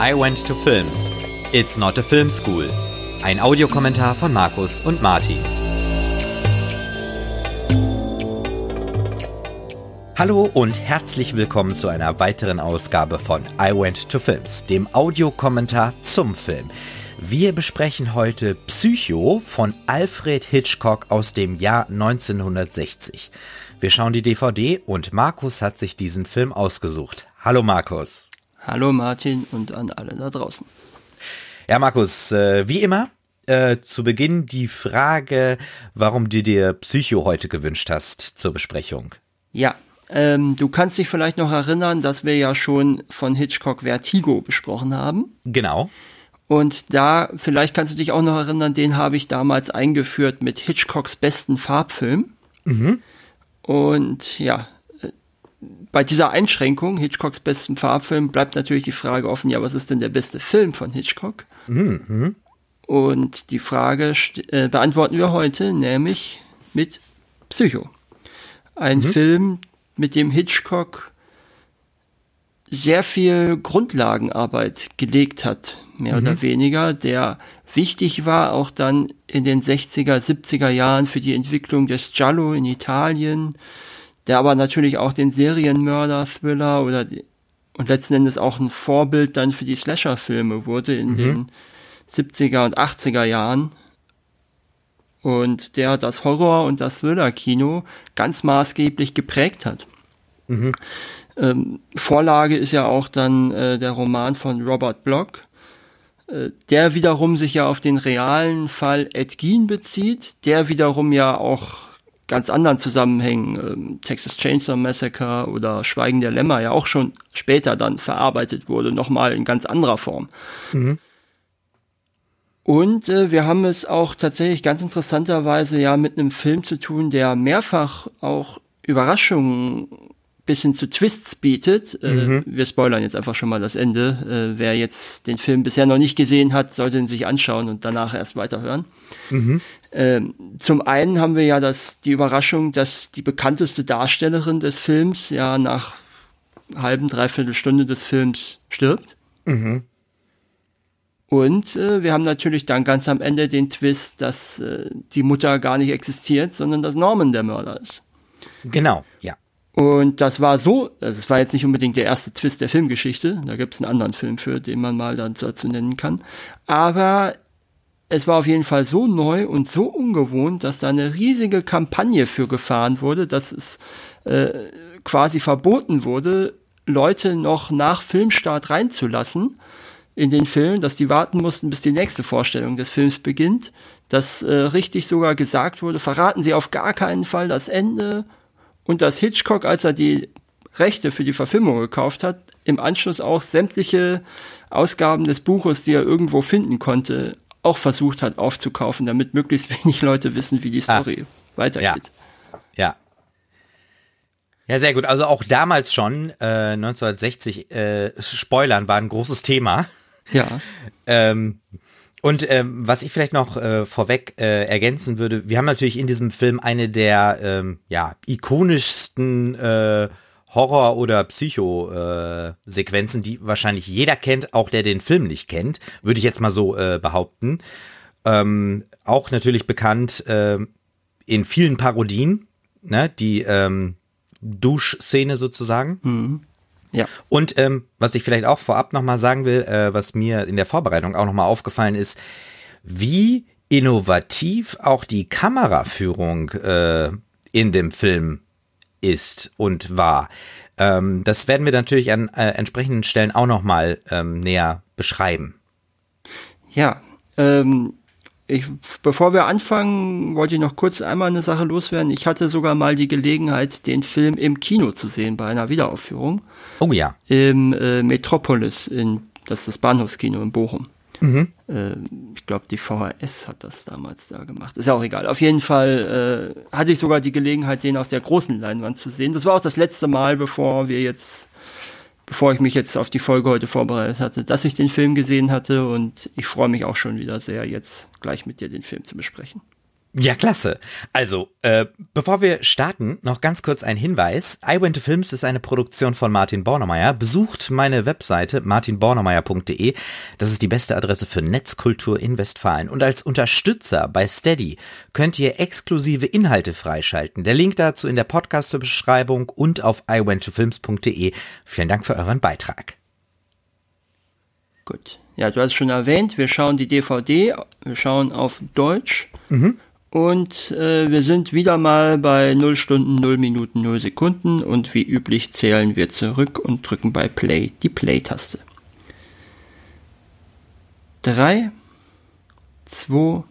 I Went to Films. It's not a film school. Ein Audiokommentar von Markus und Martin. Hallo und herzlich willkommen zu einer weiteren Ausgabe von I Went to Films, dem Audiokommentar zum Film. Wir besprechen heute Psycho von Alfred Hitchcock aus dem Jahr 1960. Wir schauen die DVD und Markus hat sich diesen Film ausgesucht. Hallo Markus. Hallo Martin und an alle da draußen. Ja, Markus, äh, wie immer, äh, zu Beginn die Frage, warum du dir Psycho heute gewünscht hast zur Besprechung. Ja, ähm, du kannst dich vielleicht noch erinnern, dass wir ja schon von Hitchcock Vertigo besprochen haben. Genau. Und da, vielleicht kannst du dich auch noch erinnern, den habe ich damals eingeführt mit Hitchcocks besten Farbfilm. Mhm. Und ja, bei dieser Einschränkung, Hitchcocks besten Farbfilm, bleibt natürlich die Frage offen, ja, was ist denn der beste Film von Hitchcock? Mhm. Und die Frage äh, beantworten wir heute, nämlich mit Psycho. Ein mhm. Film, mit dem Hitchcock sehr viel Grundlagenarbeit gelegt hat, mehr mhm. oder weniger, der wichtig war auch dann in den 60er, 70er Jahren für die Entwicklung des Giallo in Italien, der aber natürlich auch den Serienmörder-Thriller oder die, und letzten Endes auch ein Vorbild dann für die Slasher-Filme wurde in mhm. den 70er und 80er Jahren. Und der das Horror- und das Thriller-Kino ganz maßgeblich geprägt hat. Mhm. Ähm, Vorlage ist ja auch dann äh, der Roman von Robert Bloch, äh, der wiederum sich ja auf den realen Fall Ed Gein bezieht, der wiederum ja auch ganz anderen Zusammenhängen, ähm, Texas Chainsaw Massacre oder Schweigen der Lämmer ja auch schon später dann verarbeitet wurde, nochmal in ganz anderer Form. Mhm. Und äh, wir haben es auch tatsächlich ganz interessanterweise ja mit einem Film zu tun, der mehrfach auch Überraschungen bis hin zu Twists bietet. Äh, mhm. Wir spoilern jetzt einfach schon mal das Ende. Äh, wer jetzt den Film bisher noch nicht gesehen hat, sollte ihn sich anschauen und danach erst weiterhören. Mhm. Ähm, zum einen haben wir ja das, die Überraschung, dass die bekannteste Darstellerin des Films ja nach halben, dreiviertel Stunde des Films stirbt. Mhm. Und äh, wir haben natürlich dann ganz am Ende den Twist, dass äh, die Mutter gar nicht existiert, sondern dass Norman der Mörder ist. Genau, ja. Und das war so, also es war jetzt nicht unbedingt der erste Twist der Filmgeschichte, da gibt es einen anderen Film für, den man mal dann dazu nennen kann. Aber es war auf jeden Fall so neu und so ungewohnt, dass da eine riesige Kampagne für gefahren wurde, dass es äh, quasi verboten wurde, Leute noch nach Filmstart reinzulassen in den Film, dass die warten mussten, bis die nächste Vorstellung des Films beginnt, dass äh, richtig sogar gesagt wurde, verraten Sie auf gar keinen Fall das Ende und dass Hitchcock, als er die Rechte für die Verfilmung gekauft hat, im Anschluss auch sämtliche Ausgaben des Buches, die er irgendwo finden konnte, auch versucht hat aufzukaufen, damit möglichst wenig Leute wissen, wie die ah. Story ah, weitergeht. Ja. ja. Ja, sehr gut. Also auch damals schon, äh, 1960, äh, Spoilern war ein großes Thema. Ja. ähm, und ähm, was ich vielleicht noch äh, vorweg äh, ergänzen würde, wir haben natürlich in diesem Film eine der ähm, ja, ikonischsten äh, Horror- oder Psycho-Sequenzen, die wahrscheinlich jeder kennt, auch der den Film nicht kennt, würde ich jetzt mal so äh, behaupten. Ähm, auch natürlich bekannt äh, in vielen Parodien, ne, die ähm, Duschszene sozusagen. Mhm. Ja. Und ähm, was ich vielleicht auch vorab nochmal sagen will, äh, was mir in der Vorbereitung auch nochmal aufgefallen ist, wie innovativ auch die Kameraführung äh, in dem Film ist und war. Ähm, das werden wir natürlich an äh, entsprechenden Stellen auch nochmal ähm, näher beschreiben. Ja, ähm, ich, bevor wir anfangen, wollte ich noch kurz einmal eine Sache loswerden. Ich hatte sogar mal die Gelegenheit, den Film im Kino zu sehen bei einer Wiederaufführung. Oh ja. Im äh, Metropolis, in, das ist das Bahnhofskino in Bochum. Mhm. Äh, ich glaube, die VHS hat das damals da gemacht. Ist ja auch egal. Auf jeden Fall äh, hatte ich sogar die Gelegenheit, den auf der großen Leinwand zu sehen. Das war auch das letzte Mal, bevor wir jetzt bevor ich mich jetzt auf die Folge heute vorbereitet hatte, dass ich den Film gesehen hatte und ich freue mich auch schon wieder sehr, jetzt gleich mit dir den Film zu besprechen. Ja, klasse. Also, äh, bevor wir starten, noch ganz kurz ein Hinweis. I Went to Films ist eine Produktion von Martin Bornemeyer. Besucht meine Webseite martinbornemeyer.de. Das ist die beste Adresse für Netzkultur in Westfalen. Und als Unterstützer bei Steady könnt ihr exklusive Inhalte freischalten. Der Link dazu in der Podcast-Beschreibung und auf iwenttofilms.de. Vielen Dank für euren Beitrag. Gut. Ja, du hast schon erwähnt, wir schauen die DVD, wir schauen auf Deutsch. Mhm. Und äh, wir sind wieder mal bei 0 Stunden, 0 Minuten, 0 Sekunden und wie üblich zählen wir zurück und drücken bei Play die Play-Taste. 3, 2,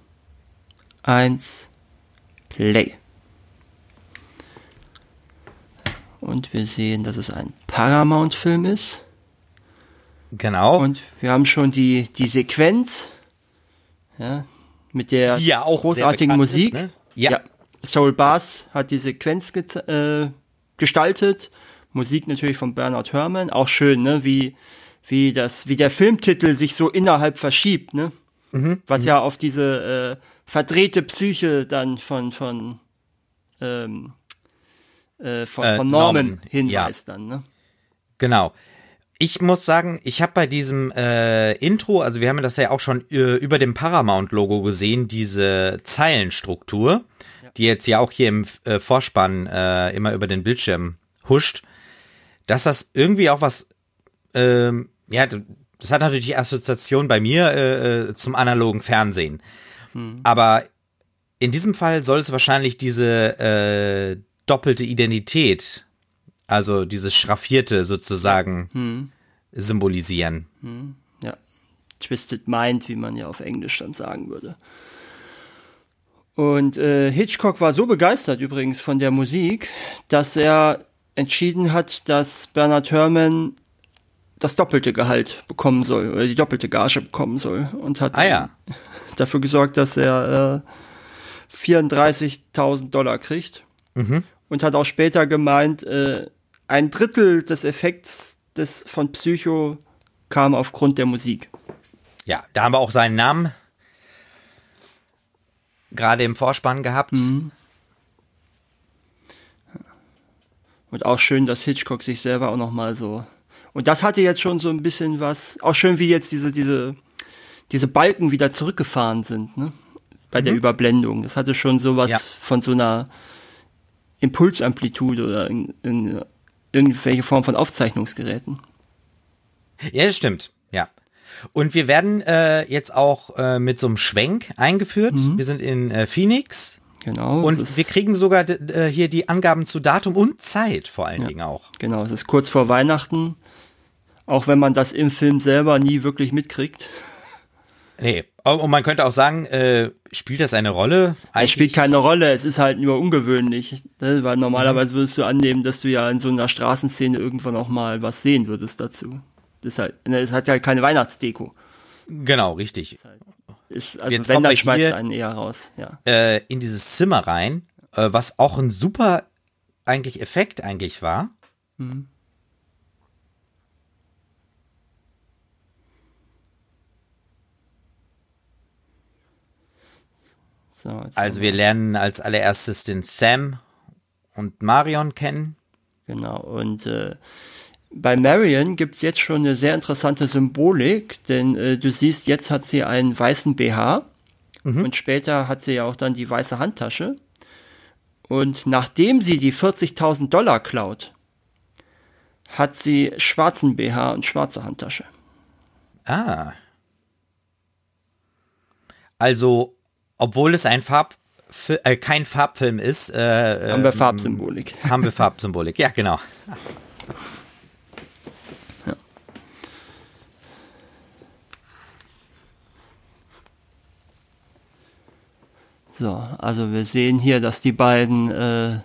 1, Play. Und wir sehen, dass es ein Paramount-Film ist. Genau. Und wir haben schon die, die Sequenz. Ja, mit der die ja auch großartigen Musik. Ist, ne? ja. ja. Soul Bass hat die Sequenz äh, gestaltet. Musik natürlich von Bernard Herrmann. Auch schön, ne? Wie, wie das, wie der Filmtitel sich so innerhalb verschiebt, ne? Mhm. Was mhm. ja auf diese äh, verdrehte Psyche dann von, von, ähm, äh, von, äh, von Norman, Norman hinweist ja. dann, ne? Genau. Ich muss sagen, ich habe bei diesem äh, Intro, also wir haben das ja auch schon äh, über dem Paramount-Logo gesehen, diese Zeilenstruktur, ja. die jetzt ja auch hier im äh, Vorspann äh, immer über den Bildschirm huscht, dass das irgendwie auch was, ähm, ja, das hat natürlich die Assoziation bei mir äh, äh, zum analogen Fernsehen. Hm. Aber in diesem Fall soll es wahrscheinlich diese doppelte Identität also dieses Schraffierte sozusagen hm. symbolisieren. Hm. Ja. Twisted Mind, wie man ja auf Englisch dann sagen würde. Und äh, Hitchcock war so begeistert übrigens von der Musik, dass er entschieden hat, dass Bernard Herrmann das doppelte Gehalt bekommen soll oder die doppelte Gage bekommen soll und hat ah, ja. dafür gesorgt, dass er äh, 34.000 Dollar kriegt mhm. Und hat auch später gemeint, äh, ein Drittel des Effekts des, von Psycho kam aufgrund der Musik. Ja, da haben wir auch seinen Namen gerade im Vorspann gehabt. Mhm. Und auch schön, dass Hitchcock sich selber auch noch mal so. Und das hatte jetzt schon so ein bisschen was. Auch schön, wie jetzt diese diese diese Balken wieder zurückgefahren sind, ne? Bei mhm. der Überblendung. Das hatte schon sowas ja. von so einer Impulsamplitude oder in, in, irgendwelche Form von Aufzeichnungsgeräten. Ja, das stimmt. Ja. Und wir werden äh, jetzt auch äh, mit so einem Schwenk eingeführt. Mhm. Wir sind in äh, Phoenix. Genau. Und wir kriegen sogar äh, hier die Angaben zu Datum und Zeit vor allen ja, Dingen auch. Genau, es ist kurz vor Weihnachten. Auch wenn man das im Film selber nie wirklich mitkriegt. Nee, und man könnte auch sagen, äh, spielt das eine Rolle? Eigentlich? Es spielt keine Rolle, es ist halt nur ungewöhnlich, ne? weil normalerweise würdest du annehmen, dass du ja in so einer Straßenszene irgendwann auch mal was sehen würdest dazu. Das, halt, ne, hat ja keine Weihnachtsdeko. Genau, richtig. Ist, halt, ist also Jetzt wenn, dann schmeißt einen eher raus. Ja. Äh, in dieses Zimmer rein, äh, was auch ein super eigentlich Effekt eigentlich war. Mhm. So, also wir lernen als allererstes den Sam und Marion kennen. Genau, und äh, bei Marion gibt es jetzt schon eine sehr interessante Symbolik, denn äh, du siehst, jetzt hat sie einen weißen BH mhm. und später hat sie ja auch dann die weiße Handtasche. Und nachdem sie die 40.000 Dollar klaut, hat sie schwarzen BH und schwarze Handtasche. Ah. Also obwohl es ein Farb, äh, kein Farbfilm ist. Äh, haben wir ähm, Farbsymbolik. Haben wir Farbsymbolik, ja, genau. Ja. So, also wir sehen hier, dass die beiden äh,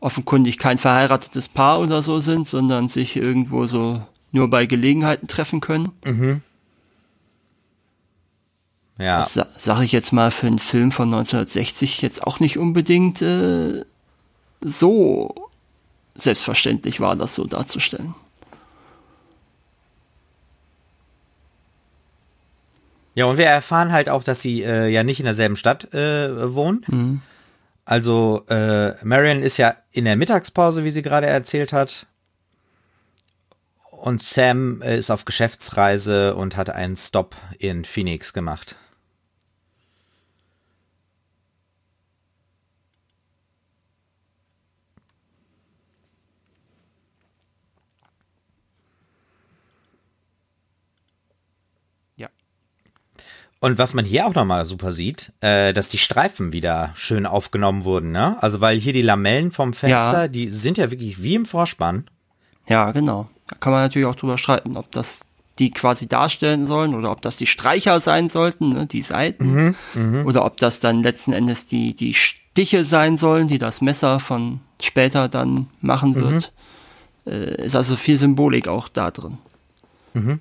offenkundig kein verheiratetes Paar oder so sind, sondern sich irgendwo so nur bei Gelegenheiten treffen können. Mhm. Ja. Das sage ich jetzt mal für einen Film von 1960 jetzt auch nicht unbedingt äh, so selbstverständlich war, das so darzustellen. Ja, und wir erfahren halt auch, dass sie äh, ja nicht in derselben Stadt äh, wohnen. Mhm. Also äh, Marion ist ja in der Mittagspause, wie sie gerade erzählt hat. Und Sam ist auf Geschäftsreise und hat einen Stop in Phoenix gemacht. Und was man hier auch nochmal super sieht, äh, dass die Streifen wieder schön aufgenommen wurden, ne? Also weil hier die Lamellen vom Fenster, ja. die sind ja wirklich wie im Vorspann. Ja, genau. Da kann man natürlich auch drüber streiten, ob das die quasi darstellen sollen oder ob das die Streicher sein sollten, ne, die Seiten, mhm, mh. oder ob das dann letzten Endes die, die Stiche sein sollen, die das Messer von später dann machen wird. Mhm. Äh, ist also viel Symbolik auch da drin. Mhm.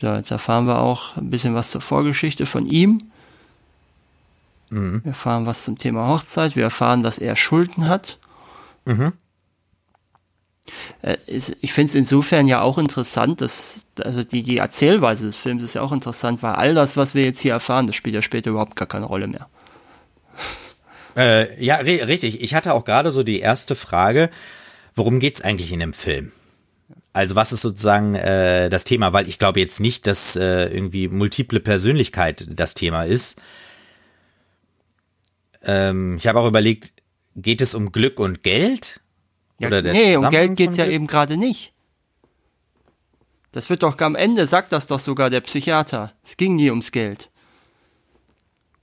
Ja, jetzt erfahren wir auch ein bisschen was zur Vorgeschichte von ihm. Mhm. Wir erfahren was zum Thema Hochzeit. Wir erfahren, dass er Schulden hat. Mhm. Äh, ich finde es insofern ja auch interessant, dass also die, die Erzählweise des Films ist ja auch interessant, weil all das, was wir jetzt hier erfahren, das spielt ja später überhaupt gar keine Rolle mehr. Äh, ja, richtig. Ich hatte auch gerade so die erste Frage, worum geht es eigentlich in dem Film? Also was ist sozusagen äh, das Thema? Weil ich glaube jetzt nicht, dass äh, irgendwie multiple Persönlichkeit das Thema ist. Ähm, ich habe auch überlegt, geht es um Glück und Geld? Ja, Oder nee, um Geld geht es ja eben gerade nicht. Das wird doch am Ende, sagt das doch sogar der Psychiater. Es ging nie ums Geld.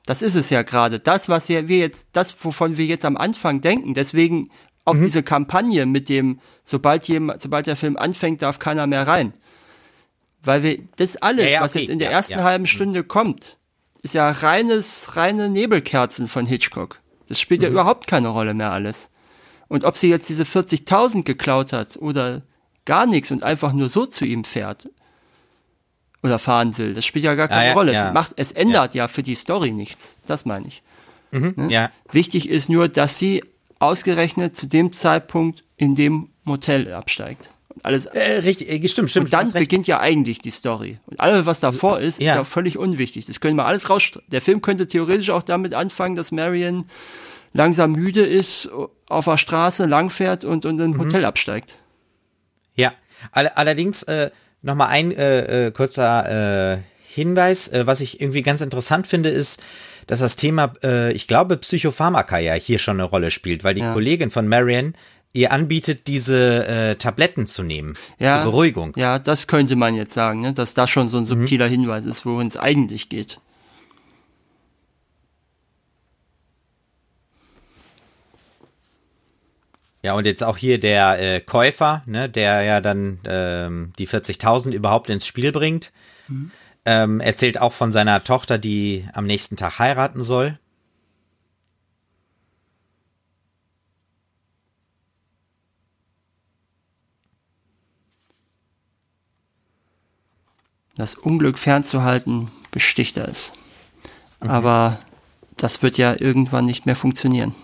Das ist es ja gerade. Das, was wir jetzt, das, wovon wir jetzt am Anfang denken. Deswegen auch mhm. diese Kampagne mit dem, sobald, jemand, sobald der Film anfängt, darf keiner mehr rein. Weil wir, das alles, ja, ja, was jetzt in der ja, ersten halben mhm. Stunde kommt, ist ja reines, reine Nebelkerzen von Hitchcock. Das spielt mhm. ja überhaupt keine Rolle mehr alles. Und ob sie jetzt diese 40.000 geklaut hat oder gar nichts und einfach nur so zu ihm fährt oder fahren will, das spielt ja gar keine Rolle. Es, macht, es ändert ja. für die Story nichts. Das meine ich. Mhm, ne? ja. Wichtig ist nur, dass sie ausgerechnet zu dem Zeitpunkt in dem Motel absteigt. Und alles. Äh, richtig, äh, stimmt, stimmt. Und dann beginnt ja eigentlich die Story. Und alles, was davor ist, ja. ist ja völlig unwichtig. Das können wir alles raus. Der Film könnte theoretisch auch damit anfangen, dass Marion langsam müde ist, auf der Straße langfährt und, und in ein mhm. Hotel absteigt. Ja, allerdings äh, nochmal ein äh, äh, kurzer äh, Hinweis, äh, was ich irgendwie ganz interessant finde, ist, dass das Thema, äh, ich glaube, Psychopharmaka ja hier schon eine Rolle spielt, weil die ja. Kollegin von Marion ihr anbietet, diese äh, Tabletten zu nehmen ja, zur Beruhigung. Ja, das könnte man jetzt sagen, ne? dass das schon so ein mhm. subtiler mhm. Hinweis ist, worin es eigentlich geht. Ja, und jetzt auch hier der äh, Käufer, ne, der ja dann ähm, die 40.000 überhaupt ins Spiel bringt. Mhm. Ähm, erzählt auch von seiner Tochter, die am nächsten Tag heiraten soll. Das Unglück fernzuhalten besticht er es. Mhm. Aber das wird ja irgendwann nicht mehr funktionieren.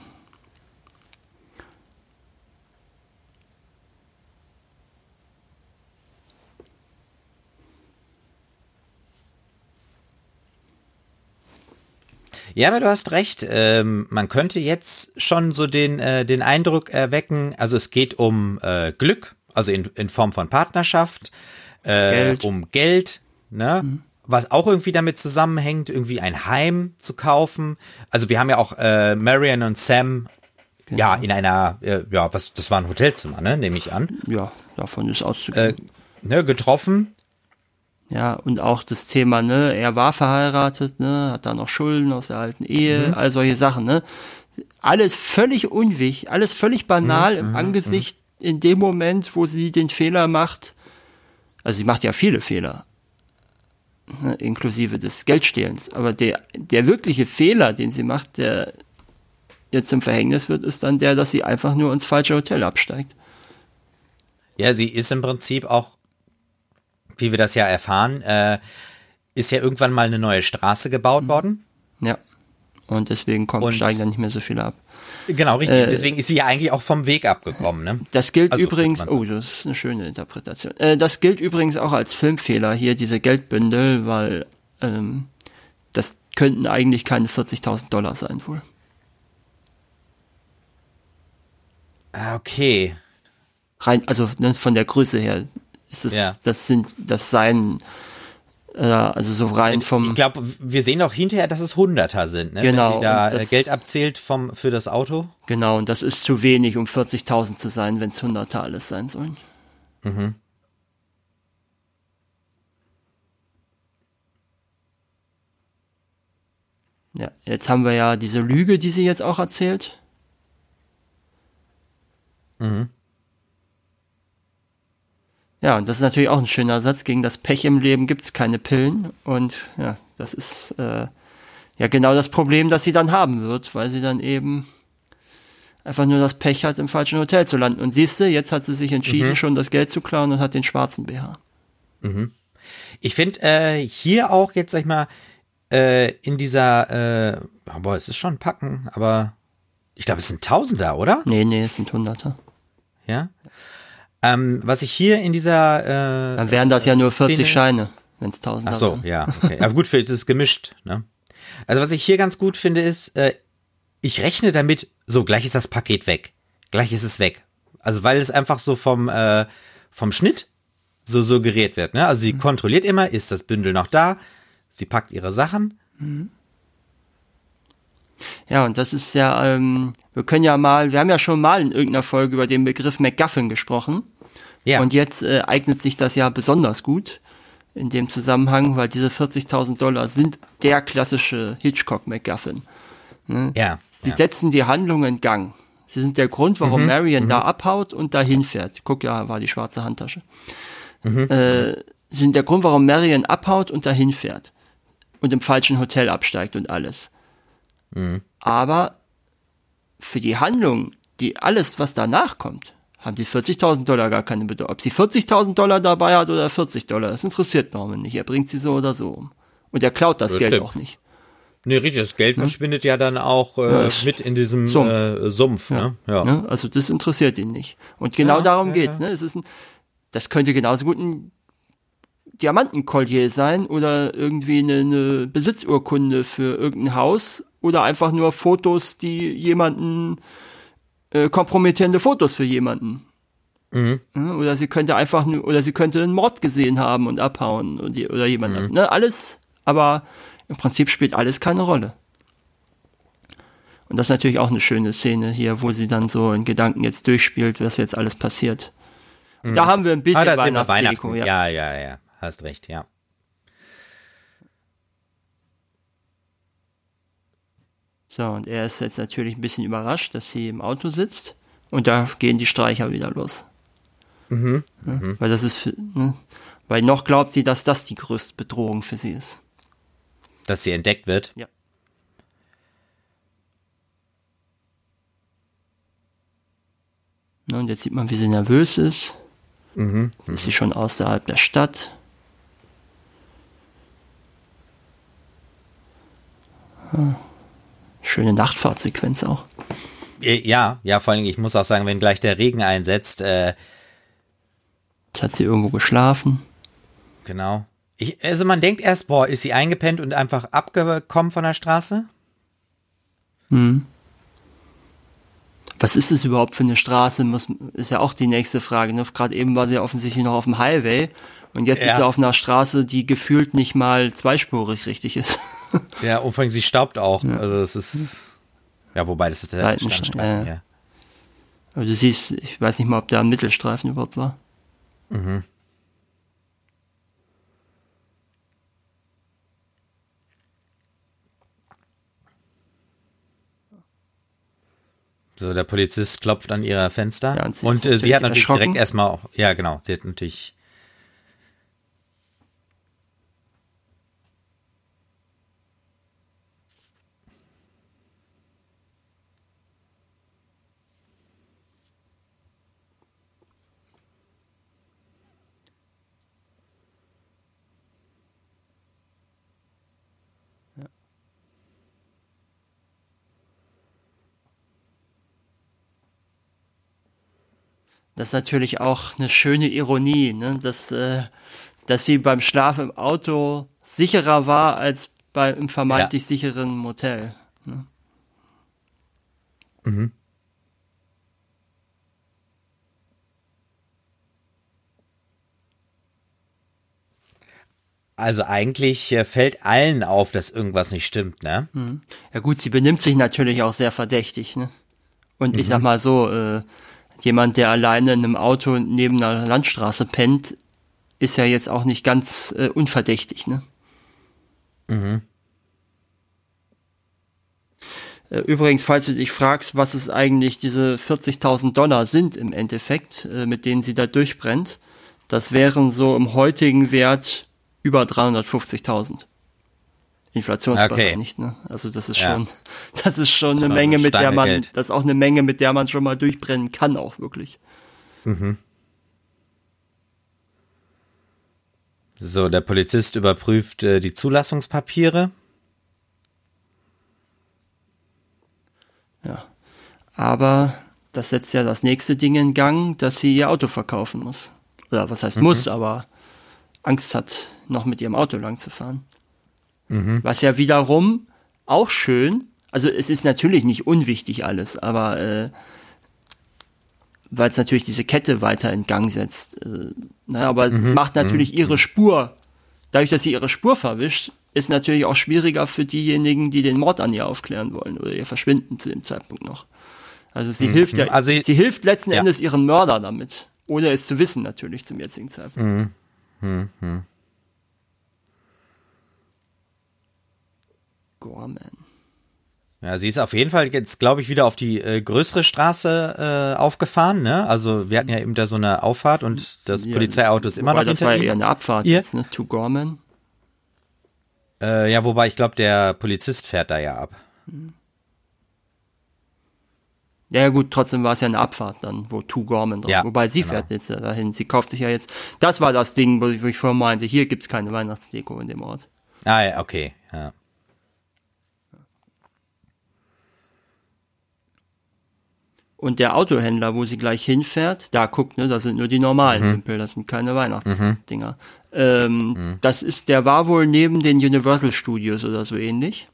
Ja, aber du hast recht. Ähm, man könnte jetzt schon so den, äh, den Eindruck erwecken, also es geht um äh, Glück, also in, in Form von Partnerschaft, äh, Geld. um Geld, ne? Mhm. Was auch irgendwie damit zusammenhängt, irgendwie ein Heim zu kaufen. Also wir haben ja auch äh, Marion und Sam genau. ja in einer, äh, ja, was, das war ein Hotelzimmer, ne, nehme ich an. Ja, davon ist auszugehen. Äh, ne, getroffen ja, und auch das Thema, ne, er war verheiratet, ne, hat da noch Schulden aus der alten Ehe, mhm. all solche Sachen, ne. Alles völlig unwichtig, alles völlig banal mhm. im mhm. Angesicht mhm. in dem Moment, wo sie den Fehler macht. Also sie macht ja viele Fehler, ne, inklusive des Geldstehlens. Aber der, der wirkliche Fehler, den sie macht, der jetzt zum Verhängnis wird, ist dann der, dass sie einfach nur ins falsche Hotel absteigt. Ja, sie ist im Prinzip auch wie wir das ja erfahren, äh, ist ja irgendwann mal eine neue Straße gebaut worden. Ja. Und deswegen kommen, Und- steigen dann nicht mehr so viele ab. Genau, richtig. Äh, Deswegen ist sie ja eigentlich auch vom Weg abgekommen, ne? Das gilt Also, übrigens, oh, das ist eine schöne Interpretation. Äh, das gilt übrigens auch als Filmfehler hier, diese Geldbündel, weil ähm, das könnten eigentlich keine 40.000 Dollar sein wohl. Ah, okay. Rein, also ne, von der Größe her ist es, Ja. das sind, das seien, äh, also so rein vom, Ich glaube, wir sehen auch hinterher, dass es Hunderter sind, ne? Genau, Wenn die da das- Geld abzählt vom, für das Auto. genau, und das ist zu wenig, um 40.000 zu sein, wenn es Hunderter alles sein sollen. Ja, jetzt haben wir ja diese Lüge, die sie jetzt auch erzählt. Ja, und das ist natürlich auch ein schöner Satz. Gegen das Pech im Leben gibt es keine Pillen. Und ja, das ist äh, ja genau das Problem, das sie dann haben wird, weil sie dann eben einfach nur das Pech hat, im falschen Hotel zu landen. Und siehst du, jetzt hat sie sich entschieden, schon das Geld zu klauen und hat den schwarzen BH. Ich finde äh, hier auch jetzt, sag ich mal, äh, in dieser, äh, aber es ist schon ein Packen, aber ich glaube, es sind Tausender, oder? Nee, nee, es sind Hunderter. Ja. Ähm, was ich hier in dieser, äh, Dann wären das ja nur 40 Szene- Scheine, wenn es Tausender ach so, wären. ja, okay. Aber gut, es ist gemischt, ne? Also was ich hier ganz gut finde, ist, äh, ich rechne damit, so, gleich ist das Paket weg. Gleich ist es weg. Also weil es einfach so vom, äh, vom Schnitt so suggeriert wird, ne? Also sie kontrolliert immer, ist das Bündel noch da? Sie packt ihre Sachen. Ja, und das ist ja, ähm, wir können ja mal, wir haben ja schon mal in irgendeiner Folge über den Begriff MacGuffin gesprochen. Ja. Und jetzt äh, eignet sich das ja besonders gut in dem Zusammenhang, weil diese 40.000 Dollar sind der klassische Hitchcock-MacGuffin. ja. Sie ja. setzen die Handlung in Gang. Sie sind der Grund, Mhm, warum Marion da abhaut und dahin fährt. Guck, ja, war die schwarze Handtasche. Mhm. Äh, sie sind der Grund, warum Marion abhaut und dahin fährt. Und im falschen Hotel absteigt und alles. Mhm. Aber für die Handlung, die alles, was danach kommt, haben die 40.000 Dollar gar keine Bedeutung. Ob sie 40.000 Dollar dabei hat oder 40 Dollar, das interessiert Norman nicht. Er bringt sie so oder so um. Und er klaut das Das Geld stimmt. auch nicht. Nee, richtig, das Geld verschwindet ja dann auch äh, Ja, mit in diesem Sumpf. Äh, Sumpf ne? Ja. Ne? Also das interessiert ihn nicht. Und genau Ja, darum ja, geht's. Ne? Es ist ein, das könnte genauso gut ein Diamantenkollier sein oder irgendwie eine, eine Besitzurkunde für irgendein Haus oder einfach nur Fotos, die jemanden äh, kompromittierende Fotos für jemanden. Mhm. Oder sie könnte einfach nur, oder sie könnte einen Mord gesehen haben und abhauen und, oder jemanden. Ne? Alles, aber im Prinzip spielt alles keine Rolle. Und das ist natürlich auch eine schöne Szene hier, wo sie dann so in Gedanken jetzt durchspielt, was jetzt alles passiert. Und Da haben wir ein bisschen Ah, Weihnachtsdeko. Weihnachten. Ja. Ja. ja, ja, Hast recht, ja. So, und er ist jetzt natürlich ein bisschen überrascht, dass sie im Auto sitzt. Und da gehen die Streicher wieder los. Mhm. Ne? Weil das ist, ne? weil noch glaubt sie, dass das die größte Bedrohung für sie ist. Dass sie entdeckt wird. Ja. Und jetzt sieht man, wie sie nervös ist. Mhm. Jetzt ist sie schon außerhalb der Stadt. Hm. Schöne Nachtfahrtsequenz auch. Äh, Ja, ja, vor allem, ich muss auch sagen, wenn gleich der Regen einsetzt, äh, hat sie irgendwo geschlafen. genau. Ich, also man denkt erst, boah, ist sie eingepennt und einfach abgekommen von der Straße? Hm. Was ist es überhaupt für eine Straße? Muss, ist ja auch die nächste Frage. Ne? Gerade eben war sie offensichtlich noch auf dem Highway und jetzt Ja. ist sie auf einer Straße, die gefühlt nicht mal zweispurig richtig ist. Ja, allem, sie staubt auch. Also das ist, ja, wobei, das ist der Seitenstreifen, ja. ja. Aber du siehst, ich weiß nicht mal, ob da ein Mittelstreifen überhaupt war. So, der Polizist klopft an ihrer Fenster. Ja, und und äh, sie hat natürlich direkt erstmal, auch- ja, genau, sie hat natürlich. Das ist natürlich auch eine schöne Ironie, ne? dass, äh, dass sie beim Schlaf im Auto sicherer war als bei im vermeintlich ja. sicheren Motel. Ne? Mhm. Also eigentlich äh, fällt allen auf, dass irgendwas nicht stimmt, ne? Mhm. Ja gut, sie benimmt sich natürlich auch sehr verdächtig, ne? Und ich mhm. sag mal so, äh, jemand, der alleine in einem Auto neben einer Landstraße pennt, ist ja jetzt auch nicht ganz äh, unverdächtig, ne? Mhm. Äh, übrigens, falls du dich fragst, was es eigentlich diese 40.000 Dollar sind im Endeffekt, äh, mit denen sie da durchbrennt, das wären so im heutigen Wert über 350.000. Inflationsbereit okay. ne? Also das ist ja. schon, das ist schon eine Menge, mit der man, Geld. das ist auch eine Menge, mit der man schon mal durchbrennen kann, auch wirklich. Mhm. So, der Polizist überprüft äh, die Zulassungspapiere. Ja. Aber das setzt ja das nächste Ding in Gang, dass sie ihr Auto verkaufen muss. Oder was heißt mhm. muss, aber Angst hat, noch mit ihrem Auto lang zu fahren. Mhm. Was ja wiederum auch schön, also es ist natürlich nicht unwichtig alles, aber äh, weil es natürlich diese Kette weiter in Gang setzt. Äh, na, ne, aber mhm. es macht natürlich mhm. ihre Spur. Dadurch, dass sie ihre Spur verwischt, ist natürlich auch schwieriger für diejenigen, die den Mord an ihr aufklären wollen oder ihr Verschwinden zu dem Zeitpunkt noch. Also sie mhm. hilft ja, also, sie hilft letzten ja. Endes ihren Mörder damit, ohne es zu wissen natürlich zum jetzigen Zeitpunkt. Mhm. Mhm. mhm. Gorman. Ja, sie ist auf jeden Fall jetzt, glaube ich, wieder auf die äh, größere Straße äh, aufgefahren. Ne? Also wir hatten ja eben da so eine Auffahrt und das ja, Polizeiauto ist immer noch das hinter Das war eher eine Abfahrt ihr? jetzt, ne? To Gorman. Äh, ja, wobei ich glaube, der Polizist fährt da ja ab. Ja, gut, trotzdem war es ja eine Abfahrt dann, wo To Gorman drauf. Ja, Wobei sie genau. fährt jetzt dahin. Sie kauft sich ja jetzt. Das war das Ding, wo ich, wo ich vorher meinte, hier gibt es keine Weihnachtsdeko in dem Ort. Ah, ja, okay. Ja. Und der Autohändler, wo sie gleich hinfährt, da guckt, ne, das sind nur die normalen mhm. Wimpel, das sind keine Weihnachtsdinger. Mhm. Ähm, mhm. Das ist, der war wohl neben den Universal Studios oder so ähnlich.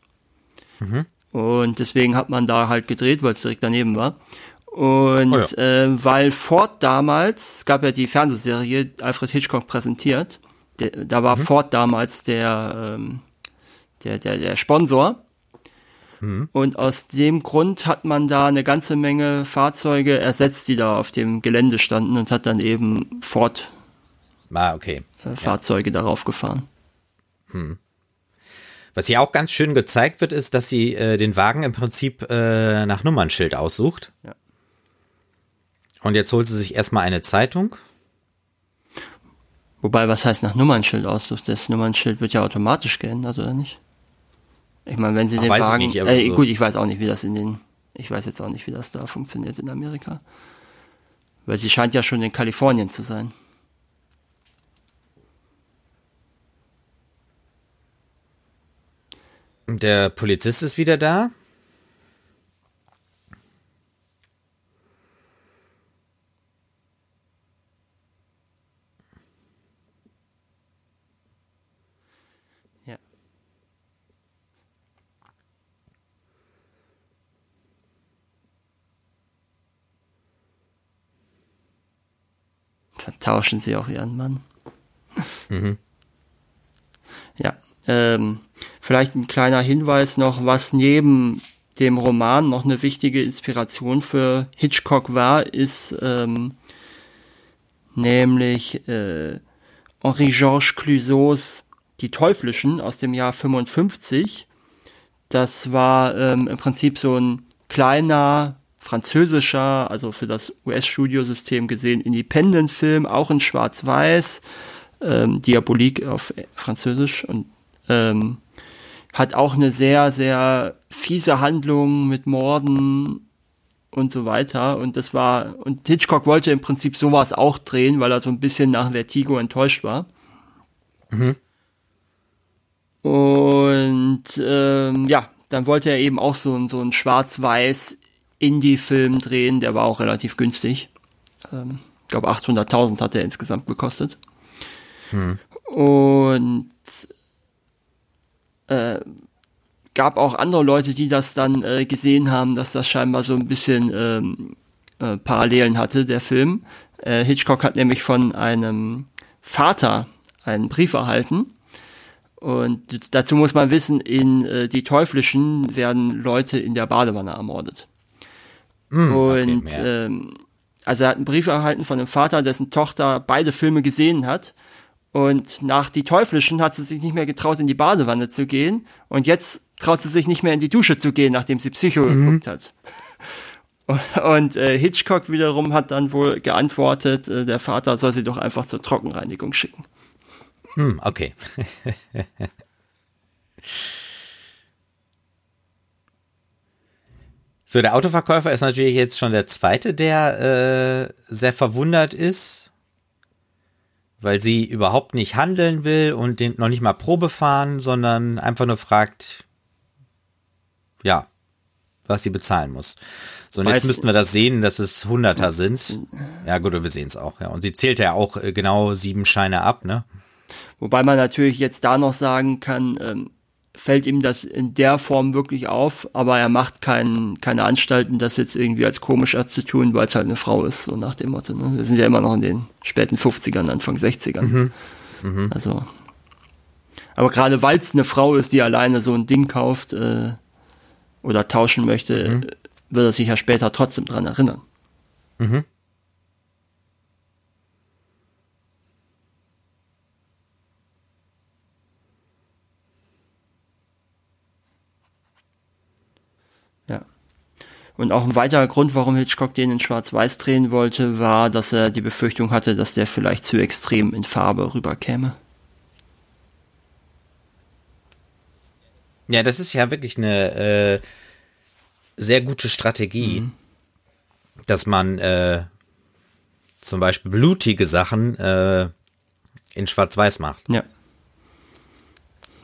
Mhm. Und deswegen hat man da halt gedreht, weil es direkt daneben war. Und oh ja. äh, weil Ford damals, es gab ja die Fernsehserie Alfred Hitchcock präsentiert, der, da war mhm. Ford damals der, ähm, der, der, der Sponsor. Mhm. Und aus dem Grund hat man da eine ganze Menge Fahrzeuge ersetzt, die da auf dem Gelände standen und hat dann eben Ford ah, okay. Äh, Fahrzeuge ja. darauf gefahren. Mhm. Was hier auch ganz schön gezeigt wird, ist, dass sie äh, den Wagen im Prinzip äh, nach Nummernschild aussucht. Ja. Und jetzt holt sie sich erstmal eine Zeitung. Wobei, was heißt nach Nummernschild aussucht? Das Nummernschild wird ja automatisch geändert, oder nicht? Ich meine, wenn sie Ach, den Wagen. Ich nicht, äh. Gut, ich weiß auch nicht, wie das in den. Ich weiß jetzt auch nicht, wie das da funktioniert in Amerika. Weil sie scheint ja schon in Kalifornien zu sein. Der Polizist ist wieder da. Vertauschen sie auch ihren Mann. Mhm. Ja, ähm, vielleicht ein kleiner Hinweis noch, was neben dem Roman noch eine wichtige Inspiration für Hitchcock war, ist ähm, nämlich äh, Henri-Georges Clouseaus Die Teuflischen aus dem Jahr 55. Das war ähm, im Prinzip so ein kleiner französischer, also für das US-Studiosystem gesehen, Independent-Film, auch in Schwarz-Weiß, ähm, Diabolik auf Französisch und ähm, hat auch eine sehr, sehr fiese Handlung mit Morden und so weiter. Und das war, und Hitchcock wollte im Prinzip sowas auch drehen, weil er so ein bisschen nach Vertigo enttäuscht war. Mhm. Und ähm, ja, dann wollte er eben auch so, so ein schwarz-weiß Indie-Film drehen, der war auch relativ günstig. Ähm, Ich glaube 800.000 hat er insgesamt gekostet. Hm. Und äh, gab auch andere Leute, die das dann äh, gesehen haben, dass das scheinbar so ein bisschen ähm, äh, Parallelen hatte, der Film. Äh, Hitchcock hat nämlich von einem Vater einen Brief erhalten. Und dazu muss man wissen, in äh, Die Teuflischen werden Leute in der Badewanne ermordet. Mm, und okay, ähm, also er hat einen Brief erhalten von einem Vater, dessen Tochter beide Filme gesehen hat. Und nach Die Teuflischen hat sie sich nicht mehr getraut, in die Badewanne zu gehen. Und jetzt traut sie sich nicht mehr in die Dusche zu gehen, nachdem sie Psycho mhm. geguckt hat. Und äh, Hitchcock wiederum hat dann wohl geantwortet, äh, der Vater soll sie doch einfach zur Trockenreinigung schicken. Hm, okay. so, der Autoverkäufer ist natürlich jetzt schon der zweite, der äh, sehr verwundert ist, weil sie überhaupt nicht handeln will und den noch nicht mal Probe fahren, sondern einfach nur fragt, ja, was sie bezahlen muss. So, und jetzt müssten wir das sehen, dass es Hunderter sind. Ja, gut, wir sehen es auch, ja. Und sie zählt ja auch äh, genau sieben Scheine ab, ne? Wobei man natürlich jetzt da noch sagen kann, ähm, fällt ihm das in der Form wirklich auf, aber er macht kein, keine Anstalten, das jetzt irgendwie als komisch zu tun, weil es halt eine Frau ist, so nach dem Motto. Ne? Wir sind ja immer noch in den späten 50ern, Anfang 60ern. Mhm. Mhm. Also. Aber gerade weil es eine Frau ist, die alleine so ein Ding kauft äh, oder tauschen möchte, mhm wird er sich ja später trotzdem dran erinnern. Mhm. Und auch ein weiterer Grund, warum Hitchcock den in Schwarz-Weiß drehen wollte, war, dass er die Befürchtung hatte, dass der vielleicht zu extrem in Farbe rüberkäme. Ja, das ist ja wirklich eine äh, sehr gute Strategie, mhm. dass man äh, zum Beispiel blutige Sachen äh, in Schwarz-Weiß macht. Ja.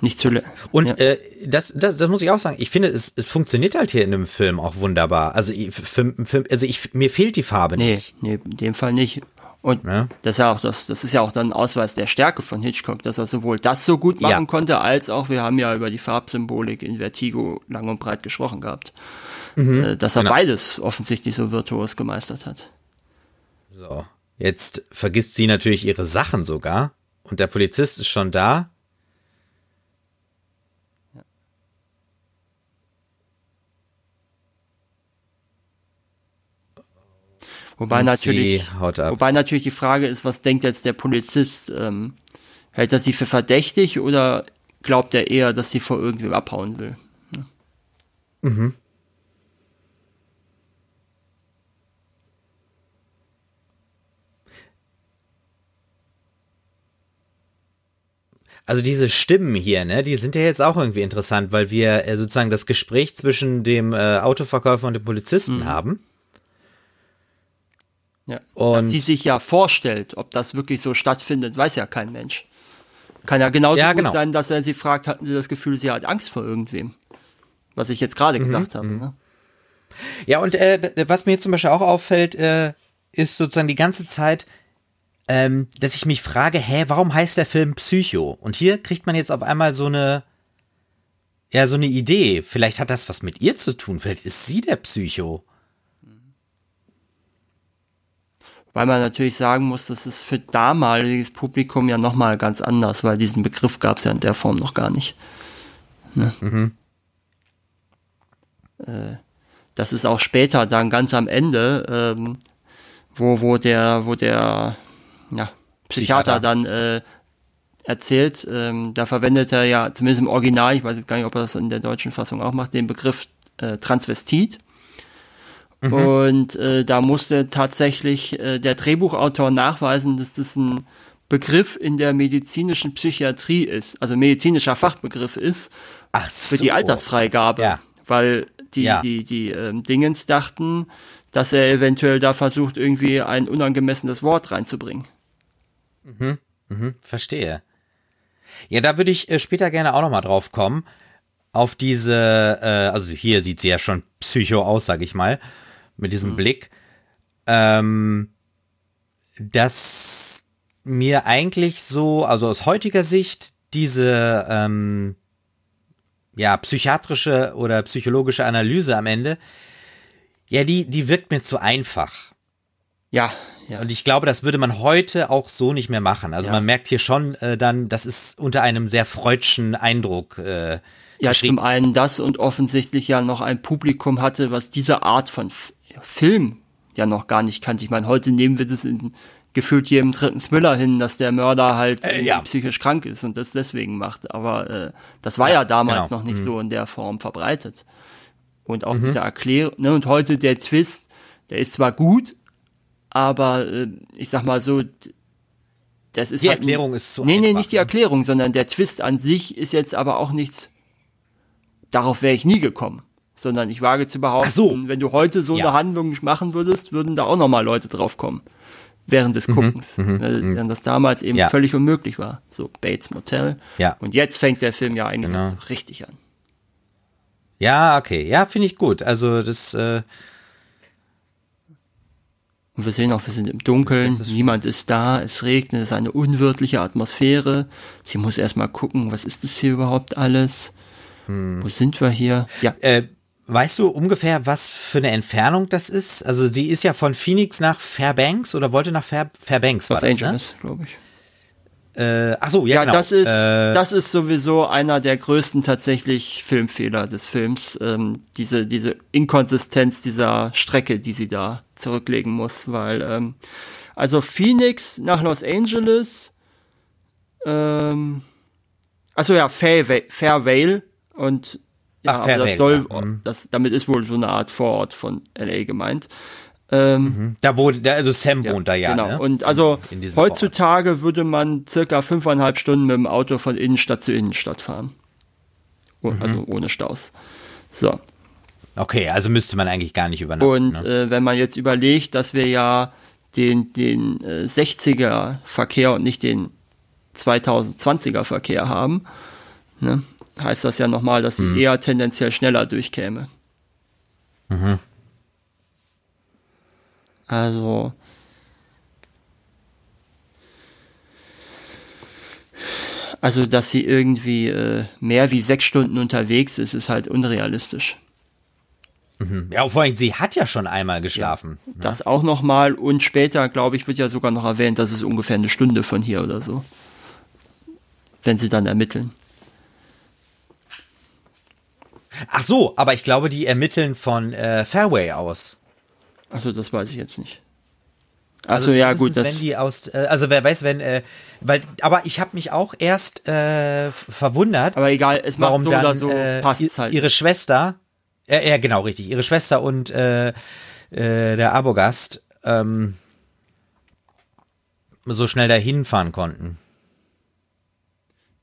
Nicht zu. Und ja. äh, das, das, das muss ich auch sagen. Ich finde, es, es funktioniert halt hier in einem Film auch wunderbar. Also, für, für, also ich, mir fehlt die Farbe nee, nicht. Nee, in dem Fall nicht. Und ja. das, ist ja auch das, das ist ja auch dann ein Ausweis der Stärke von Hitchcock, dass er sowohl das so gut machen ja. konnte, als auch, wir haben ja über die Farbsymbolik in Vertigo lang und breit gesprochen gehabt mhm, äh, dass er genau. beides offensichtlich so virtuos gemeistert hat. So, jetzt vergisst sie natürlich ihre Sachen sogar und der Polizist ist schon da. Wobei und natürlich, wobei natürlich die Frage ist, was denkt jetzt der Polizist? Ähm, hält er sie für verdächtig oder glaubt er eher, dass sie vor irgendwem abhauen will? Ja. Mhm. Also diese Stimmen hier, ne, die sind ja jetzt auch irgendwie interessant, weil wir äh, sozusagen das Gespräch zwischen dem äh, Autoverkäufer und dem Polizisten mhm. haben. Ja. Und Dass sie sich ja vorstellt, ob das wirklich so stattfindet, weiß ja kein Mensch. Kann ja genauso ja, genau. gut sein, dass er sie fragt, hatten sie das Gefühl, sie hat Angst vor irgendwem. Was ich jetzt gerade mhm. gesagt habe. Mhm. Ne? Ja, und äh, was mir jetzt zum Beispiel auch auffällt, äh, ist sozusagen die ganze Zeit, ähm, dass ich mich frage, hä, warum heißt der Film Psycho? Und hier kriegt man jetzt auf einmal so eine, ja, so eine Idee. Vielleicht hat das was mit ihr zu tun. Vielleicht ist sie der Psycho. Weil man natürlich sagen muss, das ist für damaliges Publikum ja nochmal ganz anders, weil diesen Begriff gab es ja in der Form noch gar nicht. Ne? Mhm. Äh, das ist auch später dann ganz am Ende, ähm, wo, wo der, wo der ja, Psychiater, Psychiater. dann äh, erzählt. Ähm, da verwendet er ja, zumindest im Original, ich weiß jetzt gar nicht, ob er das in der deutschen Fassung auch macht, den Begriff äh, Transvestit. Mhm. Und äh, da musste tatsächlich äh, der Drehbuchautor nachweisen, dass das ein Begriff in der medizinischen Psychiatrie ist, also medizinischer Fachbegriff ist Ach so. für die Altersfreigabe. Ja. Weil die, ja. die, die ähm, Dingens dachten, dass er eventuell da versucht, irgendwie ein unangemessenes Wort reinzubringen. Mhm, mhm, verstehe. Ja, da würde ich äh, später gerne auch noch mal drauf kommen. Auf diese, äh, also hier sieht sie ja schon psycho aus, sag ich mal, mit diesem mhm. Blick. Ähm, dass mir eigentlich so, also aus heutiger Sicht, diese ähm, ja psychiatrische oder psychologische Analyse am Ende, ja, die, die wirkt mir zu einfach. Ja, ja. Und ich glaube, das würde man heute auch so nicht mehr machen. Also Ja. man merkt hier schon äh, dann, das ist unter einem sehr freudschen Eindruck. Äh, Ja, zum einen das und offensichtlich ja noch ein Publikum hatte, was diese Art von Film ja noch gar nicht kannte. Ich meine, heute nehmen wir das in gefühlt jedem dritten Thriller hin, dass der Mörder halt Äh, ja. psychisch krank ist und das deswegen macht. Aber äh, das war ja, damals genau. noch nicht so in der Form verbreitet. Und auch diese Erklärung, ne, und heute der Twist, der ist zwar gut, aber äh, ich sag mal so, das ist Die halt ein- Erklärung ist zu Nee, nee, einfach, nicht die ne? Erklärung, sondern der Twist an sich ist jetzt aber auch nichts. Darauf wäre ich nie gekommen. Sondern ich wage zu behaupten, so. wenn du heute so Ja. eine Handlung machen würdest, würden da auch nochmal Leute drauf kommen. Während des Guckens. Weil Während das damals eben Mhm, Ja. völlig unmöglich war. So Bates Motel. Ja. Und jetzt fängt der Film ja eigentlich Genau. so richtig an. Ja, okay. Ja, finde ich gut. Also das, äh, Und wir sehen auch, wir sind im Dunkeln, ist- niemand ist da, es regnet, es ist eine unwirtliche Atmosphäre. Sie muss erstmal gucken, was ist das hier überhaupt alles? Hm. Wo sind wir hier? Ja, äh, weißt du ungefähr, was für eine Entfernung das ist? Also sie ist ja von Phoenix nach Fairbanks oder wollte nach Fair, Fairbanks, war Los ne? Angeles, glaube ich. Äh, ach so, ja, Ja, genau. das ist, äh, das ist sowieso einer der größten tatsächlich Filmfehler des Films. Ähm, diese, diese Inkonsistenz dieser Strecke, die sie da zurücklegen muss, weil, ähm, also Phoenix nach Los Angeles, ähm, also ja, Fairvale, Fairvale und ja, Ach, aber das Fairvale, soll, ja, mhm. das, damit ist wohl so eine Art Vorort von LA gemeint. Ähm, da wo, da, also Sam wohnt da ja, genau. ne? Und also heutzutage würde man circa fünfeinhalb Stunden mit dem Auto von Innenstadt zu Innenstadt fahren. Oh, Mhm. Also ohne Staus. So. Okay, also müsste man eigentlich gar nicht übernachten. Und ne? äh, wenn man jetzt überlegt, dass wir ja den, den äh, 60er Verkehr und nicht den 2020er Verkehr haben, ne, heißt das ja nochmal, dass Mhm. sie eher tendenziell schneller durchkäme. Mhm. Also. Also, dass sie irgendwie äh, mehr wie sechs Stunden unterwegs ist, ist halt unrealistisch. ja, vor allem, sie hat ja schon einmal geschlafen. Das auch nochmal und später, glaube ich, wird ja sogar noch erwähnt, dass es ungefähr eine Stunde von hier oder so. Wenn sie dann ermitteln. Ach so, aber ich glaube, die ermitteln von äh, Fairway aus. Also das weiß ich jetzt nicht. Also Also ja, gut, das, wenn die aus, äh, also wer weiß, wenn, äh, weil, aber ich habe mich auch erst äh, verwundert, aber egal, es macht warum so dann oder so, äh, passt halt. ihre Schwester, äh, ja genau richtig, ihre Schwester und äh, äh, der Abogast ähm, so schnell dahin fahren konnten.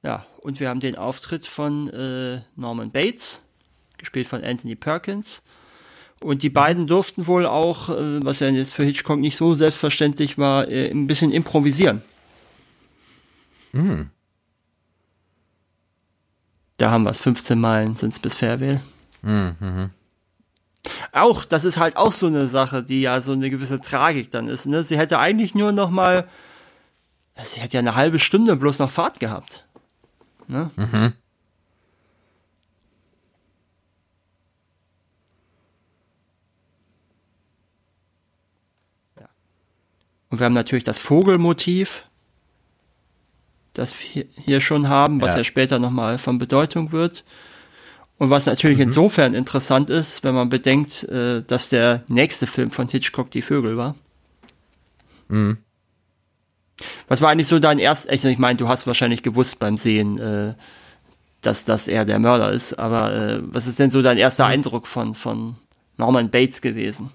Ja, und wir haben den Auftritt von äh, Norman Bates, gespielt von Anthony Perkins. Und die beiden durften wohl auch, äh, was ja jetzt für Hitchcock nicht so selbstverständlich war, äh, ein bisschen improvisieren. Da haben wir es, 15 Meilen sind es bis Fairvale. Auch, das ist halt auch so eine Sache, die ja so eine gewisse Tragik dann ist. Ne? Sie hätte eigentlich nur noch mal, sie hätte ja eine halbe Stunde bloß noch Fahrt gehabt. Ne? Ja. Und wir haben natürlich das Vogelmotiv, das wir hier schon haben, was Ja. ja, später nochmal von Bedeutung wird. Und was natürlich insofern interessant ist, wenn man bedenkt, äh, dass der nächste Film von Hitchcock die Vögel war. Was war eigentlich so dein erst, also ich meine, du hast wahrscheinlich gewusst beim Sehen, äh, dass das er der Mörder ist, aber äh, was ist denn so dein erster Eindruck von, von Norman Bates gewesen?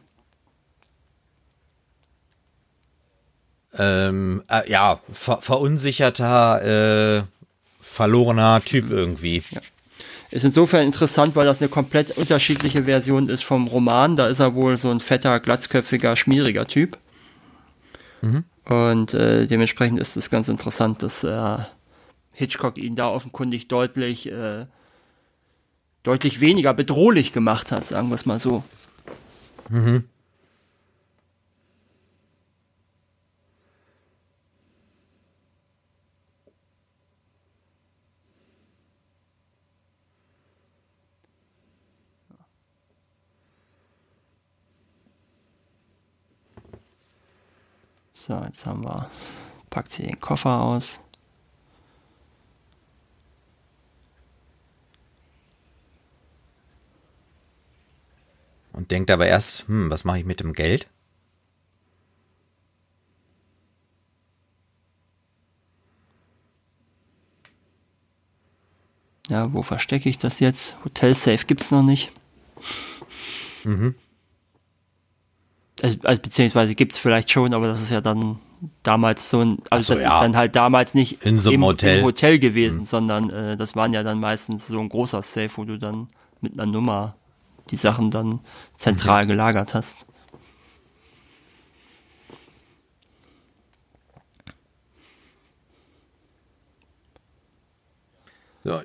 Ähm, äh, ja, ver verunsicherter, äh, verlorener Typ irgendwie. Ist insofern interessant, weil das eine komplett unterschiedliche Version ist vom Roman. Da ist er wohl so ein fetter, glatzköpfiger, schmieriger Typ. Und äh, dementsprechend ist es ganz interessant, dass äh, Hitchcock ihn da offenkundig deutlich, äh, deutlich weniger bedrohlich gemacht hat, sagen wir es mal so. So, jetzt haben wir, packt sie den Koffer aus. Und denkt aber erst, hm, was mache ich mit dem Geld? Ja, wo verstecke ich das jetzt? Hotel Safe gibt's noch nicht. Mhm. Also, also, beziehungsweise gibt's vielleicht schon, aber das ist ja dann damals so ein, also so, das ja. ist dann halt damals nicht in so einem im, Hotel. im Hotel gewesen, mhm. sondern äh, das waren ja dann meistens so ein großer Safe, wo du dann mit einer Nummer die Sachen dann zentral mhm. gelagert hast.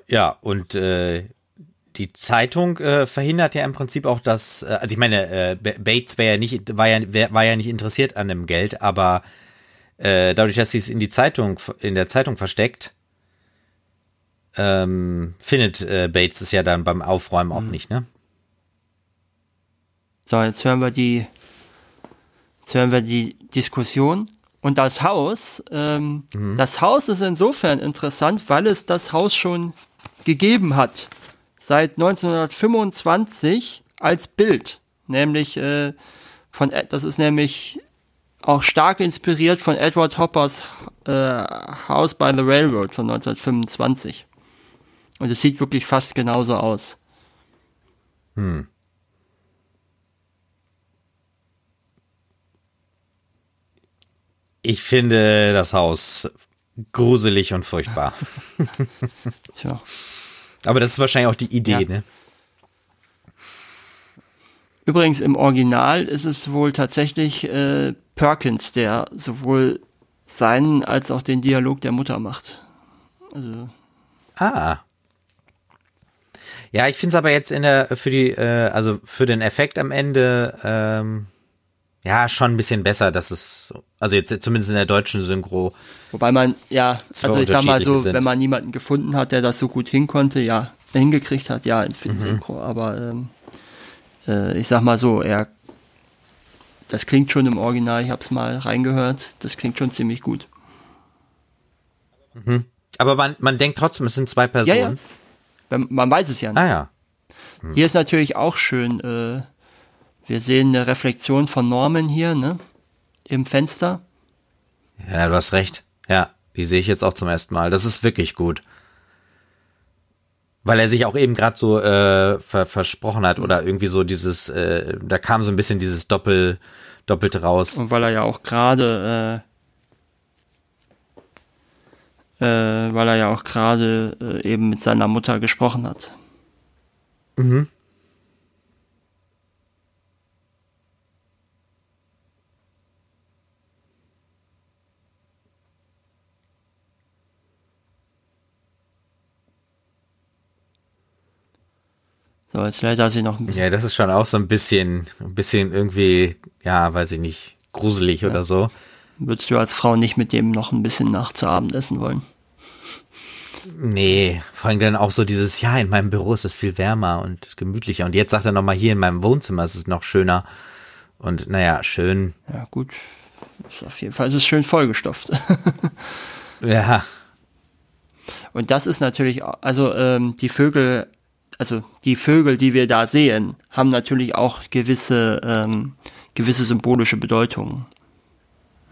Ja, und äh, die Zeitung äh, verhindert ja im Prinzip auch das, äh, also ich meine, äh, Bates wär ja nicht, war, ja, war ja nicht interessiert an dem Geld, aber äh, dadurch, dass sie es in die Zeitung, in der Zeitung versteckt, ähm, findet äh, Bates es ja dann beim Aufräumen auch mhm. nicht, ne? So, jetzt hören wir die, jetzt hören wir die Diskussion. Und das Haus, ähm, mhm. das Haus ist insofern interessant, weil es das Haus schon gegeben hat. Seit 1925 als Bild. Nämlich äh, von, das ist nämlich auch stark inspiriert von Edward Hoppers äh, House by the Railroad von 1925. Und es sieht wirklich fast genauso aus. Hm. Ich finde das Haus gruselig und furchtbar. Tja. Aber das ist wahrscheinlich auch die Idee, ja. ne? Übrigens im Original ist es wohl tatsächlich äh, Perkins, der sowohl seinen als auch den Dialog der Mutter macht. Also. Ah. Ja, ich finde es aber jetzt in der für die äh, also für den Effekt am Ende ähm, ja, schon ein bisschen besser, dass es, also jetzt zumindest in der deutschen Synchro. Wobei man, ja, also ich sag mal so, sind. wenn man niemanden gefunden hat, der das so gut hinkonnte, ja, hingekriegt hat, ja, in mhm. Synchro, aber ähm, äh, ich sag mal so, er, das klingt schon im Original, ich hab's mal reingehört, das klingt schon ziemlich gut. Mhm. Aber man, man denkt trotzdem, es sind zwei Personen. Ja, ja. Man weiß es ja nicht. Ah ja. Mhm. Hier ist natürlich auch schön, äh, wir sehen eine Reflexion von Norman hier, ne? Im Fenster. Ja, du hast recht. Ja, die sehe ich jetzt auch zum ersten Mal. Das ist wirklich gut. Weil er sich auch eben gerade so äh, ver versprochen hat oder irgendwie so dieses, äh, da kam so ein bisschen dieses Doppel, Doppelte raus. Und weil er ja auch gerade, äh, äh, weil er ja auch gerade äh, eben mit seiner Mutter gesprochen hat. Mhm. So, jetzt lädt er sie noch ein bisschen. Ja, das ist schon auch so ein bisschen, ein bisschen irgendwie, ja, weiß ich nicht, gruselig ja. oder so. Würdest du als Frau nicht mit dem noch ein bisschen nach zu Abend essen wollen? Nee, vor allem dann auch so dieses, ja, in meinem Büro ist es viel wärmer und gemütlicher. Und jetzt sagt er nochmal, hier in meinem Wohnzimmer ist es noch schöner. Und naja, schön. Ja, gut. Auf jeden Fall ist es schön vollgestopft. ja. Und das ist natürlich, also ähm, die Vögel also die Vögel, die wir da sehen, haben natürlich auch gewisse, ähm, gewisse symbolische Bedeutungen.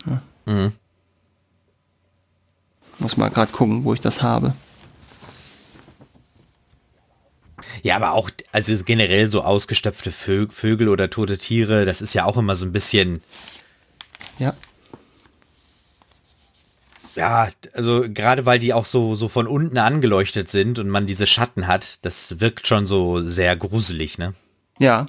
Ja. Mhm. Muss mal gerade gucken, wo ich das habe. Ja, aber auch, also generell so ausgestöpfte Vögel oder tote Tiere, das ist ja auch immer so ein bisschen. Ja ja, also gerade weil die auch so, so von unten angeleuchtet sind und man diese Schatten hat, das wirkt schon so sehr gruselig, ne? Ja.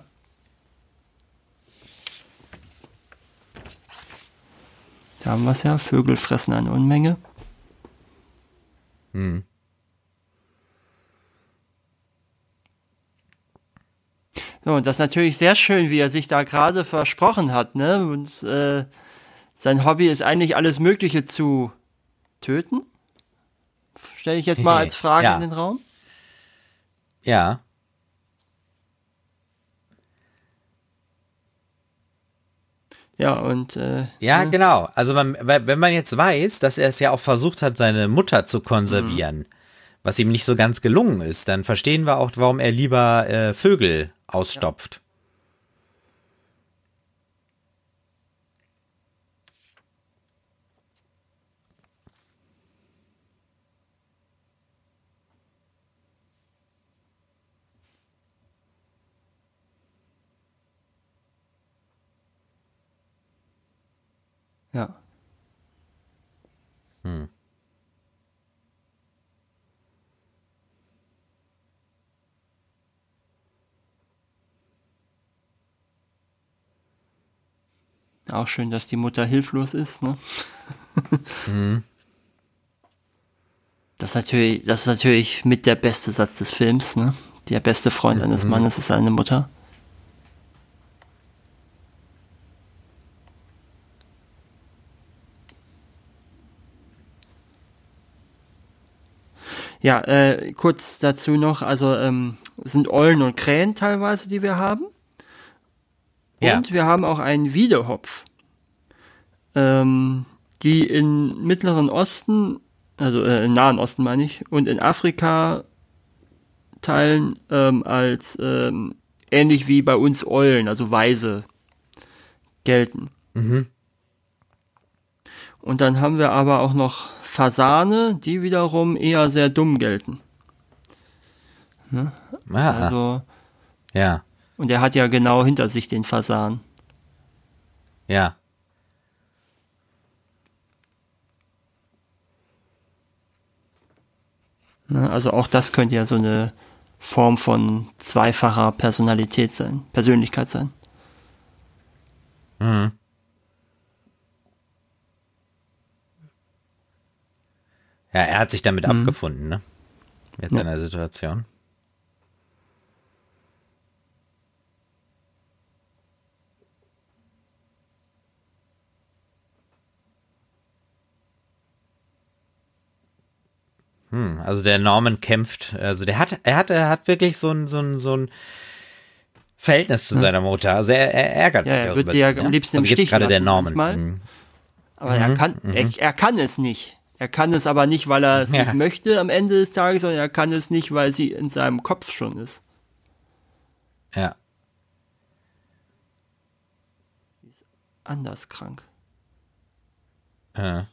Da haben wir es ja. Vögel fressen eine Unmenge. Hm. So, und das ist natürlich sehr schön, wie er sich da gerade versprochen hat, ne? Und äh, sein Hobby ist eigentlich alles Mögliche zu töten? Stelle ich jetzt mal als Frage ja. in den Raum. Ja, und äh, ja, ne? genau. Also man, wenn man jetzt weiß, dass er es ja auch versucht hat, seine Mutter zu konservieren, mhm. was ihm nicht so ganz gelungen ist, dann verstehen wir auch, warum er lieber äh, Vögel ausstopft. Ja. Hm. Auch schön, dass die Mutter hilflos ist, ne? mhm. Das ist natürlich, das ist natürlich mit der beste Satz des Films, ne? Der beste Freund mhm. eines Mannes ist seine Mutter. Ja, äh, kurz dazu noch, also ähm, sind Eulen und Krähen teilweise, die wir haben. Ja. Und wir haben auch einen Wiedehopf, ähm, die im Mittleren Osten, also äh, im Nahen Osten meine ich, und in Afrika teilen ähm, als ähm, ähnlich wie bei uns Eulen, also Weise, gelten. Mhm. Und dann haben wir aber auch noch Fasane, die wiederum eher sehr dumm gelten. Ne? Ah, also, ja. Und er hat ja genau hinter sich den Fasan. Ja. Ne? Also auch das könnte ja so eine Form von zweifacher Personalität sein, Persönlichkeit sein. Mhm. Ja, er hat sich damit mhm. abgefunden, ne? Mit ja. seiner Situation. Hm, also der Norman kämpft, also der hat, er hat, er hat wirklich so ein, so ein, so ein Verhältnis zu seiner Mutter. Also er, er ärgert ja, sich. Er würde sie ja am liebsten also im Stich gerade der Norman. Mal. Mhm. Aber mhm, er kann, mhm. er, er, kann es nicht. Er kann es aber nicht, weil er es ja. nicht möchte am Ende des Tages, sondern er kann es nicht, weil sie in seinem Kopf schon ist. Ja. Sie ist anders krank. Ja.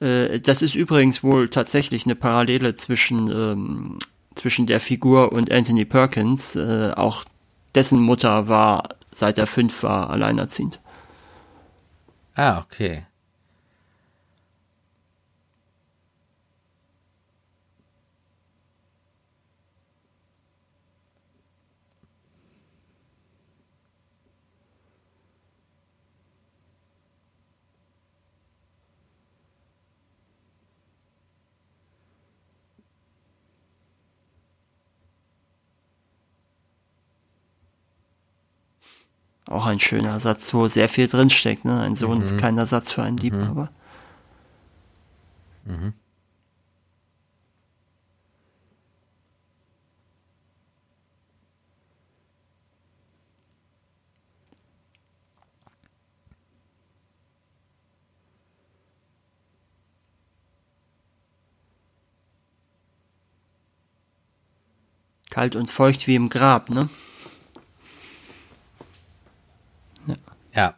Äh, das ist übrigens wohl tatsächlich eine Parallele zwischen, ähm, zwischen der Figur und Anthony Perkins. Äh, auch dessen Mutter war, seit er fünf war, alleinerziehend. Ah, okay. Auch ein schöner Satz, wo sehr viel drinsteckt. Ne? Ein Sohn mhm. ist kein Ersatz für einen Liebhaber. Mhm. Kalt und feucht wie im Grab, ne? Ja.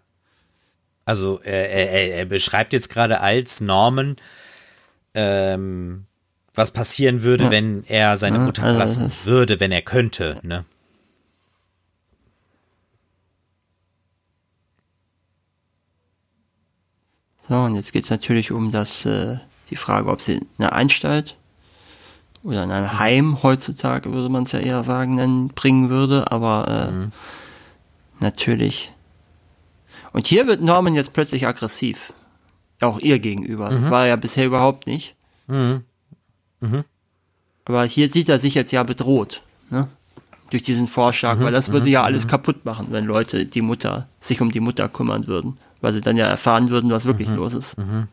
Also er, er, er beschreibt jetzt gerade als Norman, ähm, was passieren würde, ja. wenn er seine Mutter ja, also verlassen würde, wenn er könnte. Ne? So, und jetzt geht es natürlich um das, äh, die Frage, ob sie eine Anstalt oder in ein Heim heutzutage, würde man es ja eher sagen, nennen, bringen würde, aber äh, mhm. natürlich und hier wird Norman jetzt plötzlich aggressiv. Auch ihr gegenüber. Mhm. War er bisher überhaupt nicht. Mhm. Mhm. Aber hier sieht er sich jetzt ja bedroht. Ne? Durch diesen Vorschlag, mhm. weil das würde ja mhm. alles mhm. kaputt machen, wenn Leute die Mutter, sich um die Mutter kümmern würden. Weil sie dann ja erfahren würden, was wirklich los ist. Mhm.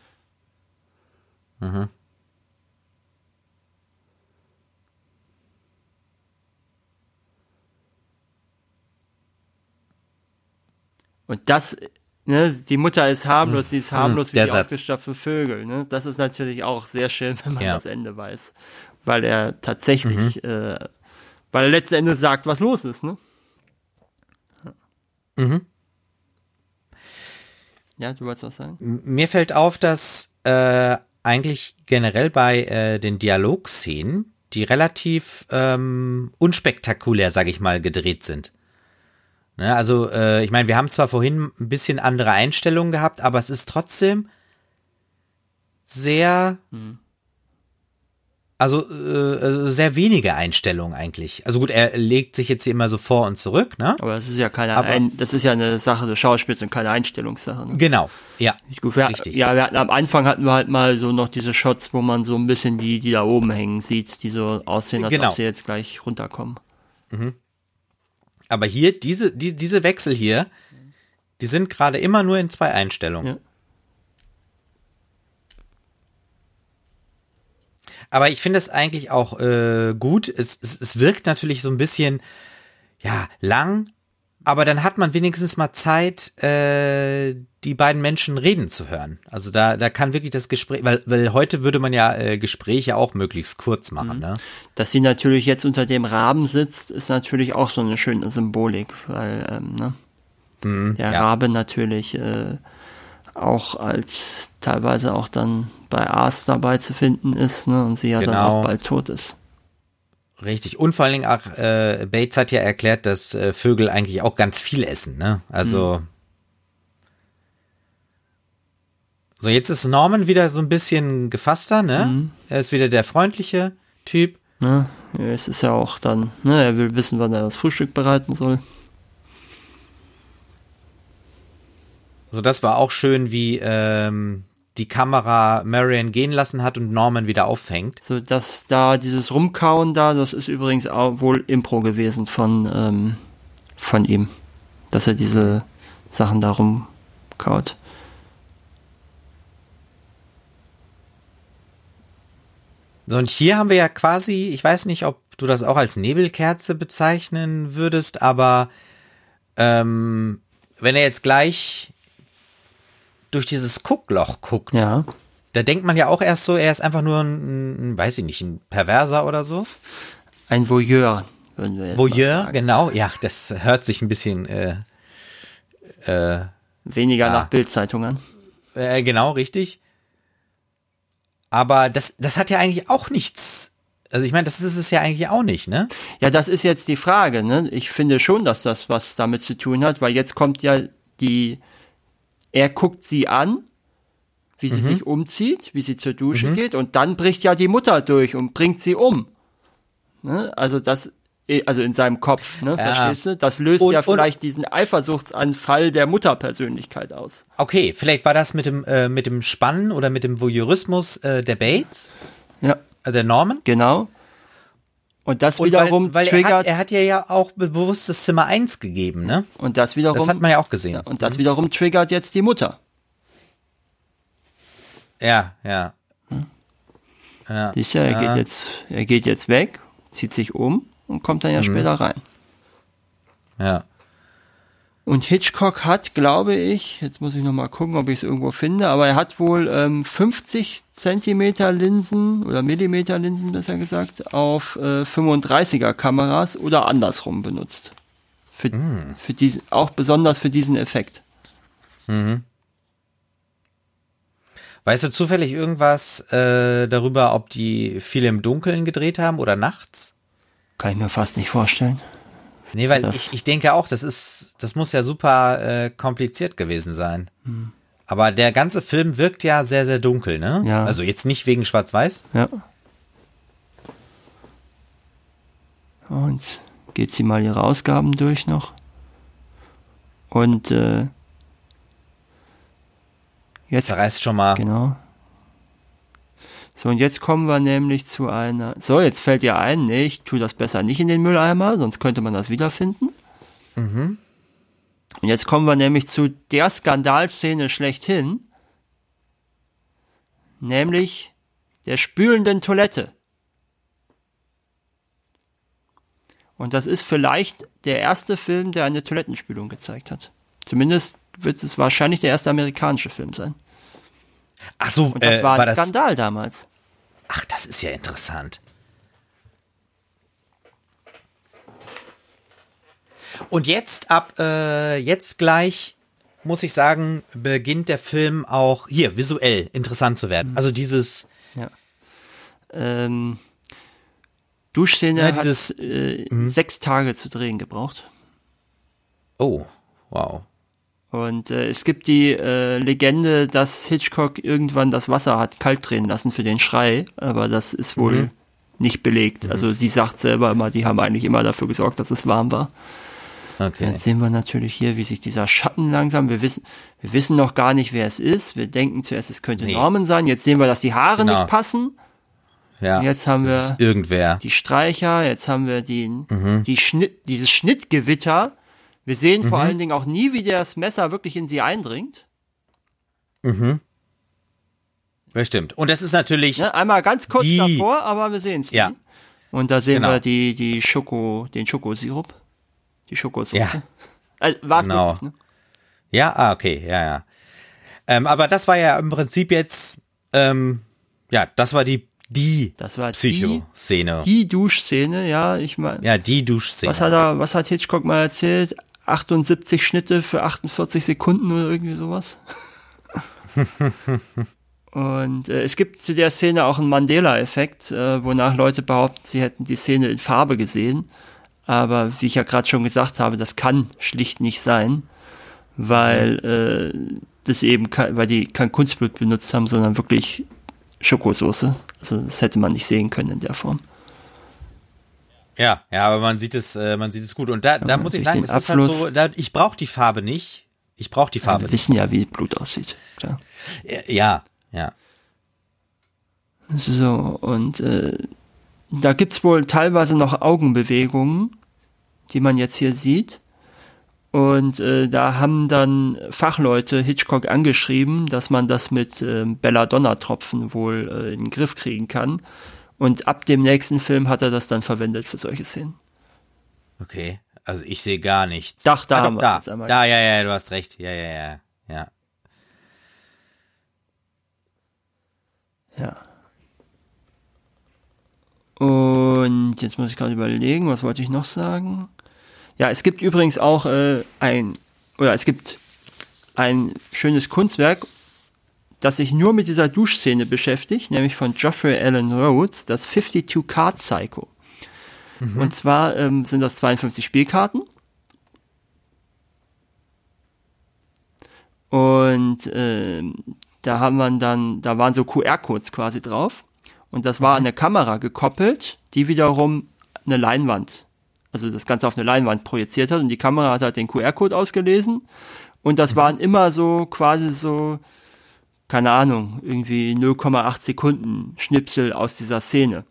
Und das, ne, die Mutter ist harmlos, sie ist harmlos wie der die Satz. ausgestopfte Vögel. Ne? Das ist natürlich auch sehr schön, wenn man Ja. das Ende weiß. Weil er tatsächlich, äh, weil er letzten Endes sagt, was los ist, ne? Ja, du wolltest was sagen? Mir fällt auf, dass äh, eigentlich generell bei äh, den Dialogszenen, die relativ ähm, unspektakulär, sag ich mal, gedreht sind. Ne, also, äh, ich meine, wir haben zwar vorhin ein bisschen andere Einstellungen gehabt, aber es ist trotzdem sehr, also äh, äh, sehr wenige Einstellungen eigentlich. Also gut, er legt sich jetzt hier immer so vor und zurück, ne? Aber das ist ja keine, Aber- ein, das ist ja eine Sache des Schauspiels und keine Einstellungssache. Ne? Genau, ja. Gut, wir, Richtig. Ja, wir hatten, am Anfang hatten wir halt mal so noch diese Shots, wo man so ein bisschen die, die da oben hängen sieht, die so aussehen, als Genau. ob sie jetzt gleich runterkommen. Aber hier, diese, die, diese Wechsel hier, die sind gerade immer nur in zwei Einstellungen. Ja. Aber ich finde es eigentlich auch äh, gut. Es, es, es wirkt natürlich so ein bisschen, ja, lang, aber dann hat man wenigstens mal Zeit, äh, die beiden Menschen reden zu hören. Also da, da kann wirklich das Gespräch, weil, weil heute würde man ja äh, Gespräche auch möglichst kurz machen, ne? Dass sie natürlich jetzt unter dem Raben sitzt, ist natürlich auch so eine schöne Symbolik, weil ähm, ne, der Mhm, ja. Rabe natürlich äh, auch als teilweise auch dann bei Aas dabei zu finden ist ne, und sie ja dann Genau. auch bald tot ist. Richtig. Und vor allen Dingen auch, äh, Bates hat ja erklärt, dass äh, Vögel eigentlich auch ganz viel essen, ne? Also. So, jetzt ist Norman wieder so ein bisschen gefasster, ne? Er ist wieder der freundliche Typ. Ne? Ja, Es ist ja auch dann, ne, er will wissen, wann er das Frühstück bereiten soll. So, das war auch schön, wie ähm, die Kamera Marion gehen lassen hat und Norman wieder auffängt. So, dass da dieses Rumkauen da, das ist übrigens auch wohl Impro gewesen von, ähm, von ihm. Dass er diese Sachen da rumkaut. So, und hier haben wir ja quasi, ich weiß nicht, ob du das auch als Nebelkerze bezeichnen würdest, aber ähm, wenn er jetzt gleich durch dieses Guckloch guckt, Ja. da denkt man ja auch erst so, er ist einfach nur ein, ein weiß ich nicht, ein Perverser oder so. Ein Voyeur, würden wir jetzt Voyeur, genau, ja, das hört sich ein bisschen äh, Weniger Ja. nach Bildzeitung an. Äh, genau, richtig. Aber das, das hat ja eigentlich auch nichts. Also ich meine, das ist es ja eigentlich auch nicht, ne? Ja, das ist jetzt die Frage. Ne? Ich finde schon, dass das was damit zu tun hat, weil jetzt kommt ja die, er guckt sie an, wie Mhm. sie sich umzieht, wie sie zur Dusche geht und dann bricht ja die Mutter durch und bringt sie um. Ne? Also das, also in seinem Kopf, ne? Ja. verstehst du? Das löst Und- ja und- vielleicht diesen Eifersuchtsanfall der Mutterpersönlichkeit aus. Okay, vielleicht war das mit dem, äh, mit dem Spannen oder mit dem Voyeurismus äh, der Bates, Ja, äh, der Norman. genau. Und das Und wiederum weil, weil er, triggert, hat, er hat ja ja auch be- bewusst das Zimmer 1 gegeben, ne? und das wiederum, Das hat man ja auch gesehen. ja, und das wiederum triggert jetzt die Mutter. Ja, ja. Ja, Siehst du, er ja. geht jetzt, er geht jetzt weg, zieht sich um und kommt dann Mhm. ja später rein. ja. Und Hitchcock hat, glaube ich, jetzt muss ich noch mal gucken, ob ich es irgendwo finde, aber er hat wohl ähm, 50 Zentimeter Linsen oder Millimeter Linsen, besser gesagt, auf äh, 35er Kameras oder andersrum benutzt. Für, Mm. für diesen, auch besonders für diesen Effekt. Weißt du zufällig irgendwas äh, darüber, ob die viel im Dunkeln gedreht haben oder nachts? Kann ich mir fast nicht vorstellen. Nee, weil Das- ich, ich denke auch, das ist, das muss ja super äh, kompliziert gewesen sein. Hm. Aber der ganze Film wirkt ja sehr, sehr dunkel, ne? Ja. Also jetzt nicht wegen Schwarz-Weiß. Ja. Und geht sie mal ihre Ausgaben durch noch. Und äh, jetzt Da reißt schon mal. genau. So, und jetzt kommen wir nämlich zu einer. So, jetzt fällt ihr ein, nee, ich tue das besser nicht in den Mülleimer, sonst könnte man das wiederfinden. Und jetzt kommen wir nämlich zu der Skandalszene schlechthin, nämlich der spülenden Toilette. Und das ist vielleicht der erste Film, der eine Toilettenspülung gezeigt hat. Zumindest wird es wahrscheinlich der erste amerikanische Film sein. Ach so, Und das äh, war ein das, Skandal damals. Ach, das ist ja interessant. Und jetzt ab äh, jetzt gleich muss ich sagen, beginnt der Film auch hier visuell interessant zu werden. Also dieses Ja. Ähm, Duschszene Ja, hat dieses- äh, sechs Tage zu drehen gebraucht. oh, wow. Und äh, es gibt die äh, Legende, dass Hitchcock irgendwann das Wasser hat kalt drehen lassen für den Schrei, aber das ist wohl nicht belegt. Also sie sagt selber immer, die haben eigentlich immer dafür gesorgt, dass es warm war. Okay. Jetzt sehen wir natürlich hier, wie sich dieser Schatten langsam, wir wissen, wir wissen noch gar nicht, wer es ist. Wir denken zuerst, es könnte Nee. Norman sein. Jetzt sehen wir, dass die Haare Genau. nicht passen. Ja. Jetzt haben wir irgendwer. die Streicher, jetzt haben wir den, Mhm. die Schnitt, dieses Schnittgewitter. Wir sehen Mhm. vor allen Dingen auch nie, wie das Messer wirklich in sie eindringt. Bestimmt. Und das ist natürlich Ne? Einmal ganz kurz Die- davor, aber wir sehen es Ja. nie. Und da sehen Genau. wir die, die Schoko, den Schokosirup. Die Schokosauce. Ja. Also, war's Genau. wirklich, ne? Ja, ah, okay, ja, ja. Ähm, aber das war ja im Prinzip jetzt, ähm, ja, das war die, die Das war die, Psycho-Szene. die Duschszene, ja, ich meine. Ja, die Duschszene. Was hat er, was hat Hitchcock mal erzählt? 78 Schnitte für 48 Sekunden oder irgendwie sowas. Und äh, es gibt zu der Szene auch einen Mandela-Effekt, äh, wonach Leute behaupten, sie hätten die Szene in Farbe gesehen. Aber wie ich ja gerade schon gesagt habe, das kann schlicht nicht sein, weil äh, das eben, kein, weil die kein Kunstblut benutzt haben, sondern wirklich Schokosoße. Also das hätte man nicht sehen können in der Form. Ja, ja, aber man sieht es, äh, man sieht es gut. Und da, da muss ich sagen, das ist halt Abfluss- so, da, ich brauche die Farbe nicht. Ich brauche die Farbe Wir wissen ja, wie Blut aussieht. Klar. nicht. Ja, ja. So, und äh, da gibt's wohl teilweise noch Augenbewegungen, die man jetzt hier sieht. Und äh, da haben dann Fachleute Hitchcock angeschrieben, dass man das mit ähm, Belladonna-Tropfen wohl äh, in den Griff kriegen kann. Und ab dem nächsten Film hat er das dann verwendet für solche Szenen. Okay. Also ich sehe gar nichts. Doch, da Ah, haben wir da. einmal- Da, ja, ja, du hast recht. Ja, ja, ja. Ja. Ja. Und jetzt muss ich gerade überlegen, was wollte ich noch sagen? Ja, es gibt übrigens auch äh, ein, oder es gibt ein schönes Kunstwerk, das sich nur mit dieser Duschszene beschäftigt, nämlich von Geoffrey Allen Rhodes, das 52 Card Psycho. Und zwar ähm, sind das 52 Spielkarten. Und ähm, da haben wir dann, da waren so QR-Codes quasi drauf. Und das war an der Kamera gekoppelt, die wiederum eine Leinwand, also das Ganze auf eine Leinwand projiziert hat. Und die Kamera hat halt den QR-Code ausgelesen. Und das waren immer so quasi so, keine Ahnung, irgendwie 0,8 Sekunden Schnipsel aus dieser Szene.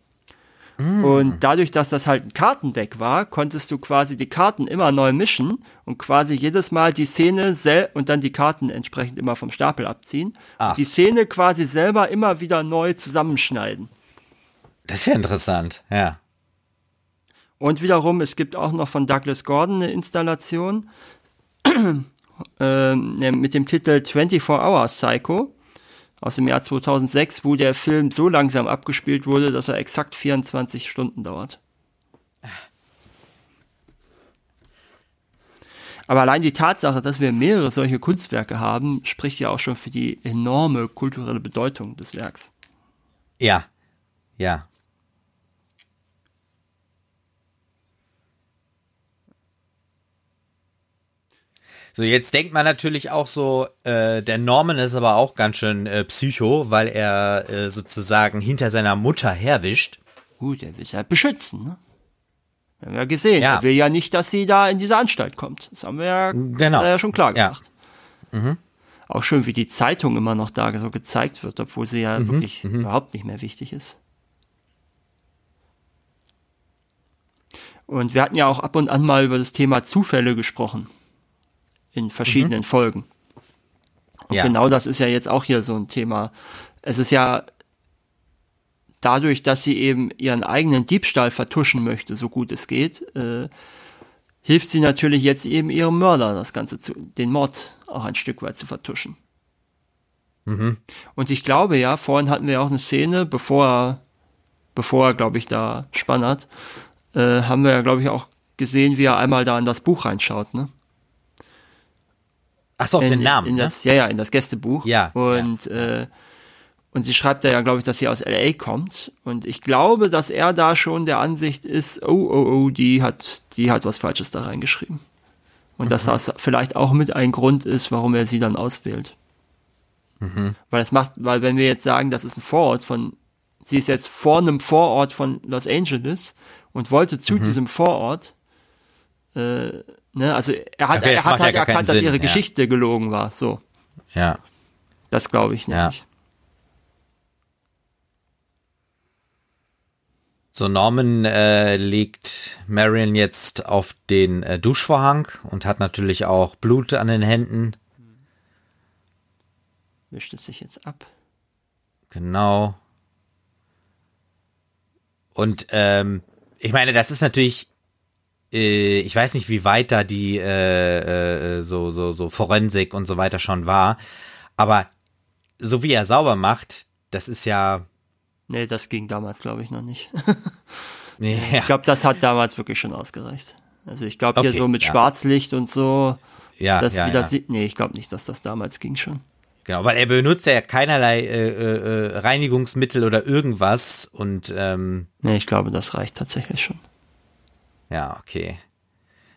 Und dadurch, dass das halt ein Kartendeck war, konntest du quasi die Karten immer neu mischen und quasi jedes Mal die Szene und dann die Karten entsprechend immer vom Stapel abziehen. Ach. Und die Szene quasi selber immer wieder neu zusammenschneiden. Das ist ja interessant. Ja. Und wiederum, es gibt auch noch von Douglas Gordon eine Installation ähm, mit dem Titel 24 Hours Psycho aus dem Jahr 2006, wo der Film so langsam abgespielt wurde, dass er exakt 24 Stunden dauert. Aber allein die Tatsache, dass wir mehrere solche Kunstwerke haben, spricht ja auch schon für die enorme kulturelle Bedeutung des Werks. Ja. Ja. So, jetzt denkt man natürlich auch so, äh, der Norman ist aber auch ganz schön äh, psycho, weil er äh, sozusagen hinter seiner Mutter herwischt. Gut, er will sie halt beschützen, ne? Wir haben ja gesehen, Ja. er will ja nicht, dass sie da in diese Anstalt kommt. Das haben wir ja, Genau. ja schon klar Ja. gemacht. Auch schön, wie die Zeitung immer noch da so gezeigt wird, obwohl sie ja wirklich überhaupt nicht mehr wichtig ist. Und wir hatten ja auch ab und an mal über das Thema Zufälle gesprochen. In verschiedenen Folgen. Und Ja. genau das ist ja jetzt auch hier so ein Thema. Es ist ja dadurch, dass sie eben ihren eigenen Diebstahl vertuschen möchte, so gut es geht, äh, hilft sie natürlich jetzt eben ihrem Mörder, das Ganze zu, den Mord auch ein Stück weit zu vertuschen. Mhm. Und ich glaube ja, vorhin hatten wir auch eine Szene, bevor er, bevor er, glaube ich, da spannert, äh, haben wir ja, glaube ich, auch gesehen, wie er einmal da in das Buch reinschaut, ne? Ach so, auf in, den Namen. In ne? das, ja, ja, in das Gästebuch. Ja, Und, Äh, und sie schreibt da ja, glaube ich, dass sie aus LA kommt. Und ich glaube, dass er da schon der Ansicht ist, oh, oh, oh, die hat, die hat was Falsches da reingeschrieben. Und dass Mhm. das vielleicht auch mit ein Grund ist, warum er sie dann auswählt. Mhm. Weil das macht, weil wenn wir jetzt sagen, das ist ein Vorort von, sie ist jetzt vor einem Vorort von Los Angeles und wollte zu Mhm. diesem Vorort, äh, ne, also er hat, Okay, er hat ja halt gar keinen erkannt, dass Sinn, ihre ja. Geschichte gelogen war. So, Ja. das glaube ich Ja. nicht. So, Norman äh, legt Marion jetzt auf den äh, Duschvorhang und hat natürlich auch Blut an den Händen. Wischt es sich jetzt ab. Genau. Und ähm, ich meine, das ist natürlich, ich weiß nicht, wie weit da die äh, äh, so, so, so Forensik und so weiter schon war, aber so wie er sauber macht, das ist ja. Nee, das ging damals, glaube ich, noch nicht. Nee, ja. Ich glaube, das hat damals wirklich schon ausgereicht. Also ich glaube hier Okay, so mit ja. Schwarzlicht und so, ja, das ja, wieder ja. sieht. Nee, ich glaube nicht, dass das damals ging schon. Genau, weil er benutzt ja keinerlei äh, äh, äh, Reinigungsmittel oder irgendwas und ähm, Nee, ich glaube, das reicht tatsächlich schon. Ja, okay.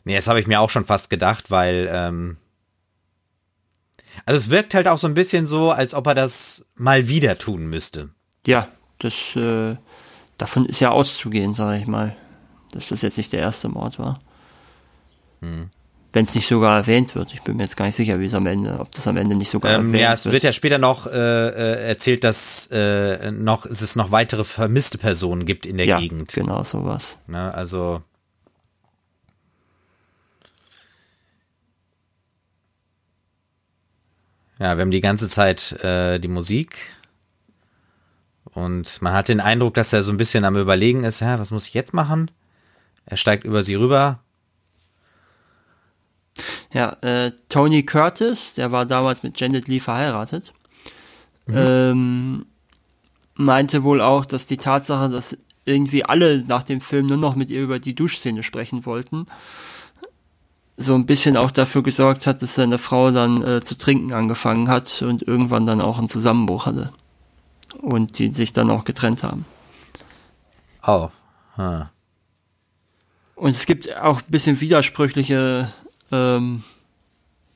Nee, das habe ich mir auch schon fast gedacht, weil ähm, also es wirkt halt auch so ein bisschen so, als ob er das mal wieder tun müsste. Ja, das, äh, davon ist ja auszugehen, sage ich mal, dass das jetzt nicht der erste Mord war. Hm. Wenn es nicht sogar erwähnt wird. Ich bin mir jetzt gar nicht sicher, wie es am Ende, ob das am Ende nicht sogar Ähm, erwähnt ja, es wird. wird ja später noch äh, äh, erzählt, dass äh, noch es noch weitere vermisste Personen gibt in der ja, Gegend. genau sowas. Ne, also ja, wir haben die ganze Zeit äh, die Musik und man hat den Eindruck, dass er so ein bisschen am Überlegen ist, ja, was muss ich jetzt machen? Er steigt über sie rüber. Ja, äh, Tony Curtis, der war damals mit Janet Lee verheiratet, ähm, meinte wohl auch, dass die Tatsache, dass irgendwie alle nach dem Film nur noch mit ihr über die Duschszene sprechen wollten, so ein bisschen auch dafür gesorgt hat, dass seine Frau dann äh, zu trinken angefangen hat und irgendwann dann auch einen Zusammenbruch hatte. Und die sich dann auch getrennt haben. Oh. Hm. Und es gibt auch ein bisschen widersprüchliche ähm,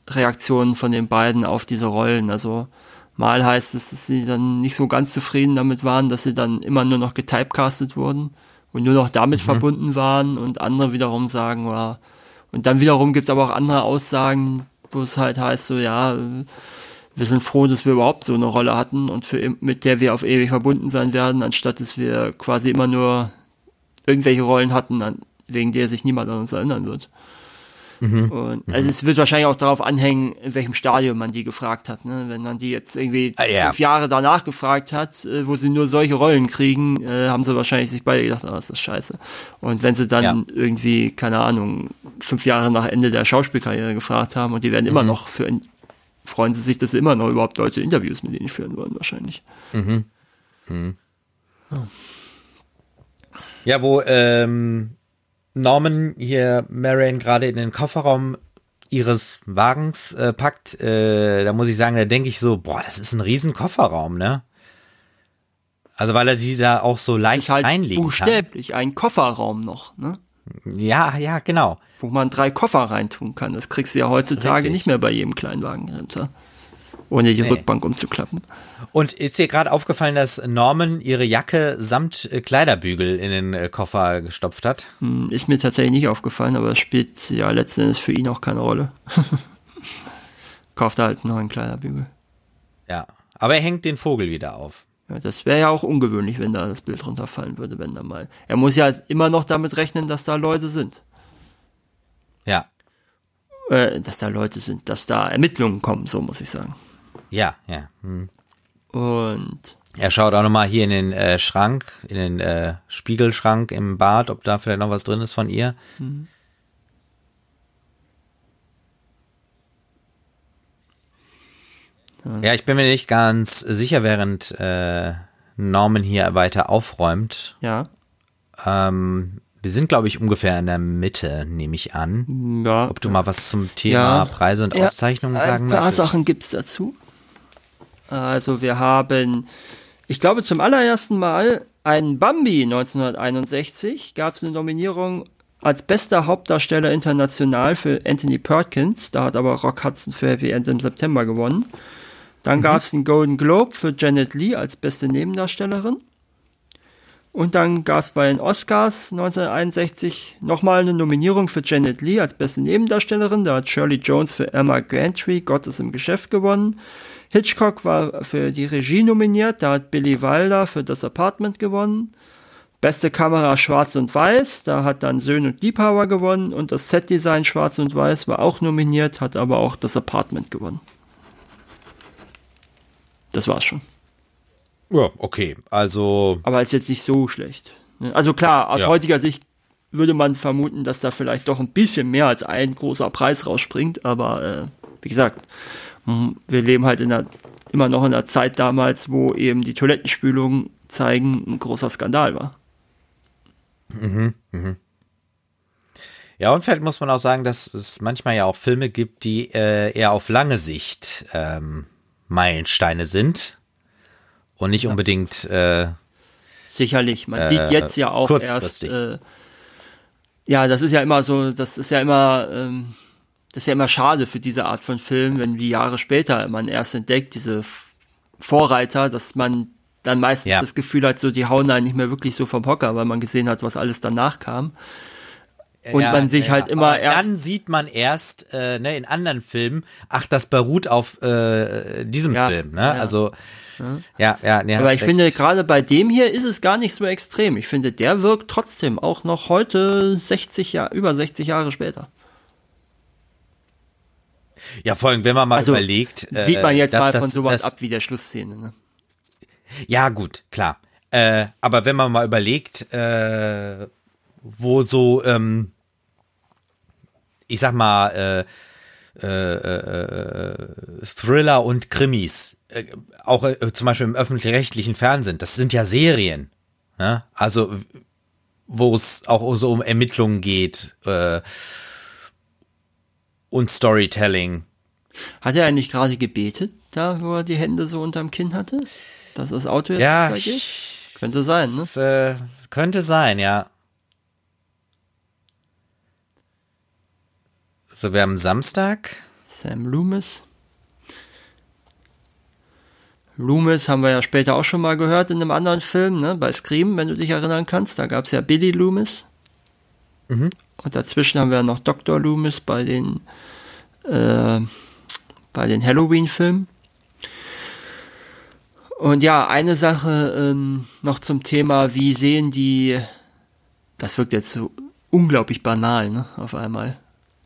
Reaktionen von den beiden auf diese Rollen. Also mal heißt es, dass sie dann nicht so ganz zufrieden damit waren, dass sie dann immer nur noch getypecastet wurden und nur noch damit verbunden waren und andere wiederum sagen, ja, und dann wiederum gibt es aber auch andere Aussagen, wo es halt heißt, so ja, wir sind froh, dass wir überhaupt so eine Rolle hatten und für, mit der wir auf ewig verbunden sein werden, anstatt dass wir quasi immer nur irgendwelche Rollen hatten, an, wegen der sich niemand an uns erinnern wird. Und also es wird wahrscheinlich auch darauf anhängen, in welchem Stadium man die gefragt hat. Ne? Wenn man die jetzt irgendwie Ah, ja. fünf Jahre danach gefragt hat, äh, wo sie nur solche Rollen kriegen, äh, haben sie wahrscheinlich sich beide gedacht, ah, ist das scheiße. Und wenn sie dann Ja. irgendwie, keine Ahnung, fünf Jahre nach Ende der Schauspielkarriere gefragt haben und die werden Mhm. immer noch für, freuen sie sich, dass sie immer noch überhaupt Leute Interviews mit ihnen führen wollen, wahrscheinlich. Ja, wo ähm, Norman hier Marion gerade in den Kofferraum ihres Wagens äh, packt, äh, da muss ich sagen, da denke ich so, boah, das ist ein riesen Kofferraum, ne? Also weil er die da auch so leicht Ist halt einlegen buchstäblich ein Kofferraum noch, ne? kann. Ja, ja, genau. wo man drei Koffer reintun kann. Das kriegst du ja heutzutage Richtig. nicht mehr bei jedem Kleinwagen runter. Ohne die Nee. Rückbank umzuklappen. Und ist dir gerade aufgefallen, dass Norman ihre Jacke samt äh, Kleiderbügel in den äh, Koffer gestopft hat? Hm, Ist mir tatsächlich nicht aufgefallen, aber es spielt ja letzten Endes für ihn auch keine Rolle. Kauft er halt einen neuen Kleiderbügel. Ja. Aber er hängt den Vogel wieder auf. Ja, das wäre ja auch ungewöhnlich, wenn da das Bild runterfallen würde, wenn da mal. Er muss ja immer noch damit rechnen, dass da Leute sind. Ja. Äh, dass da Leute sind, dass da Ermittlungen kommen, so muss ich sagen. Ja, ja. Hm. Und er schaut auch nochmal hier in den äh, Schrank, in den äh, Spiegelschrank im Bad, ob da vielleicht noch was drin ist von ihr. Mhm. Ja, ich bin mir nicht ganz sicher, während äh, Norman hier weiter aufräumt. Ja. Ähm, wir sind, glaube ich, ungefähr in der Mitte, nehme ich an. Ja. Ob du mal was zum Thema ja. Preise und ja. Auszeichnungen sagen möchtest. Ein paar. Sachen gibt es dazu. Also wir haben, ich glaube zum allerersten Mal einen Bambi 1961 gab es eine Nominierung als bester Hauptdarsteller international für Anthony Perkins. Da hat aber Rock Hudson für Happy End im September gewonnen. Dann gab es einen Golden Globe für Janet Lee als beste Nebendarstellerin. Und dann gab es bei den Oscars 1961 nochmal eine Nominierung für Janet Lee als beste Nebendarstellerin. Da hat Shirley Jones für Emma Gantry Gott ist im Geschäft gewonnen. Hitchcock war für die Regie nominiert. Da hat Billy Wilder für das Apartment gewonnen. Beste Kamera Schwarz und Weiß. Da hat dann Söhn und Liebhaber gewonnen. Und das Setdesign Schwarz und Weiß war auch nominiert, hat aber auch das Apartment gewonnen. Das war's schon. Ja, okay. Also, Aber ist jetzt nicht so schlecht. ne? Also klar, aus Ja. heutiger Sicht würde man vermuten, dass da vielleicht doch ein bisschen mehr als ein großer Preis rausspringt. Aber äh, wie gesagt, wir leben halt in der, immer noch in der Zeit damals, wo eben die Toilettenspülungen zeigen, ein großer Skandal war. ja, und vielleicht muss man auch sagen, dass es manchmal ja auch Filme gibt, die äh, eher auf lange Sicht ähm, Meilensteine sind und nicht unbedingt äh, Sicherlich. Man Äh, sieht jetzt ja auch erst. Äh, ja, das ist ja immer so, das ist ja immer, ähm, das ist ja immer schade für diese Art von Film, wenn die Jahre später man erst entdeckt, diese Vorreiter, dass man dann meistens Ja. das Gefühl hat, so die hauen einen nicht mehr wirklich so vom Hocker, weil man gesehen hat, was alles danach kam. Und Ja, man sich ja, halt immer Aber erst- Dann sieht man erst äh, ne, in anderen Filmen, ach, das beruht auf äh, diesem Film. Ne? Also, ja, ja, ja. Aber ich recht. finde, gerade bei dem hier ist es gar nicht so extrem. Ich finde, der wirkt trotzdem auch noch heute 60 Jahre, über 60 Jahre später. Ja, vor allem, wenn man mal Also überlegt. sieht man äh, jetzt dass mal das- von sowas das- ab wie der Schlussszene. Ne? Ja, gut, klar. Äh, aber wenn man mal überlegt, äh, wo so, ähm, ich sag mal, äh, äh, äh, Thriller und Krimis, äh, auch äh, zum Beispiel im öffentlich-rechtlichen Fernsehen, das sind ja Serien. Ne? Also, wo es auch so um Ermittlungen geht äh, und Storytelling. Hat er eigentlich gerade gebetet, da wo er die Hände so unterm Kinn hatte? Dass das Auto jetzt Ja, weitergeht? Könnte sein, ne? das, äh, könnte sein, ja. So, wir haben Samstag. Sam Loomis. Loomis haben wir ja später auch schon mal gehört in einem anderen Film, ne? Bei Scream, wenn du dich erinnern kannst. Da gab es ja Billy Loomis. Mhm. Und dazwischen haben wir noch Dr. Loomis bei den, äh, bei den Halloween-Filmen. Und ja, eine Sache ähm, noch zum Thema, wie sehen die, das wirkt jetzt so unglaublich banal, ne, auf einmal,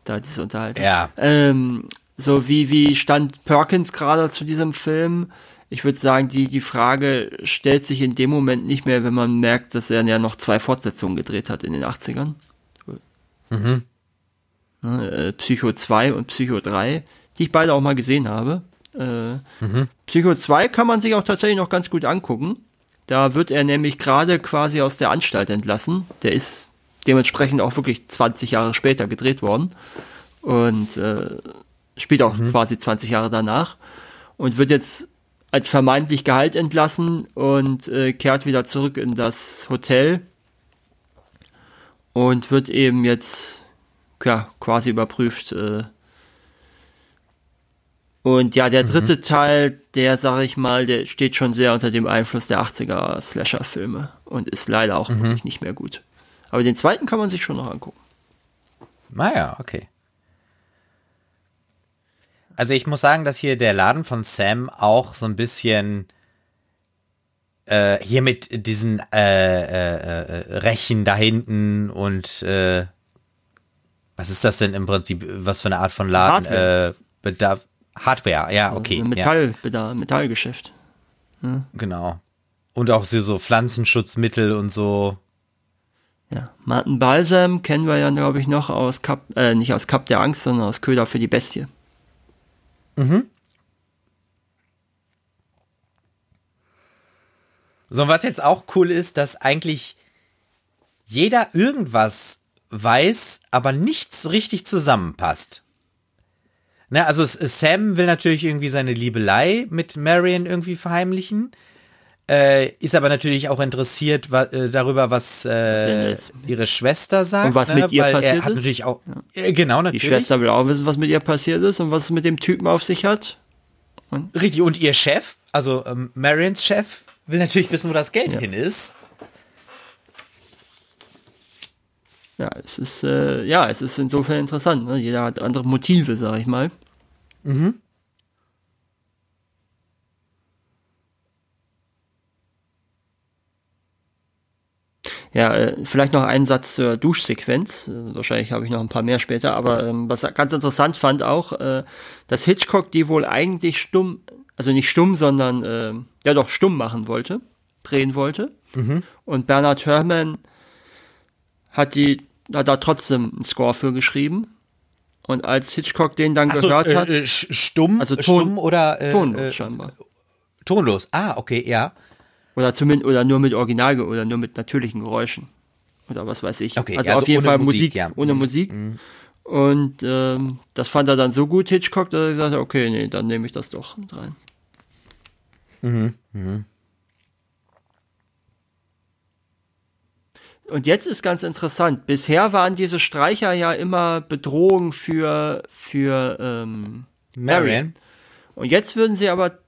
da diese Unterhaltung. Ja. Ähm, so wie, wie stand Perkins gerade zu diesem Film? Ich würde sagen, die, die Frage stellt sich in dem Moment nicht mehr, wenn man merkt, dass er ja noch zwei Fortsetzungen gedreht hat in den 80ern. Ne, äh, Psycho 2 und Psycho 3, die ich beide auch mal gesehen habe. Äh, Psycho 2 kann man sich auch tatsächlich noch ganz gut angucken. Da wird er nämlich gerade quasi aus der Anstalt entlassen. Der ist dementsprechend auch wirklich 20 Jahre später gedreht worden. Und äh, spielt auch quasi 20 Jahre danach. Und wird jetzt als vermeintlich Gehalt entlassen und äh, kehrt wieder zurück in das Hotel und wird eben jetzt ja, quasi überprüft. Äh. Und ja, der dritte Teil, der, sag ich mal, der steht schon sehr unter dem Einfluss der 80er Slasher-Filme und ist leider auch wirklich nicht mehr gut. Aber den zweiten kann man sich schon noch angucken. Naja, okay. Also ich muss sagen, dass hier der Laden von Sam auch so ein bisschen äh, hier mit diesen äh, äh, äh, Rechen da hinten und äh, was ist das denn im Prinzip? Was für eine Art von Laden? Hardware. Äh, Bedarf, Hardware, ja, okay. Ein ja, Metall, Bedarf, Metallgeschäft. genau. Und auch so, Pflanzenschutzmittel und so. Ja. Martin Balsam kennen wir ja, glaube ich, noch aus Cup, äh, nicht aus Cup der Angst, sondern aus Köder für die Bestie. So, was jetzt auch cool ist, dass eigentlich jeder irgendwas weiß, aber nichts richtig zusammenpasst. Ne, also Sam will natürlich irgendwie seine Liebelei mit Marion irgendwie verheimlichen. Äh, ist aber natürlich auch interessiert wa äh, darüber, was äh, ihre Schwester sagt. Und was ne? mit ihr Weil passiert er hat ist. natürlich auch äh, genau Die natürlich Schwester will auch wissen, was mit ihr passiert ist und was es mit dem Typen auf sich hat. richtig und ihr Chef, also ähm, Marions Chef, will natürlich wissen, wo das Geld Ja. hin ist. Ja, es ist, äh, ja, es ist insofern interessant. Ne? Jeder hat andere Motive, sag ich mal. Ja, äh, vielleicht noch einen Satz zur Duschsequenz. Äh, wahrscheinlich habe ich noch ein paar mehr später, aber ähm, was ganz interessant fand auch, äh, dass Hitchcock die wohl eigentlich stumm, also nicht stumm, sondern äh, ja doch stumm machen wollte, drehen wollte. Und Bernard Herrmann hat die, hat da trotzdem einen Score für geschrieben. Und als Hitchcock den dann Ach so, gehört äh, hat, äh, stumm, Also Ton- stumm oder äh, tonlos äh, scheinbar. tonlos. Ah, okay, ja. Oder zumindest, oder nur mit Original oder nur mit natürlichen Geräuschen. Oder was weiß ich. Okay, also ja, auf also jeden Fall Musik, Musik, ja. ohne Mhm. Musik. Und ähm, das fand er dann so gut, Hitchcock, dass er gesagt hat, okay, nee, dann nehme ich das doch mit rein. Mhm, Und jetzt ist ganz interessant. Bisher waren diese Streicher ja immer Bedrohung für, für ähm, Marion. Und jetzt würden sie aber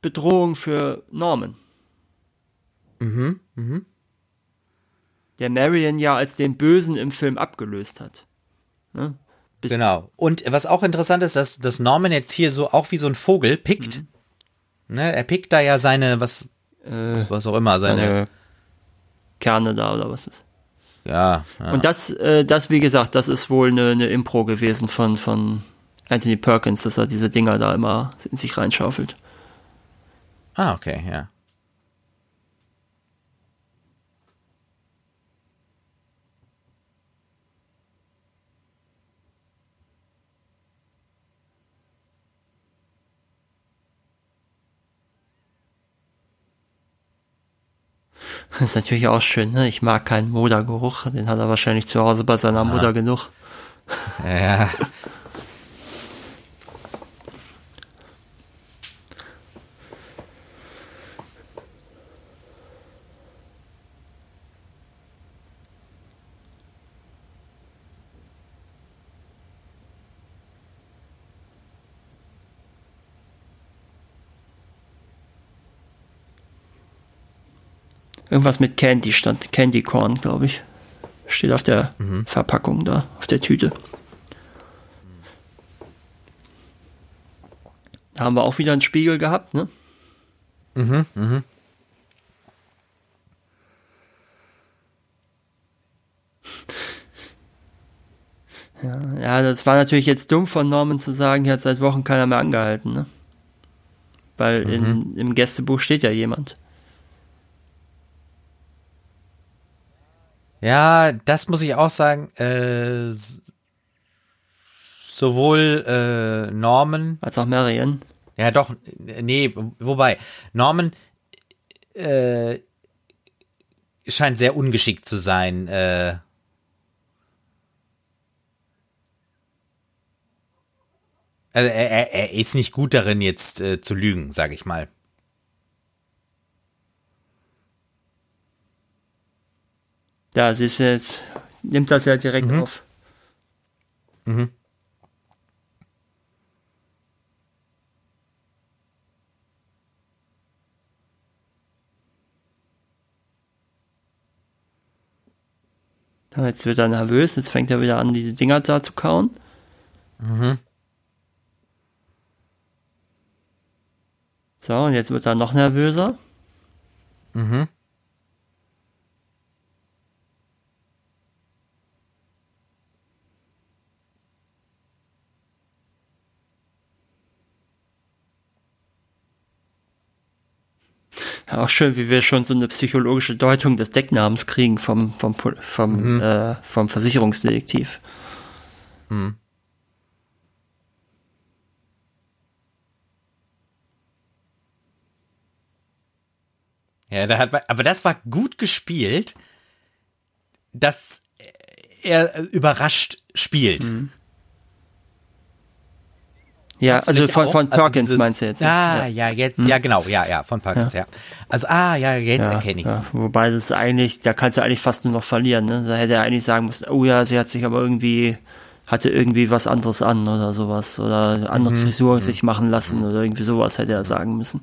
Bedrohung für Norman. Mhm, mhm. Der Marion ja als den Bösen im Film abgelöst hat. Ne? Genau. Und was auch interessant ist, dass, dass Norman jetzt hier so auch wie so ein Vogel pickt. Ne, er pickt da ja seine, was, äh, was auch immer, seine, seine Kerne da oder was ist. ja, ja. Und das, äh, das, wie gesagt, das ist wohl eine, eine Impro gewesen von, von Anthony Perkins, dass er diese Dinger da immer in sich reinschaufelt. Ah, okay, ja. Das ist natürlich auch schön, ne? Ich mag keinen Modergeruch, den hat er wahrscheinlich zu Hause bei seiner Mutter genug. Ja. Irgendwas mit Candy stand, Candy Corn, glaube ich. Steht auf der Verpackung da, auf der Tüte. Da haben wir auch wieder einen Spiegel gehabt, ne? Ja, ja, das war natürlich jetzt dumm von Norman zu sagen, hier hat seit Wochen keiner mehr angehalten, ne? Weil in, im Gästebuch steht ja jemand. Ja, das muss ich auch sagen. Äh, sowohl äh, Norman, Als auch Marion. ja doch, nee, wobei Norman äh, scheint sehr ungeschickt zu sein. Äh, also er, er, er ist nicht gut darin, jetzt äh, zu lügen, sage ich mal. Ja, sie ist jetzt, nimmt das ja direkt auf. Ja, Jetzt wird er nervös, jetzt fängt er wieder an, diese Dinger da zu kauen. So, und jetzt wird er noch nervöser. Ja, auch schön, wie wir schon so eine psychologische Deutung des Decknamens kriegen vom, vom, vom, äh, vom Versicherungsdetektiv. Ja, da hat, aber das war gut gespielt, dass er überrascht spielt. Mhm. Ja, also von, von also Perkins also dieses, meinst du jetzt? Ah, ja, ja jetzt, hm. ja genau, ja, ja, von Perkins, ja. ja. Also, ah, ja, jetzt ja, erkenne ich ja. Wobei das eigentlich, da kannst du eigentlich fast nur noch verlieren, ne? Da hätte er eigentlich sagen müssen, oh ja, sie hat sich aber irgendwie, hatte irgendwie was anderes an oder sowas. Oder andere mhm. Frisur mhm. sich machen lassen oder irgendwie sowas hätte er sagen müssen.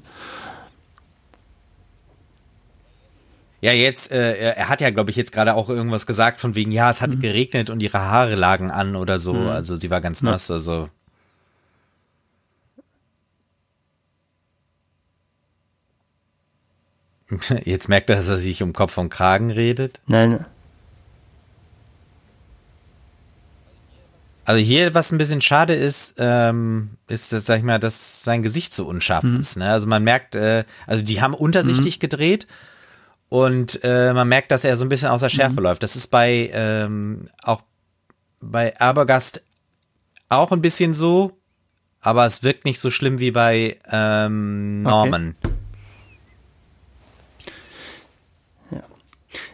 Ja, jetzt, äh, er hat ja, glaube ich, jetzt gerade auch irgendwas gesagt von wegen, ja, es hat mhm. geregnet und ihre Haare lagen an oder so. Mhm. Also sie war ganz nass, also. Jetzt merkt er, dass er sich um Kopf und Kragen redet. Nein. Also hier, was ein bisschen schade ist, ähm, ist, dass, sag ich mal, dass sein Gesicht so unscharf mhm. ist. Ne? Also man merkt, äh, also die haben untersichtig mhm. gedreht und äh, man merkt, dass er so ein bisschen außer Schärfe mhm. läuft. Das ist bei ähm, auch bei Abergast auch ein bisschen so, aber es wirkt nicht so schlimm wie bei ähm, Norman. Okay.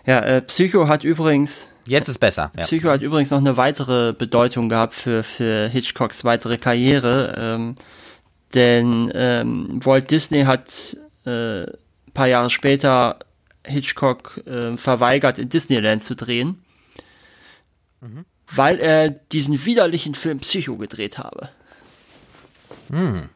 Ja, äh, Psycho hat übrigens. Jetzt ist besser. Ja. Psycho hat übrigens noch eine weitere Bedeutung gehabt für, für Hitchcocks weitere Karriere. Ähm, denn ähm, Walt Disney hat äh, paar Jahre später Hitchcock äh, verweigert, in Disneyland zu drehen, mhm. weil er diesen widerlichen Film Psycho gedreht habe. Mhm.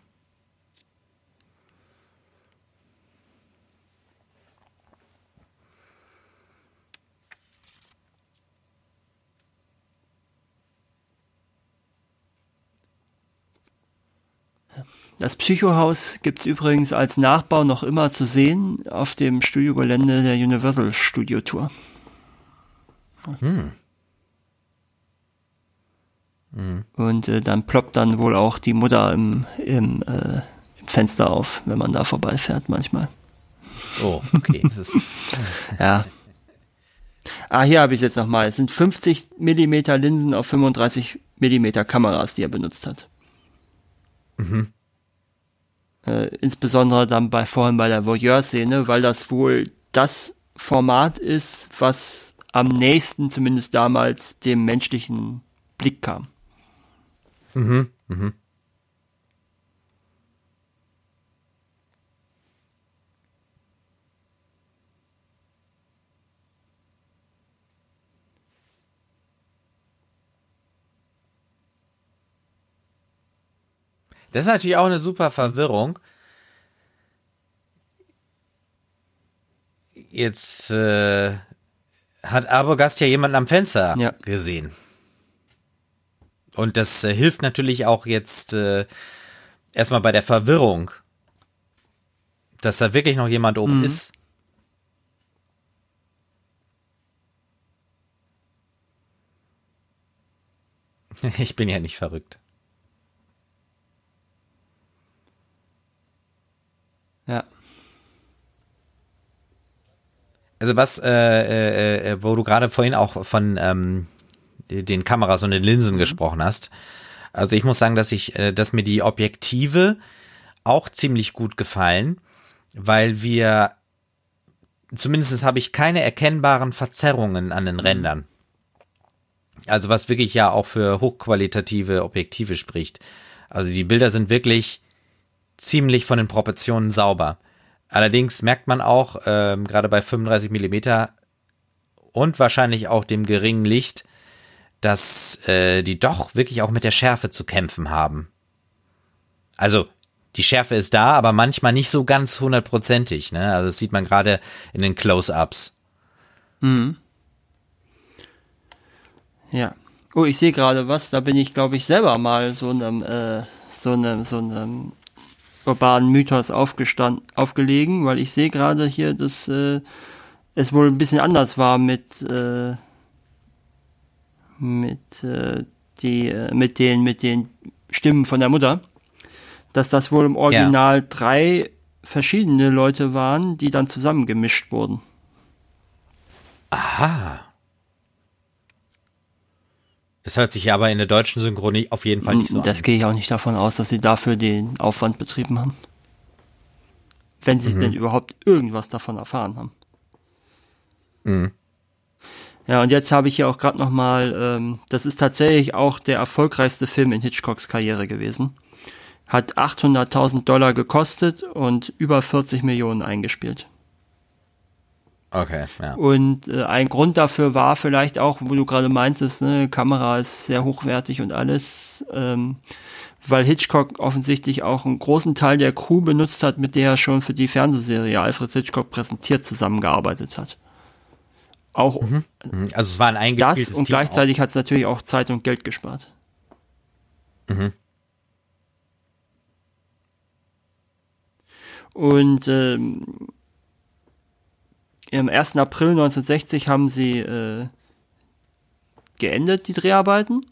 Das Psychohaus gibt es übrigens als Nachbau noch immer zu sehen auf dem Studiogelände der Universal Studio Tour. Hm. Hm. Und äh, dann ploppt dann wohl auch die Mutter im, im, äh, im Fenster auf, wenn man da vorbeifährt manchmal. Oh, okay. ja. Ah, hier habe ich es jetzt nochmal. Es sind 50 Millimeter Linsen auf 35 Millimeter Kameras, die er benutzt hat. Mhm. Äh, insbesondere dann bei vorhin bei der Voyeur-Szene, weil das wohl das Format ist, was am nächsten zumindest damals dem menschlichen Blick kam. Mhm, mhm. Das ist natürlich auch eine super Verwirrung. Jetzt äh, hat Arbogast ja jemanden am Fenster ja. gesehen. Und das äh, hilft natürlich auch jetzt äh, erstmal bei der Verwirrung, dass da wirklich noch jemand oben mhm. ist. Ich bin ja nicht verrückt. Ja. Also was, äh, äh, äh, wo du gerade vorhin auch von ähm, den Kameras und den Linsen mhm. gesprochen hast. Also ich muss sagen, dass ich, äh, dass mir die Objektive auch ziemlich gut gefallen, weil wir, zumindest habe ich keine erkennbaren Verzerrungen an den mhm. Rändern. Also was wirklich ja auch für hochqualitative Objektive spricht. Also die Bilder sind wirklich ziemlich von den Proportionen sauber. Allerdings merkt man auch, ähm, gerade bei 35 Millimeter und wahrscheinlich auch dem geringen Licht, dass äh, die doch wirklich auch mit der Schärfe zu kämpfen haben. Also die Schärfe ist da, aber manchmal nicht so ganz hundertprozentig. Ne? Also das sieht man gerade in den Close-ups. Mhm. Ja. Oh, ich sehe gerade was. Da bin ich, glaube ich, selber mal so einem, äh, so einem, so einem urbanen Mythos aufgestand, aufgelegen, weil ich sehe gerade hier, dass äh, es wohl ein bisschen anders war mit äh, mit äh, die äh, mit den mit den Stimmen von der Mutter, dass das wohl im Original ja. drei verschiedene Leute waren, die dann zusammengemischt wurden. Aha. Das hört sich aber in der deutschen Synchronie auf jeden Fall nicht so das an. Das gehe ich auch nicht davon aus, dass sie dafür den Aufwand betrieben haben. Wenn sie mhm. denn überhaupt irgendwas davon erfahren haben. Mhm. Ja, und jetzt habe ich hier auch gerade noch mal, ähm, das ist tatsächlich auch der erfolgreichste Film in Hitchcocks Karriere gewesen. Hat 800.000 Dollar gekostet und über 40 Millionen eingespielt. Okay, ja. Und äh, ein Grund dafür war vielleicht auch, wo du gerade meintest, ne, Kamera ist sehr hochwertig und alles, ähm, weil Hitchcock offensichtlich auch einen großen Teil der Crew benutzt hat, mit der er schon für die Fernsehserie Alfred Hitchcock präsentiert zusammengearbeitet hat. Auch mhm. mhm. also es war ein eingespieltes das und Team gleichzeitig hat es natürlich auch Zeit und Geld gespart. Mhm. Und ähm, im 1. April 1960 haben sie äh, geendet, die Dreharbeiten.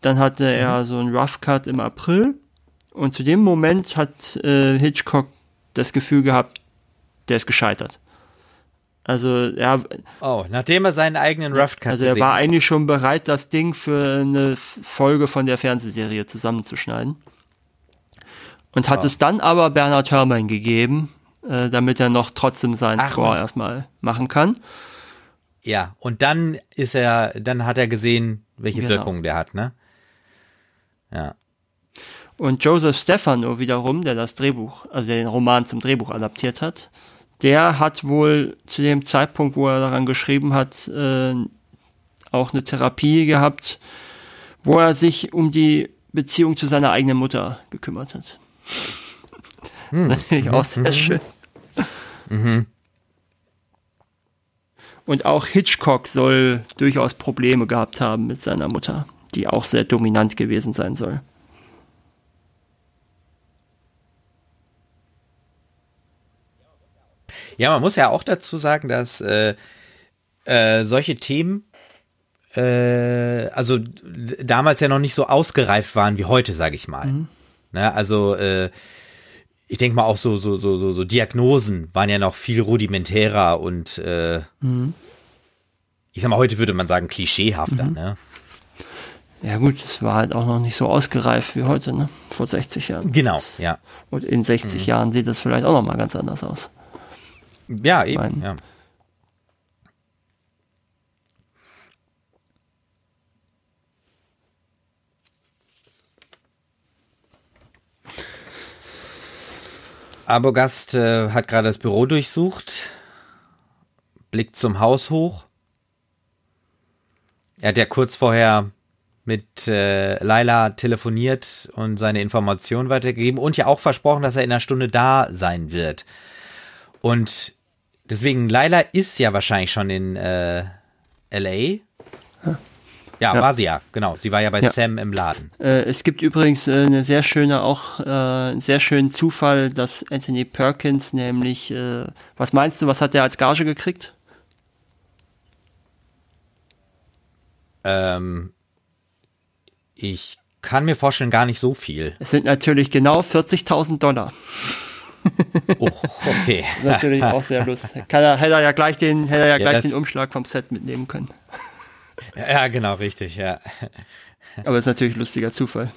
Dann hatte mhm. er so einen Rough Cut im April. Und zu dem Moment hat äh, Hitchcock das Gefühl gehabt, der ist gescheitert. Also ja. Oh, nachdem er seinen eigenen Rough Cut Also er war eigentlich schon bereit, das Ding für eine Folge von der Fernsehserie zusammenzuschneiden. Und hat oh. es dann aber Bernhard Herrmann gegeben, äh, damit er noch trotzdem seinen Ach, Score erstmal machen kann. Ja, und dann ist er, dann hat er gesehen, welche genau. Wirkung der hat, ne? Ja. Und Joseph Stefano wiederum, der das Drehbuch, also den Roman zum Drehbuch adaptiert hat, der hat wohl zu dem Zeitpunkt, wo er daran geschrieben hat, äh, auch eine Therapie gehabt, wo er sich um die Beziehung zu seiner eigenen Mutter gekümmert hat. Hm. Natürlich auch sehr mhm. schön. Mhm. Und auch Hitchcock soll durchaus Probleme gehabt haben mit seiner Mutter, die auch sehr dominant gewesen sein soll. Ja, man muss ja auch dazu sagen, dass äh, äh, solche Themen äh, also damals ja noch nicht so ausgereift waren wie heute, sage ich mal. Mhm. Ne, also äh, ich denke mal auch so, so, so, so, so Diagnosen waren ja noch viel rudimentärer und äh, mhm. ich sag mal, heute würde man sagen, klischeehafter, mhm. ne? Ja gut, es war halt auch noch nicht so ausgereift wie heute, ne? Vor 60 Jahren. Genau, ja. Und in 60 mhm. Jahren sieht das vielleicht auch noch mal ganz anders aus. Ja, eben, mein, ja. Abogast äh, hat gerade das Büro durchsucht, blickt zum Haus hoch. Er hat ja kurz vorher mit äh, Laila telefoniert und seine Informationen weitergegeben und ja auch versprochen, dass er in einer Stunde da sein wird. Und deswegen, Laila ist ja wahrscheinlich schon in äh, LA. Ja, ja, war sie ja, genau. Sie war ja bei ja. Sam im Laden. Äh, es gibt übrigens äh, eine sehr schöne, auch äh, einen sehr schönen Zufall, dass Anthony Perkins nämlich, äh, was meinst du, was hat der als Gage gekriegt? Ähm, ich kann mir vorstellen, gar nicht so viel. Es sind natürlich genau 40.000 Dollar. oh, okay. natürlich auch sehr lustig. Kann er, hätte er ja gleich den, hätte er ja, ja gleich den Umschlag vom Set mitnehmen können. Ja, genau, richtig, ja. Aber es ist natürlich ein lustiger Zufall.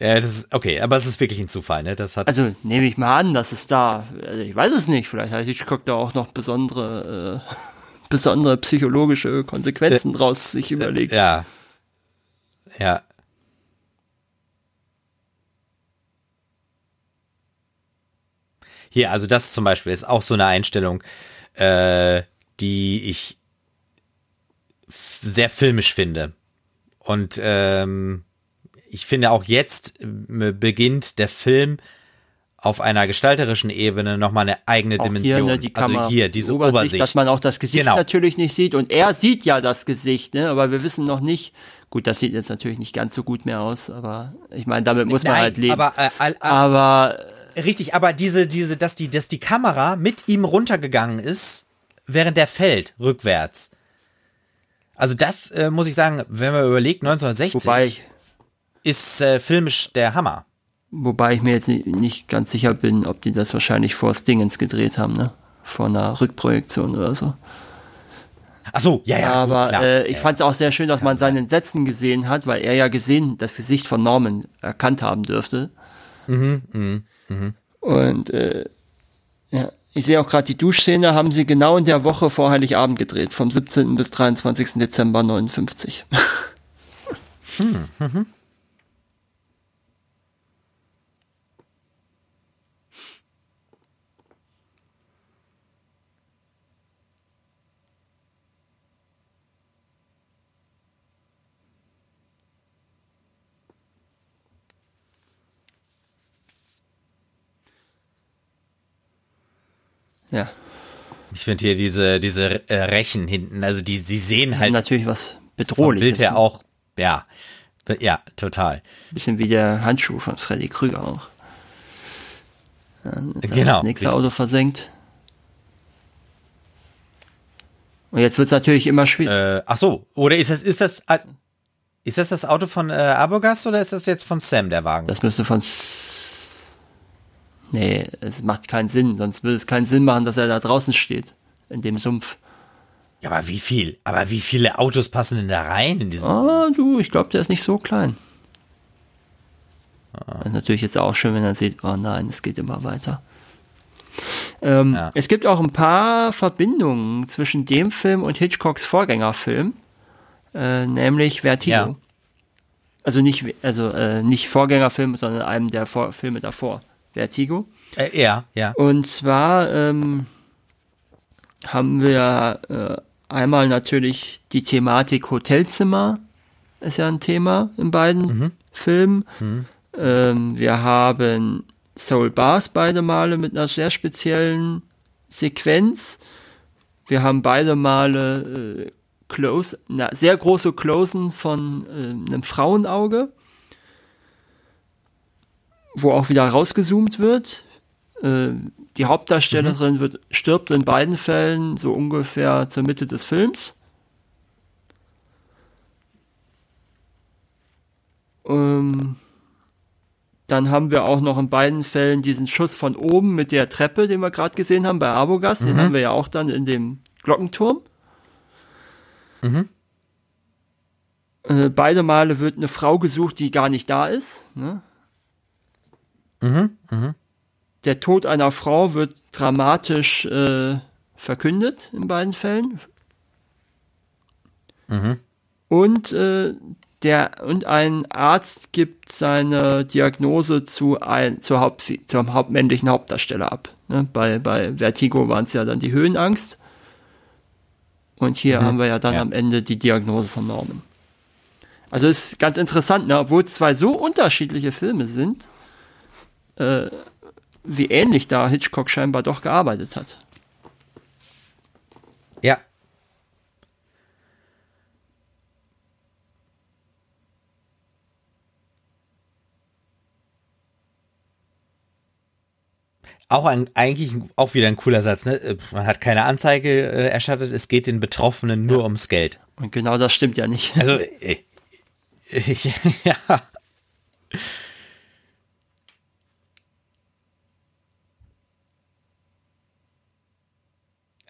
Ja, das ist, okay, aber es ist wirklich ein Zufall, ne? Das hat also nehme ich mal an, dass es da, also ich weiß es nicht, vielleicht hat Hitchcock da auch noch besondere, äh, besondere psychologische Konsequenzen D draus sich überlegt. Ja. Ja. Hier, also das zum Beispiel ist auch so eine Einstellung, äh, die ich sehr filmisch finde. Und ähm, ich finde auch jetzt äh, beginnt der Film auf einer gestalterischen Ebene nochmal eine eigene auch Dimension. Hier, ne, die Kamera, also hier, diese Obersicht, Obersicht. Dass man auch das Gesicht genau. natürlich nicht sieht. Und er sieht ja das Gesicht, ne? aber wir wissen noch nicht, gut, das sieht jetzt natürlich nicht ganz so gut mehr aus, aber ich meine, damit muss man halt leben. Aber, äh, äh, aber richtig, aber diese, diese, dass die, dass die Kamera mit ihm runtergegangen ist, während er fällt, rückwärts. Also das äh, muss ich sagen, wenn man überlegt, 1960 wobei ich, ist äh, filmisch der Hammer. Wobei ich mir jetzt nicht, nicht ganz sicher bin, ob die das wahrscheinlich vor Stingens gedreht haben, ne? Vor einer Rückprojektion oder so. Ach so, ja, ja. Aber gut, äh, ich fand es auch sehr schön, dass man seinen Sätzen gesehen hat, weil er ja gesehen das Gesicht von Norman erkannt haben dürfte. Mhm, mh, mh. Und äh, ja, ich sehe auch gerade die Duschszene haben sie genau in der Woche vor Heiligabend gedreht, vom 17. bis 23. Dezember 59. hm, mhm. Ja. Ich finde hier diese, diese äh, Rechen hinten, also die, sie sehen halt. Natürlich was bedrohliches. Bild her ne? auch, ja. Ja, total. Bisschen wie der Handschuh von Freddy Krüger auch. Dann genau. Das nächste Auto versenkt. Und jetzt wird es natürlich immer schwieriger. Äh, ach so, oder ist das, ist das, äh, ist das das Auto von äh, Abogast oder ist das jetzt von Sam, der Wagen? Das müsste von Nee, es macht keinen Sinn, sonst würde es keinen Sinn machen, dass er da draußen steht, in dem Sumpf. Ja, aber wie viel? Aber wie viele Autos passen denn da rein in diesen Ah, du, ich glaube, der ist nicht so klein. Ah. Das ist natürlich jetzt auch schön, wenn er sieht, oh nein, es geht immer weiter. Ähm, ja. Es gibt auch ein paar Verbindungen zwischen dem Film und Hitchcocks Vorgängerfilm, äh, nämlich Vertigo. Ja. Also nicht, also äh, nicht Vorgängerfilm, sondern einem der Vor Filme davor. Vertigo. Äh, ja, ja. Und zwar ähm, haben wir äh, einmal natürlich die Thematik Hotelzimmer, ist ja ein Thema in beiden mhm. Filmen. Mhm. Ähm, wir haben Soul Bars beide Male mit einer sehr speziellen Sequenz. Wir haben beide Male äh, Close, na, sehr große Closen von äh, einem Frauenauge wo auch wieder rausgezoomt wird. Äh, die Hauptdarstellerin mhm. wird, stirbt in beiden Fällen so ungefähr zur Mitte des Films. Ähm, dann haben wir auch noch in beiden Fällen diesen Schuss von oben mit der Treppe, den wir gerade gesehen haben bei Abogast. Mhm. Den haben wir ja auch dann in dem Glockenturm. Mhm. Äh, beide Male wird eine Frau gesucht, die gar nicht da ist. Ne? Mhm, mh. Der Tod einer Frau wird dramatisch äh, verkündet in beiden Fällen. Mhm. Und, äh, der, und ein Arzt gibt seine Diagnose zu ein, zur, Haupt, zum hauptmännlichen Hauptdarsteller ab. Ne? Bei, bei Vertigo waren es ja dann die Höhenangst. Und hier mhm. haben wir ja dann ja. am Ende die Diagnose von Norman. Also ist ganz interessant, ne? obwohl es zwei so unterschiedliche Filme sind, äh, wie ähnlich da Hitchcock scheinbar doch gearbeitet hat. Ja. Auch ein, eigentlich auch wieder ein cooler Satz. Ne? Äh, man hat keine Anzeige äh, erstattet, es geht den Betroffenen nur ja. ums Geld. Und genau das stimmt ja nicht. Also, äh, äh, ja.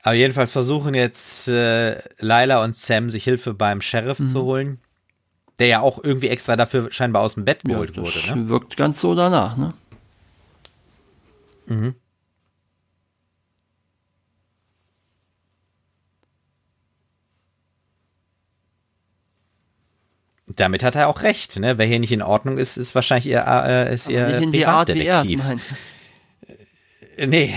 Aber jedenfalls versuchen jetzt äh, Lila und Sam sich Hilfe beim Sheriff mhm. zu holen, der ja auch irgendwie extra dafür scheinbar aus dem Bett geholt ja, wurde. Ne? Wirkt ganz so danach, ne? Mhm. Damit hat er auch recht, ne? Wer hier nicht in Ordnung ist, ist wahrscheinlich ihr, äh, ist ihr nicht in die Art, wie er es meint. Äh, nee.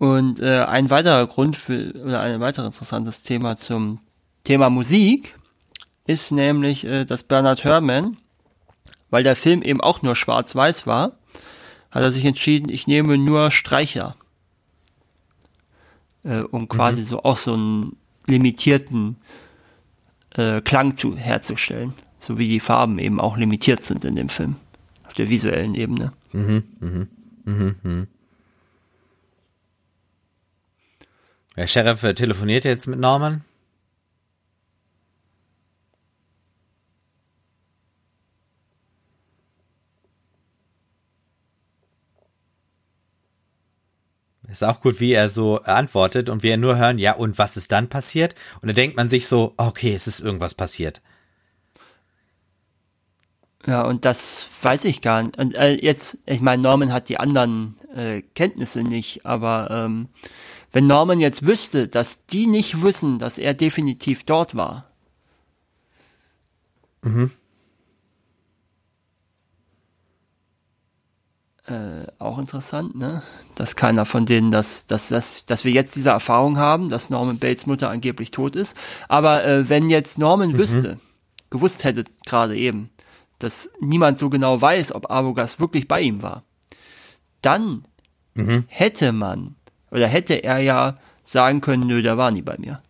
Und äh, ein weiterer Grund für, oder ein weiteres interessantes Thema zum Thema Musik ist nämlich, äh, dass Bernard Herrmann, weil der Film eben auch nur schwarz-weiß war, hat er sich entschieden, ich nehme nur Streicher, äh, um quasi mhm. so auch so einen limitierten äh, Klang zu, herzustellen, so wie die Farben eben auch limitiert sind in dem Film, auf der visuellen Ebene. Mhm, mhm, mhm, mhm. Der Sheriff telefoniert jetzt mit Norman. Ist auch gut, wie er so äh, antwortet und wir nur hören, ja, und was ist dann passiert? Und dann denkt man sich so, okay, es ist irgendwas passiert. Ja, und das weiß ich gar nicht. Und äh, jetzt, ich meine, Norman hat die anderen äh, Kenntnisse nicht, aber ähm, wenn Norman jetzt wüsste, dass die nicht wissen, dass er definitiv dort war. Mhm. Äh, auch interessant, ne? Dass keiner von denen, dass, dass, dass, dass wir jetzt diese Erfahrung haben, dass Norman Bates Mutter angeblich tot ist. Aber äh, wenn jetzt Norman mhm. wüsste, gewusst hätte gerade eben, dass niemand so genau weiß, ob Abogas wirklich bei ihm war, dann mhm. hätte man, oder hätte er ja sagen können, nö, der war nie bei mir.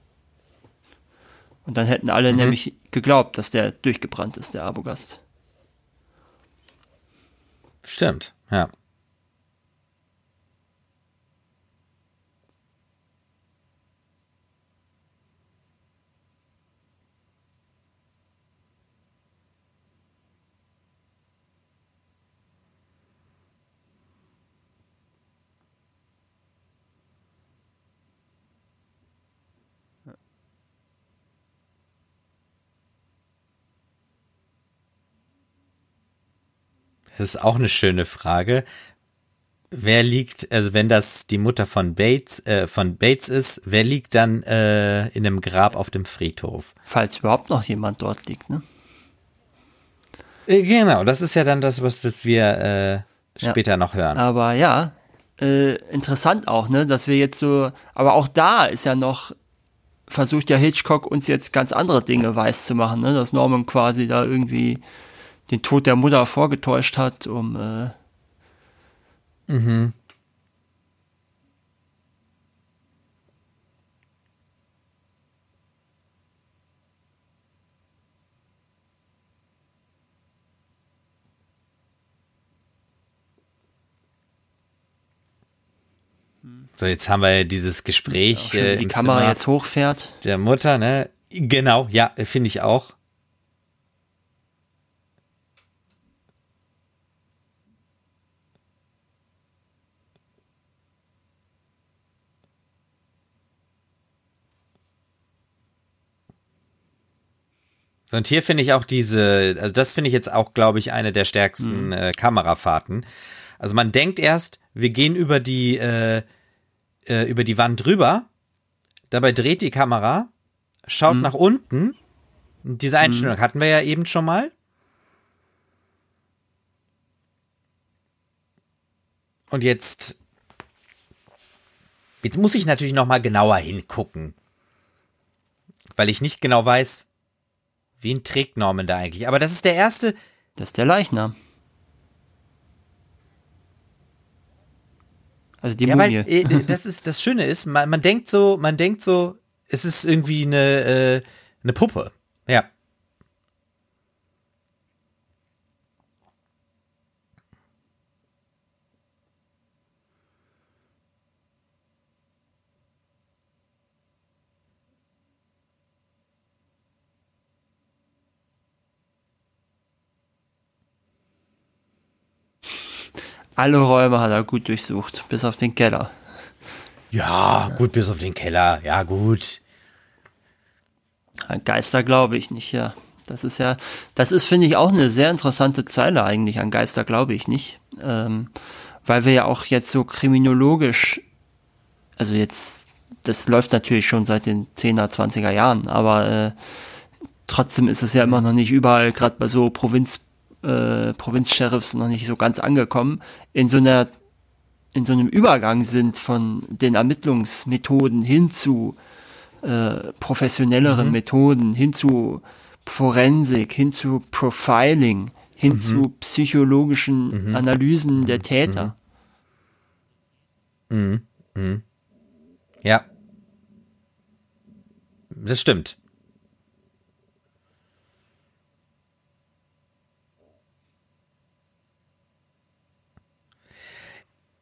Und dann hätten alle mhm. nämlich geglaubt, dass der durchgebrannt ist, der Abogast. Stimmt. Ja. Das ist auch eine schöne Frage. Wer liegt, also wenn das die Mutter von Bates, äh, von Bates ist, wer liegt dann äh, in einem Grab auf dem Friedhof? Falls überhaupt noch jemand dort liegt, ne? Äh, genau, das ist ja dann das, was, was wir äh, später ja. noch hören. Aber ja, äh, interessant auch, ne, dass wir jetzt so, aber auch da ist ja noch, versucht ja Hitchcock uns jetzt ganz andere Dinge weiß zu machen, ne, dass Norman quasi da irgendwie den Tod der Mutter vorgetäuscht hat, um äh mhm. So, jetzt haben wir dieses Gespräch. Ja, äh, die Kamera Zimmer jetzt hochfährt. Der Mutter, ne? Genau, ja, finde ich auch. Und hier finde ich auch diese, also das finde ich jetzt auch, glaube ich, eine der stärksten mhm. äh, Kamerafahrten. Also man denkt erst, wir gehen über die, äh, äh, über die Wand rüber, dabei dreht die Kamera, schaut mhm. nach unten. Und diese Einstellung mhm. hatten wir ja eben schon mal. Und jetzt, jetzt muss ich natürlich noch mal genauer hingucken, weil ich nicht genau weiß, Wen trägt Norman da eigentlich? Aber das ist der erste. Das ist der Leichnam. Also die ja, Mumie. Weil, äh, das ist das Schöne ist, man, man denkt so, man denkt so, es ist irgendwie eine äh, eine Puppe. Ja. Alle Räume hat er gut durchsucht, bis auf den Keller. Ja, gut, bis auf den Keller. Ja, gut. Geister glaube ich nicht, ja. Das ist ja, das ist, finde ich, auch eine sehr interessante Zeile eigentlich. An Geister glaube ich nicht. Ähm, weil wir ja auch jetzt so kriminologisch, also jetzt, das läuft natürlich schon seit den 10er, 20er Jahren, aber äh, trotzdem ist es ja immer noch nicht überall, gerade bei so Provinz äh, Provinzsheriffs noch nicht so ganz angekommen, in so einer in so einem Übergang sind von den Ermittlungsmethoden hin zu äh, professionelleren mhm. Methoden, hin zu Forensik, hin zu Profiling, hin mhm. zu psychologischen mhm. Analysen der mhm. Täter. Mhm. Mhm. Ja. Das stimmt.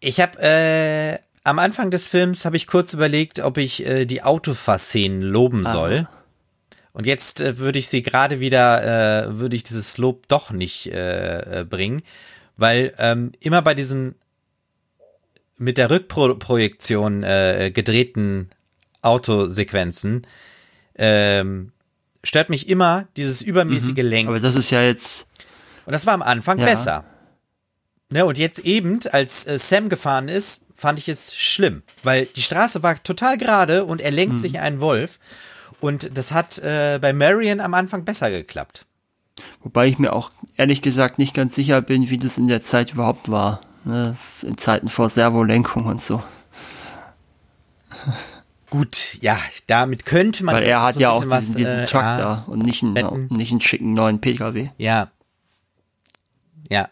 Ich habe äh, am Anfang des Films habe ich kurz überlegt, ob ich äh, die Autofahrszenen loben Aha. soll. Und jetzt äh, würde ich sie gerade wieder, äh, würde ich dieses Lob doch nicht äh, äh, bringen, weil ähm, immer bei diesen mit der Rückprojektion äh, gedrehten Autosequenzen ähm, stört mich immer dieses übermäßige mhm, Lenken. Aber das ist ja jetzt. Und das war am Anfang ja. besser. Ne, und jetzt eben, als äh, Sam gefahren ist, fand ich es schlimm, weil die Straße war total gerade und er lenkt mhm. sich einen Wolf. Und das hat äh, bei Marion am Anfang besser geklappt. Wobei ich mir auch ehrlich gesagt nicht ganz sicher bin, wie das in der Zeit überhaupt war. Ne? In Zeiten vor Servolenkung und so. Gut, ja, damit könnte man. Weil er hat so ja auch diesen, was, diesen äh, Truck ja, da und nicht einen, nicht einen schicken neuen PKW. Ja. Ja.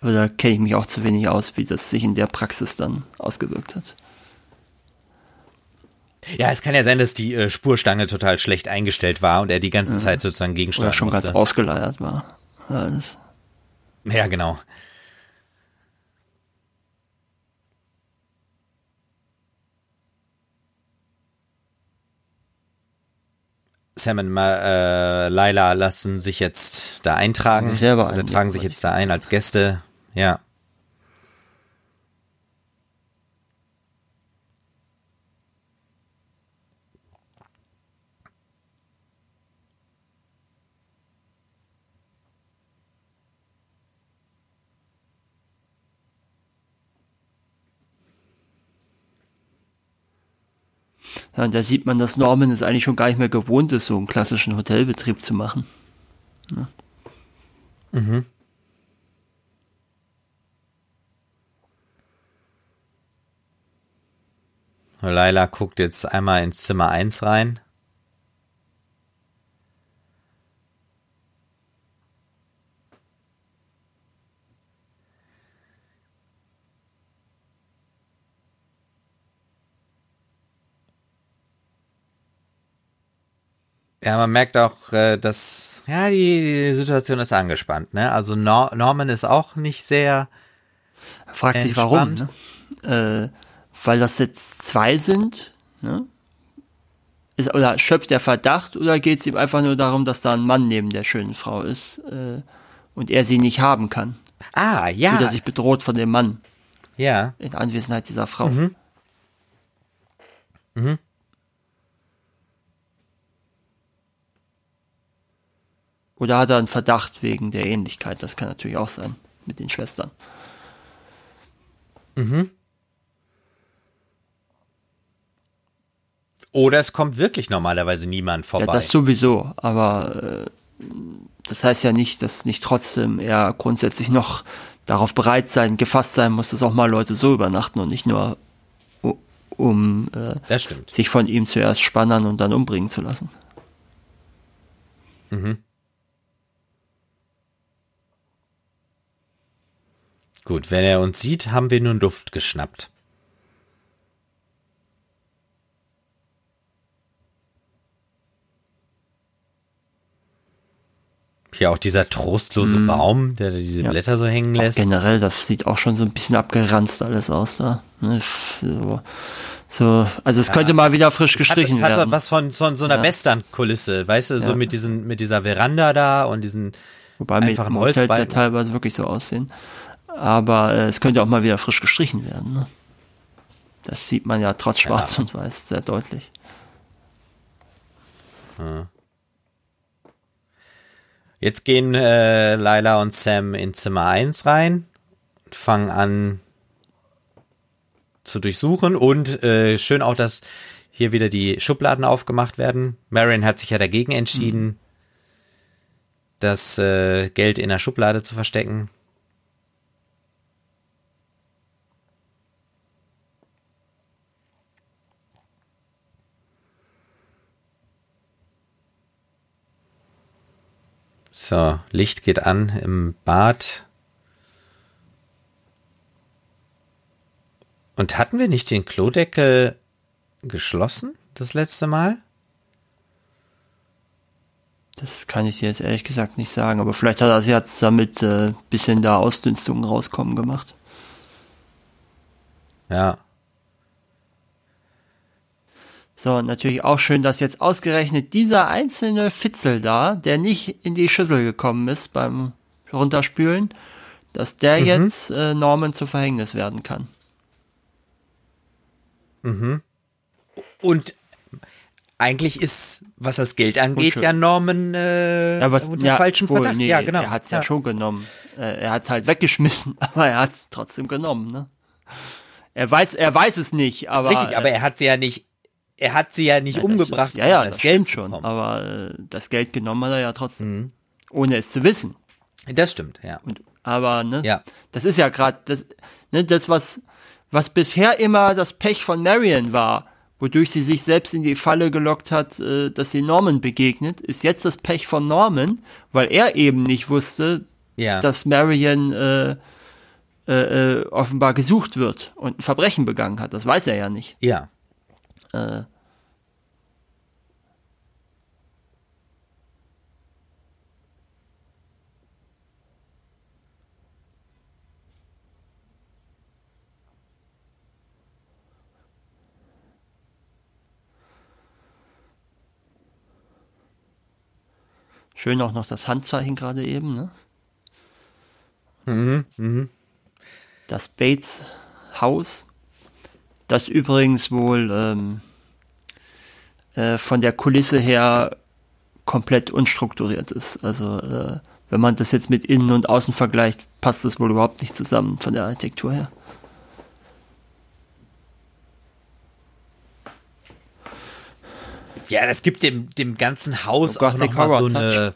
Aber da kenne ich mich auch zu wenig aus, wie das sich in der Praxis dann ausgewirkt hat. Ja, es kann ja sein, dass die äh, Spurstange total schlecht eingestellt war und er die ganze ja. Zeit sozusagen gegensteuern Oder schon musste. ganz ausgeleiert war. Alles. Ja, genau. Sam und äh, Laila lassen sich jetzt da eintragen. Selber ein, tragen sich jetzt da ein als Gäste. Ja. Ja, da sieht man, dass Norman es eigentlich schon gar nicht mehr gewohnt ist, so einen klassischen Hotelbetrieb zu machen. Ja. Mhm. Laila guckt jetzt einmal ins Zimmer 1 rein. Ja, man merkt auch, äh, dass ja die, die Situation ist angespannt. Ne? Also Nor Norman ist auch nicht sehr. Er fragt entspannt. sich warum. Ne? Äh, weil das jetzt zwei sind. Ne? Ist, oder schöpft er Verdacht oder geht es ihm einfach nur darum, dass da ein Mann neben der schönen Frau ist äh, und er sie nicht haben kann? Ah, ja. Fühlt er sich bedroht von dem Mann. Ja. In Anwesenheit dieser Frau. Mhm. Mhm. Oder hat er einen Verdacht wegen der Ähnlichkeit? Das kann natürlich auch sein mit den Schwestern. Mhm. Oder es kommt wirklich normalerweise niemand vorbei. Ja, das sowieso, aber äh, das heißt ja nicht, dass nicht trotzdem er grundsätzlich noch darauf bereit sein, gefasst sein muss, dass auch mal Leute so übernachten und nicht nur um äh, sich von ihm zuerst spannen und dann umbringen zu lassen. Mhm. Gut, wenn er uns sieht, haben wir nun Luft geschnappt. Hier auch dieser trostlose mm. Baum, der diese ja. Blätter so hängen lässt. Auch generell, das sieht auch schon so ein bisschen abgeranzt alles aus da. Ne, so, so also es ja. könnte mal wieder frisch gestrichen es hat, es werden. hat was von, von so einer ja. Western-Kulisse, weißt du, so mit diesen, mit dieser Veranda da und diesen Wobei einfachen Holzbalken. ja teilweise wirklich so aussehen. Aber äh, es könnte auch mal wieder frisch gestrichen werden. Ne? Das sieht man ja trotz Schwarz ja. und Weiß sehr deutlich. Hm. Jetzt gehen äh, Laila und Sam in Zimmer 1 rein, fangen an zu durchsuchen und äh, schön auch, dass hier wieder die Schubladen aufgemacht werden. Marion hat sich ja dagegen entschieden, mhm. das äh, Geld in der Schublade zu verstecken. So, Licht geht an im Bad. Und hatten wir nicht den Klodeckel geschlossen das letzte Mal? Das kann ich dir jetzt ehrlich gesagt nicht sagen, aber vielleicht hat er sie jetzt damit äh, bisschen da Ausdünstungen rauskommen gemacht. Ja. So, natürlich auch schön, dass jetzt ausgerechnet dieser einzelne Fitzel da, der nicht in die Schüssel gekommen ist beim Runterspülen, dass der mhm. jetzt äh, Norman zu Verhängnis werden kann. Mhm. Und eigentlich ist, was das Geld angeht, ja Norman äh, Ja, was, unter ja, falschen wohl, Verdacht. nee, ja, genau. Er hat es ja. ja. schon genommen. Äh, Er hat es halt weggeschmissen, aber er hat es trotzdem genommen. Ne? Er weiß, er weiß es nicht, aber Richtig, aber äh, er hat sie ja nicht, er hat sie ja nicht das umgebracht. Ist, ja, ja, um das, Geld schon. bekommen. Aber äh, das Geld genommen hat er ja trotzdem, Mhm. ohne es zu wissen. Das stimmt, ja. Und, aber ne, Ja. das ist ja gerade das, ne, das was was bisher immer das Pech von Marion war, wodurch sie sich selbst in die Falle gelockt hat, äh, dass sie Norman begegnet, ist jetzt das Pech von Norman, weil er eben nicht wusste, Ja. dass Marion äh, äh, äh, offenbar gesucht wird und ein Verbrechen begangen hat. Das weiß er ja nicht. ja. Äh, Schön auch noch das Handzeichen gerade eben, ne? Das Bates Haus, das übrigens wohl ähm, äh, von der Kulisse her komplett unstrukturiert ist. Also äh, wenn man das jetzt mit Innen und Außen vergleicht, passt das wohl überhaupt nicht zusammen von der Architektur her. Ja, das gibt dem, dem ganzen Haus So auch nochmal so eine,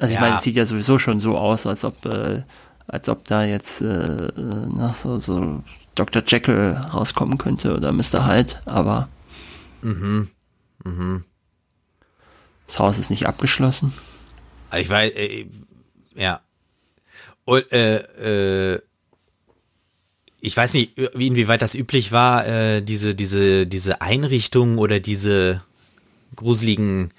Also ich Ja. meine, es sieht ja sowieso schon so aus, als ob, äh, als ob da jetzt äh, äh, nach so, so Dr. Jekyll rauskommen könnte oder Mr. Hyde, aber mhm, mhm. das Haus ist nicht abgeschlossen. Ich weiß, äh, ja. Und, äh, äh, ich weiß nicht, wie- inwieweit das üblich war, äh, diese, diese, diese Einrichtungen oder diese gruseligen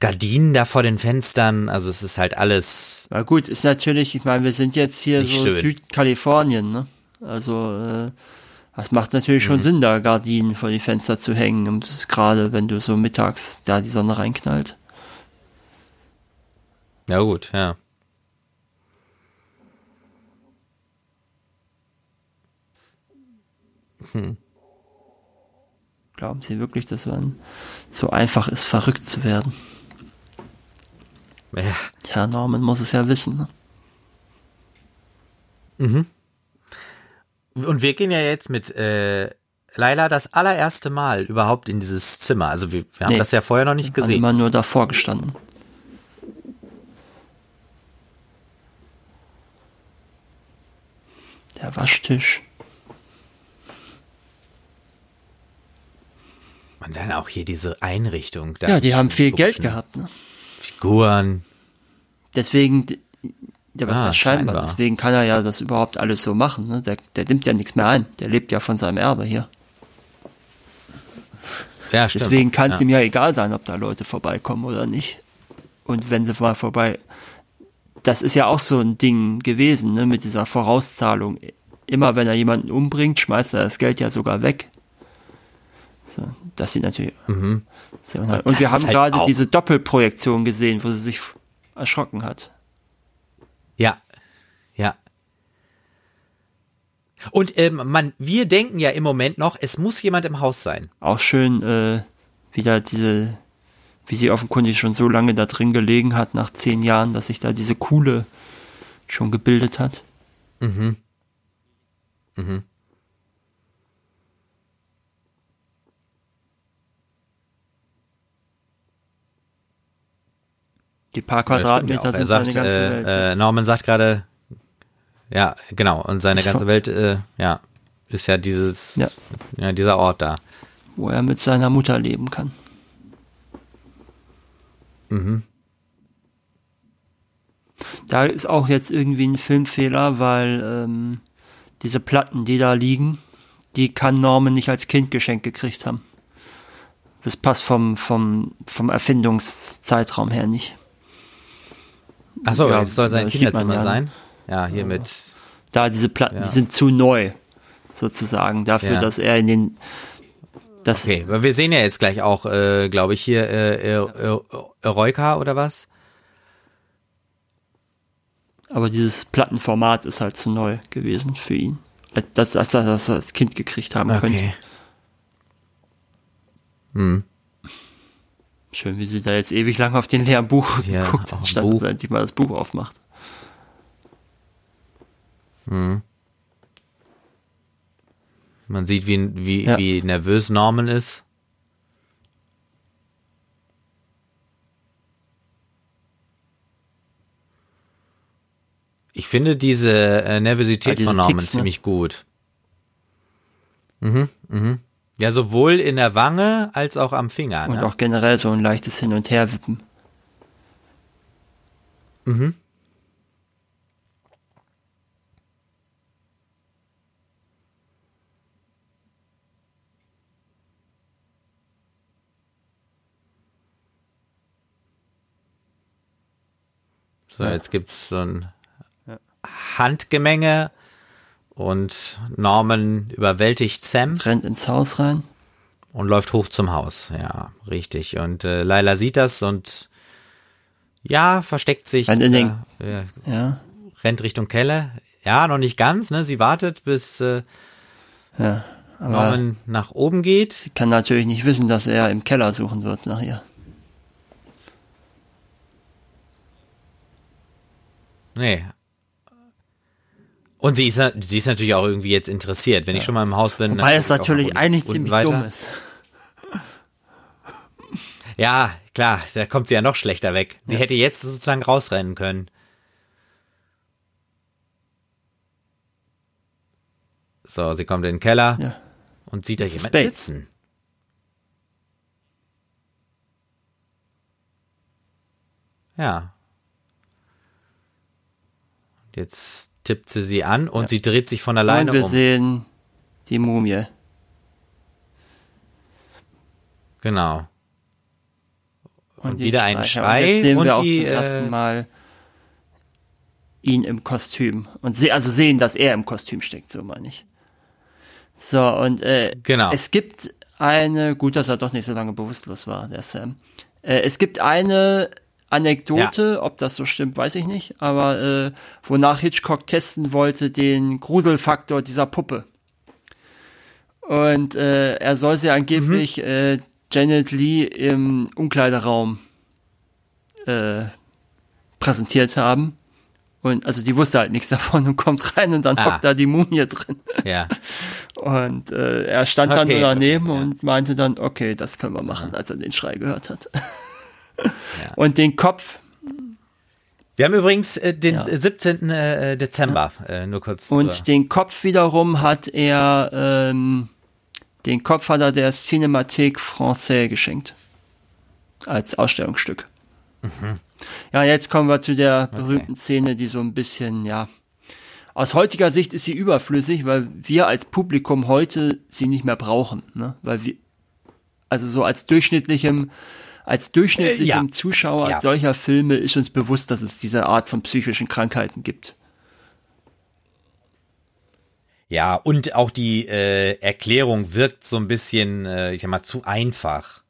Gardinen da vor den Fenstern. Also es ist halt alles. Na gut, ist natürlich, ich meine, wir sind jetzt hier so schön. Südkalifornien, ne? Also, äh, das macht natürlich Mhm. schon Sinn, da Gardinen vor die Fenster zu hängen, und gerade wenn du so mittags da die Sonne reinknallt. Ja gut, ja. Glauben Sie wirklich, dass man so einfach ist, verrückt zu werden? ja. Tja, Norman muss es ja wissen, ne? Und wir gehen ja jetzt mit äh, Laila das allererste Mal überhaupt in dieses Zimmer. Also wir, wir haben Nee. das ja vorher noch nicht Hat gesehen. immer nur davor gestanden. Der Waschtisch. Und dann auch hier diese Einrichtung. Da Ja, die haben viel Geld gehabt, ne? Figuren. Deswegen, ja, was Ah, heißt scheinbar, scheinbar. deswegen kann er ja das überhaupt alles so machen, ne? Der, der nimmt ja nichts mehr ein. Der lebt ja von seinem Erbe hier. Ja, stimmt. Deswegen kann ja. es ihm ja egal sein, ob da Leute vorbeikommen oder nicht. Und wenn sie mal vorbei. Das ist ja auch so ein Ding gewesen, ne, mit dieser Vorauszahlung. Immer wenn er jemanden umbringt, schmeißt er das Geld ja sogar weg. So, das sieht natürlich. Und Mhm. das wir haben halt gerade diese Doppelprojektion gesehen, wo sie sich erschrocken hat. Ja, ja. Und ähm, man, wir denken ja im Moment noch, es muss jemand im Haus sein. Auch schön, äh, wieder diese, wie sie offenkundig schon so lange da drin gelegen hat, nach zehn Jahren, dass sich da diese Kuhle schon gebildet hat. Mhm. Mhm. Die paar ja Quadratmeter sind sagt, seine ganze äh, Welt. äh, Norman sagt gerade, ja, genau, und seine ganze Welt, äh, ja, ist ja dieses, Ja. ja, dieser Ort da. wo er mit seiner Mutter leben kann. Mhm. Da ist auch jetzt irgendwie ein Filmfehler, weil ähm, diese Platten, die da liegen, die kann Norman nicht als Kind geschenkt gekriegt haben. Das passt vom, vom, vom Erfindungszeitraum her nicht. Achso, Ja, es soll sein man Kinderzimmer sein. Ja, hier mit, Da diese Platten, Ja. die sind zu neu, sozusagen, dafür, Ja. dass er in den das, okay, weil wir sehen ja jetzt gleich auch, äh, glaube ich, hier äh, äh, äh, Eroika oder was? aber dieses Plattenformat ist halt zu neu gewesen für ihn. dass, dass er das Kind gekriegt haben könnte. Okay. Hm. Schön, wie sie da jetzt ewig lang auf den leeren Buch Ja, geguckt hat, statt dass endlich mal das Buch aufmacht. Man sieht, wie, wie, Ja. wie nervös Norman ist. Ich finde diese äh, Nervosität Ah, diese von Norman Ticks, ne? ziemlich gut. Mhm, mhm. Ja, sowohl in der Wange als auch am Finger. Und Ne? auch generell so ein leichtes Hin- und Herwippen. So, jetzt gibt's so ein Handgemenge und Norman überwältigt Sam. Rennt ins Haus rein. und läuft hoch zum Haus. Ja, richtig. Und äh, Laila sieht das und ja, versteckt sich, Und in den- äh, Ja, rennt Richtung Keller. Ja, noch nicht ganz, ne? Sie wartet, bis äh, ja. Aber Norman nach oben geht. kann natürlich nicht wissen, dass er im Keller suchen wird nach ihr. Nee. Und sie ist, sie ist natürlich auch irgendwie jetzt interessiert. Wenn ich schon mal im Haus bin. Weil es natürlich eigentlich ziemlich weiter. dumm ist. Ja, klar, da kommt sie ja noch schlechter weg. Sie hätte jetzt sozusagen rausrennen können. So, sie kommt in den Keller Ja. und sieht da Das ist jemand Bates. sitzen. Ja. Und jetzt tippt sie sie an und sie dreht sich von alleine Und wir um. sehen die Mumie. Genau. Und die wieder ein. Schrei Und jetzt sehen und wir auch die, zum ersten äh, Mal ihn im Kostüm. Und se also sehen, dass er im Kostüm steckt, so meine ich. So, und äh, Genau. es gibt eine, gut, dass er doch nicht so lange bewusstlos war, der Sam. Äh, es gibt eine Anekdote, ob das so stimmt, weiß ich nicht, aber äh, wonach Hitchcock testen wollte, den Gruselfaktor dieser Puppe. Und äh, er soll sie angeblich Mhm. äh, Janet Lee im Umkleideraum äh, präsentiert haben. Und also die wusste halt nichts davon und kommt rein und dann Ah. hockt da die Mumie drin. Ja. Und äh, er stand dann Okay, nur daneben ja. und meinte dann, okay, das können wir machen, als er den Schrei gehört hat. Und den Kopf Wir haben übrigens äh, den Ja. äh, 17. Äh, Dezember, äh, nur kurz. und zur- den Kopf wiederum hat er, ähm, den Kopf hat er der Cinémathèque Française geschenkt. Als Ausstellungsstück. Mhm. Ja, jetzt kommen wir zu der berühmten Szene, die so ein bisschen, ja, aus heutiger Sicht ist sie überflüssig, weil wir als Publikum heute sie nicht mehr brauchen, ne? Weil wir, also so als durchschnittlichem, als durchschnittlichem Äh, ja. Zuschauer Ja. solcher Filme ist uns bewusst, dass es diese Art von psychischen Krankheiten gibt. Ja, und auch die äh, Erklärung wirkt so ein bisschen, äh, ich sag mal, zu einfach.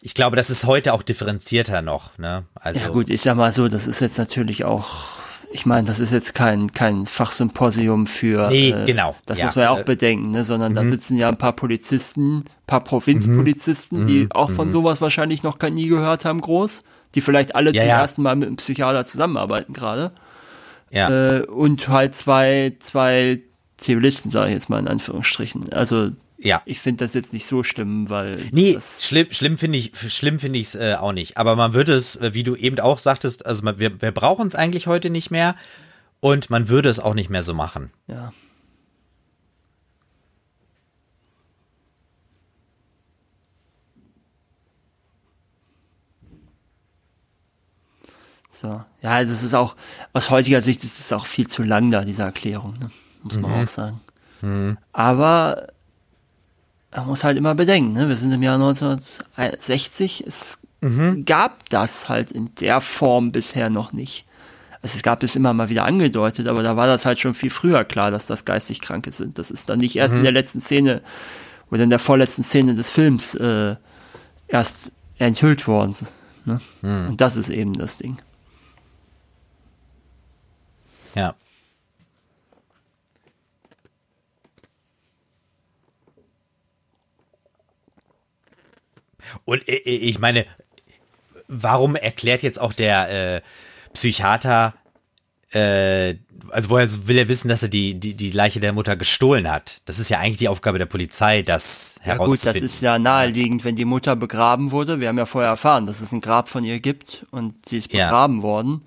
Ich glaube, das ist heute auch differenzierter noch, ne? Also, Ja gut, ich sag mal so, das ist jetzt natürlich auch, ich meine, das ist jetzt kein, kein Fachsymposium für, Nee, äh, genau, das ja, muss man ja auch äh, bedenken, ne? sondern da sitzen ja ein paar Polizisten, ein paar Provinzpolizisten, die auch von sowas wahrscheinlich noch nie gehört haben, groß, die vielleicht alle Ja, zum ja. ersten Mal mit einem Psychiater zusammenarbeiten gerade ja. äh, und halt zwei, zwei Zivilisten, sage ich jetzt mal in Anführungsstrichen. Also ja. ich finde das jetzt nicht so schlimm, weil Nee, schlimm, schlimm finde ich, schlimm finde ich es äh, auch nicht. Aber man würde es, äh, wie du eben auch sagtest, also man, wir, wir brauchen es eigentlich heute nicht mehr und man würde es auch nicht mehr so machen. ja. So, ja, das ist auch, aus heutiger Sicht ist es auch viel zu lang da, diese Erklärung, ne? muss man auch sagen. Aber man muss halt immer bedenken, ne? wir sind im Jahr 1960, es gab das halt in der Form bisher noch nicht. Also es gab es immer mal wieder angedeutet, aber da war das halt schon viel früher klar, dass das geistig Kranke sind. Das ist dann nicht erst in der letzten Szene oder in der vorletzten Szene des Films äh, erst enthüllt worden. Ne? Und das ist eben das Ding. Ja. Und äh, äh, ich meine, warum erklärt jetzt auch der äh, Psychiater, äh, also woher will er wissen, dass er die, die, die Leiche der Mutter gestohlen hat? Das ist ja eigentlich die Aufgabe der Polizei, das ja, herauszufinden. Ja gut, das ist ja naheliegend, wenn die Mutter begraben wurde. Wir haben ja vorher erfahren, dass es ein Grab von ihr gibt und sie ist begraben ja. worden.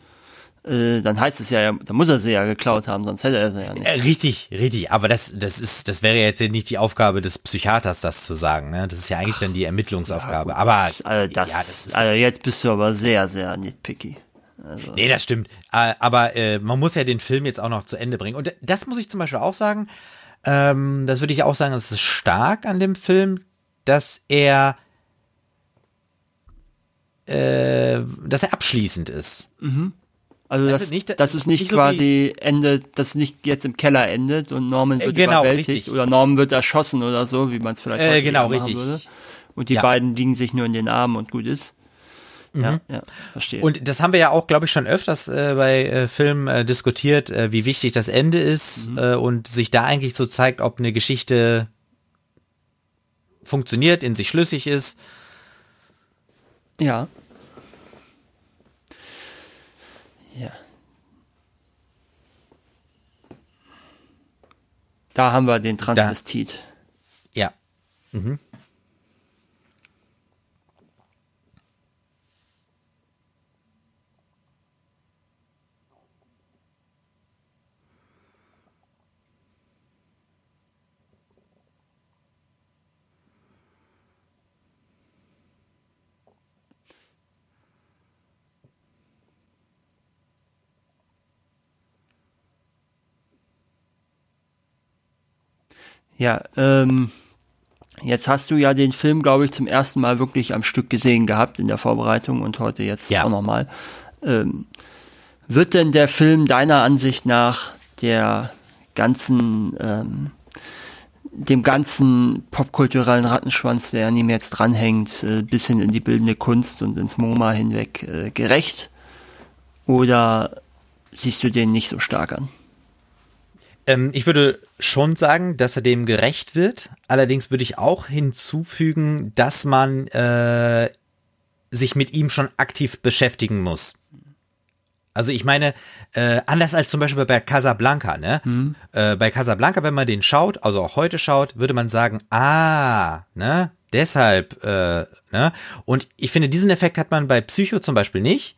Äh, dann heißt es ja, da muss er sie ja geklaut haben, sonst hätte er sie ja nicht. Äh, richtig, richtig. Aber das, das ist, das wäre jetzt nicht die Aufgabe des Psychiaters, das zu sagen. Ne? Das ist ja eigentlich Ach, dann die Ermittlungsaufgabe. Ja, aber also das, ja, das also jetzt bist du aber sehr, sehr nitpicky. Also. Nee, das stimmt. Äh, aber äh, man muss ja den Film jetzt auch noch zu Ende bringen. Und das muss ich zum Beispiel auch sagen. Ähm, das würde ich auch sagen, das ist stark an dem Film, dass er, dass er abschließend ist. Mhm. Also, das, also nicht, dass es nicht, nicht quasi so endet, dass es nicht jetzt im Keller endet und Norman wird äh, genau, überwältigt richtig. oder Norman wird erschossen oder so, wie man es vielleicht äh, genau, richtig. würde. Und die ja. beiden liegen sich nur in den Armen und gut ist. Mhm. Ja, ja, verstehe. Und das haben wir ja auch, glaube ich, schon öfters äh, bei äh, Filmen äh, diskutiert, äh, wie wichtig das Ende ist mhm. äh, und sich da eigentlich so zeigt, ob eine Geschichte funktioniert, in sich schlüssig ist. Ja. Da haben wir den Transvestit. Da, ja. Mhm. Ja, ähm, jetzt hast du ja den Film, glaube ich, zum ersten Mal wirklich am Stück gesehen gehabt in der Vorbereitung und heute jetzt ja. auch nochmal. Ähm, wird denn der Film deiner Ansicht nach der ganzen, ähm, dem ganzen popkulturellen Rattenschwanz, der an ihm jetzt dranhängt, äh, bis hin in die bildende Kunst und ins MoMA hinweg äh, gerecht? Oder siehst du den nicht so stark an? Ähm, ich würde schon sagen, dass er dem gerecht wird. Allerdings würde ich auch hinzufügen, dass man äh, sich mit ihm schon aktiv beschäftigen muss. Also ich meine, äh, anders als zum Beispiel bei Casablanca, ne? Mhm. Äh, bei Casablanca, wenn man den schaut, also auch heute schaut, würde man sagen, ah, ne? Deshalb, äh, ne? Und ich finde, diesen Effekt hat man bei Psycho zum Beispiel nicht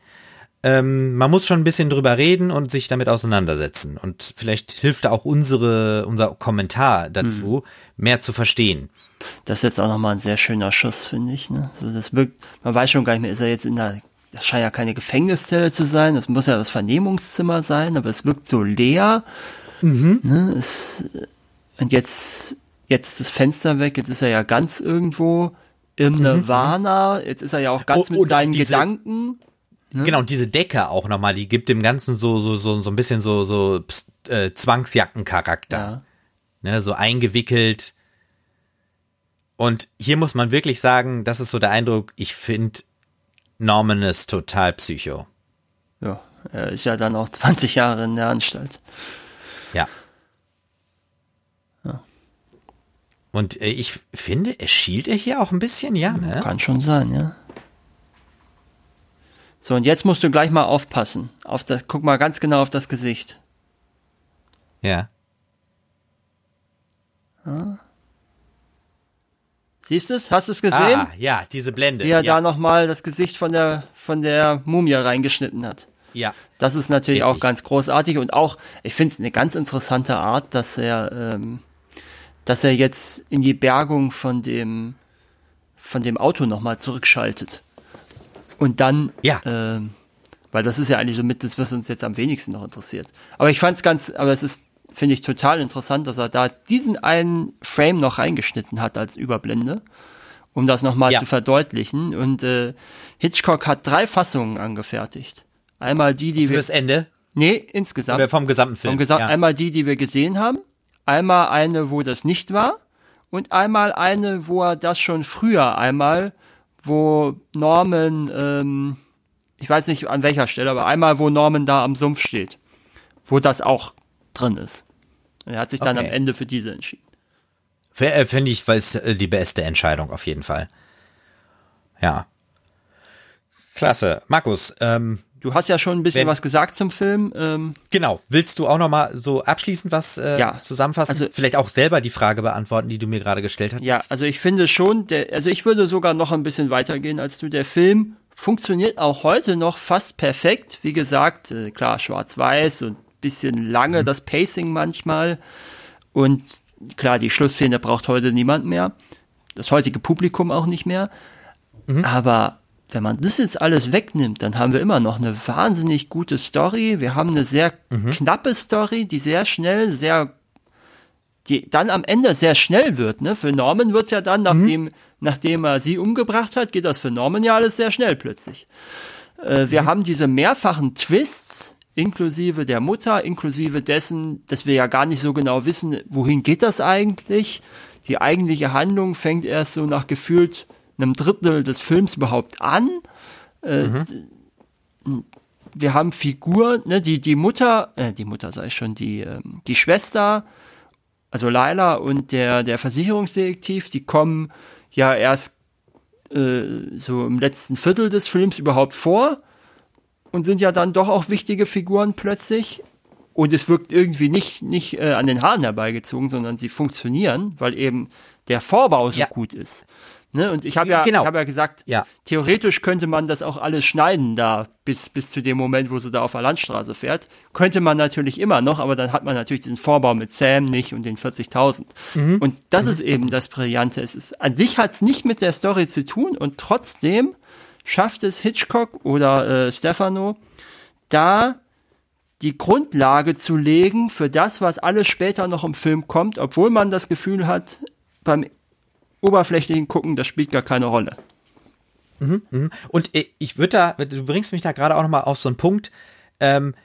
ähm, man muss schon ein bisschen drüber reden und sich damit auseinandersetzen. Und vielleicht hilft da auch unsere, unser Kommentar dazu, mhm. mehr zu verstehen. Das ist jetzt auch nochmal ein sehr schöner Schuss, finde ich. Ne? Also das wirkt, man weiß schon gar nicht mehr, ist er jetzt in der, das scheint ja keine Gefängniszelle zu sein, das muss ja das Vernehmungszimmer sein, aber es wirkt so leer. Mhm. Ne? Es, und jetzt, jetzt ist das Fenster weg, jetzt ist er ja ganz irgendwo im mhm. Nirvana, jetzt ist er ja auch ganz oh, mit seinen diese, Gedanken. Ne? Genau, und diese Decke auch nochmal, die gibt dem Ganzen so, so, so, so ein bisschen so, so äh, Zwangsjackencharakter. Ja. Ne, so eingewickelt. Und hier muss man wirklich sagen, das ist so der Eindruck, ich finde Norman ist total psycho. Ja, er ist ja dann auch 20 Jahre in der Anstalt. Ja. ja. Und äh, ich finde, er schielt er hier auch ein bisschen, ja, ne? Kann schon sein, ja. So, und jetzt musst du gleich mal aufpassen. Auf das, guck mal ganz genau auf das Gesicht. Ja. ja. Siehst du es? Hast du es gesehen? Ah, ja, diese Blende. Wie er ja. da nochmal das Gesicht von der, von der Mumie reingeschnitten hat. Ja. Das ist natürlich Richtig. auch ganz großartig und auch, ich finde es eine ganz interessante Art, dass er, ähm, dass er jetzt in die Bergung von dem, von dem Auto nochmal zurückschaltet. Und dann, ja. äh, weil das ist ja eigentlich so mit das, was uns jetzt am wenigsten noch interessiert. Aber ich fand es ganz, aber es ist, finde ich, total interessant, dass er da diesen einen Frame noch reingeschnitten hat als Überblende, um das nochmal ja. zu verdeutlichen. Und äh, Hitchcock hat drei Fassungen angefertigt. Einmal die, die Für wir. das Ende? Nee, insgesamt. Oder vom gesamten Film. Vom Gesam ja. Einmal die, die wir gesehen haben. Einmal eine, wo das nicht war. Und einmal eine, wo er das schon früher einmal wo Norman, ähm, ich weiß nicht an welcher Stelle, aber einmal, wo Norman da am Sumpf steht, wo das auch drin ist. Er hat sich dann okay. am Ende für diese entschieden. Äh, finde ich, weil es äh, die beste Entscheidung auf jeden Fall. Ja. Klasse. Markus, ähm, Du hast ja schon ein bisschen Wenn- was gesagt zum Film. Ähm, genau. Willst du auch noch mal so abschließend was äh, Ja. zusammenfassen? Also- Vielleicht auch selber die Frage beantworten, die du mir gerade gestellt hast? ja, also ich finde schon, der, also ich würde sogar noch ein bisschen weitergehen als du. Der Film funktioniert auch heute noch fast perfekt. Wie gesagt, äh, klar, schwarz-weiß und bisschen lange das Pacing manchmal. Und klar, die Schlussszene braucht heute niemand mehr. Das heutige Publikum auch nicht mehr. Aber wenn man das jetzt alles wegnimmt, dann haben wir immer noch eine wahnsinnig gute Story. Wir haben eine sehr knappe Story, die sehr schnell, sehr, die dann am Ende sehr schnell wird. Ne? Für Norman wird's ja dann, nachdem, nachdem er sie umgebracht hat, geht das für Norman ja alles sehr schnell plötzlich. Äh, wir haben diese mehrfachen Twists, inklusive der Mutter, inklusive dessen, dass wir ja gar nicht so genau wissen, wohin geht das eigentlich. Die eigentliche Handlung fängt erst so nach gefühlt einem Drittel des Films überhaupt an. Äh, d- Wir haben Figuren, ne, die, die Mutter, äh, die Mutter sei schon, die, ähm, die Schwester, also Laila und der, der Versicherungsdetektiv, die kommen ja erst äh, so im letzten Viertel des Films überhaupt vor und sind ja dann doch auch wichtige Figuren plötzlich. Und es wirkt irgendwie nicht, nicht äh, an den Haaren herbeigezogen, sondern sie funktionieren, weil eben der Vorbau so Ja. gut ist. Ne? Und ich habe ja, Genau. ich hab ja gesagt, Ja. theoretisch könnte man das auch alles schneiden da, bis, bis zu dem Moment, wo sie da auf der Landstraße fährt. Könnte man natürlich immer noch, aber dann hat man natürlich diesen Vorbau mit Sam nicht und den 40.000. Und das ist eben das Brillante. Es ist, an sich hat es nicht mit der Story zu tun und trotzdem schafft es Hitchcock oder äh, Stefano, da die Grundlage zu legen für das, was alles später noch im Film kommt, obwohl man das Gefühl hat, beim oberflächlichen Gucken, das spielt gar keine Rolle. Und äh, ich würde da, du bringst mich da gerade auch noch mal auf so einen Punkt, ähm,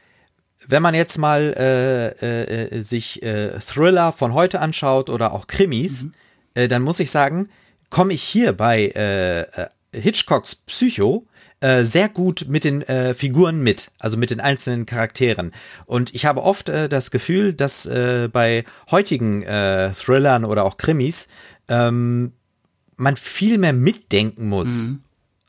wenn man jetzt mal äh, äh, äh, sich äh, Thriller von heute anschaut oder auch Krimis, äh, dann muss ich sagen, komme ich hier bei äh, Hitchcocks Psycho äh, sehr gut mit den äh, Figuren mit, also mit den einzelnen Charakteren. Und ich habe oft äh, das Gefühl, dass äh, bei heutigen äh, Thrillern oder auch Krimis ähm, man viel mehr mitdenken muss.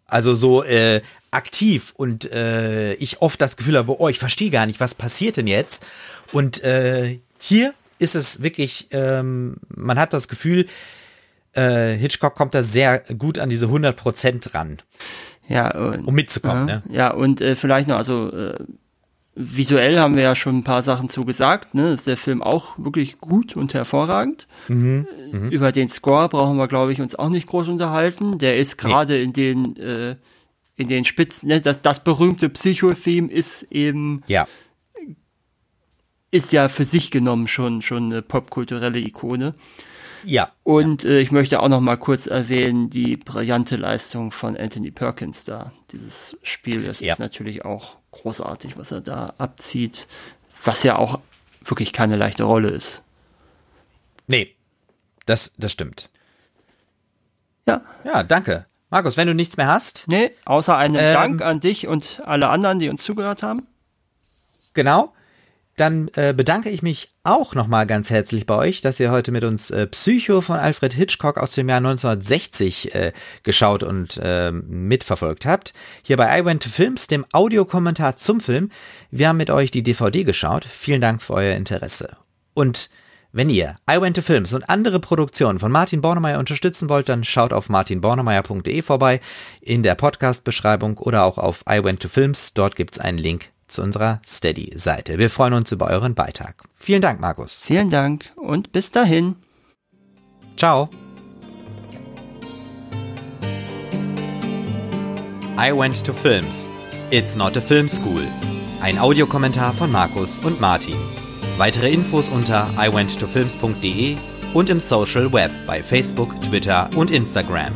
Also so äh, aktiv und äh, ich oft das Gefühl habe, oh, ich verstehe gar nicht, was passiert denn jetzt? Und äh, hier ist es wirklich, ähm, man hat das Gefühl, äh, Hitchcock kommt da sehr gut an diese 100% ran, Ja, und, um mitzukommen. ja, Ne? ja und äh, vielleicht noch, also äh, visuell haben wir ja schon ein paar Sachen zugesagt, ne? Ist der Film auch wirklich gut und hervorragend. Mhm, Äh, Über den Score brauchen wir, glaube ich, uns auch nicht groß unterhalten. Der ist gerade in den äh, in den Spitzen, ne, das, das berühmte Psycho-Theme ist eben, Ja, ist ja für sich genommen schon, schon eine popkulturelle Ikone. Ja, Und äh, ich möchte auch noch mal kurz erwähnen, die brillante Leistung von Anthony Perkins da. Dieses Spiel, das Ja. ist natürlich auch großartig, was er da abzieht, was ja auch wirklich keine leichte Rolle ist. nee, das, das stimmt. Ja, Ja, danke. Markus, wenn du nichts mehr hast, nee, außer einem Ähm. Dank an dich und alle anderen, die uns zugehört haben. Genau. Dann äh, bedanke ich mich auch nochmal ganz herzlich bei euch, dass ihr heute mit uns äh, Psycho von Alfred Hitchcock aus dem Jahr 1960 äh, geschaut und ähm, mitverfolgt habt. Hier bei I Went to Films, dem Audiokommentar zum Film. Wir haben mit euch die DVD geschaut. Vielen Dank für euer Interesse. Und wenn ihr I Went to Films und andere Produktionen von Martin Bornemeyer unterstützen wollt, dann schaut auf martinbornemeyer.de vorbei in der Podcast-Beschreibung oder auch auf I Went to Films. Dort gibt's einen Link zu unserer Steady-Seite. Wir freuen uns über euren Beitrag. Vielen Dank, Markus. Vielen Dank und bis dahin. Ciao. I Went to Films. It's not a film school. Ein Audiokommentar von Markus und Martin. Weitere Infos unter iwenttofilms.de und im Social Web bei Facebook, Twitter und Instagram.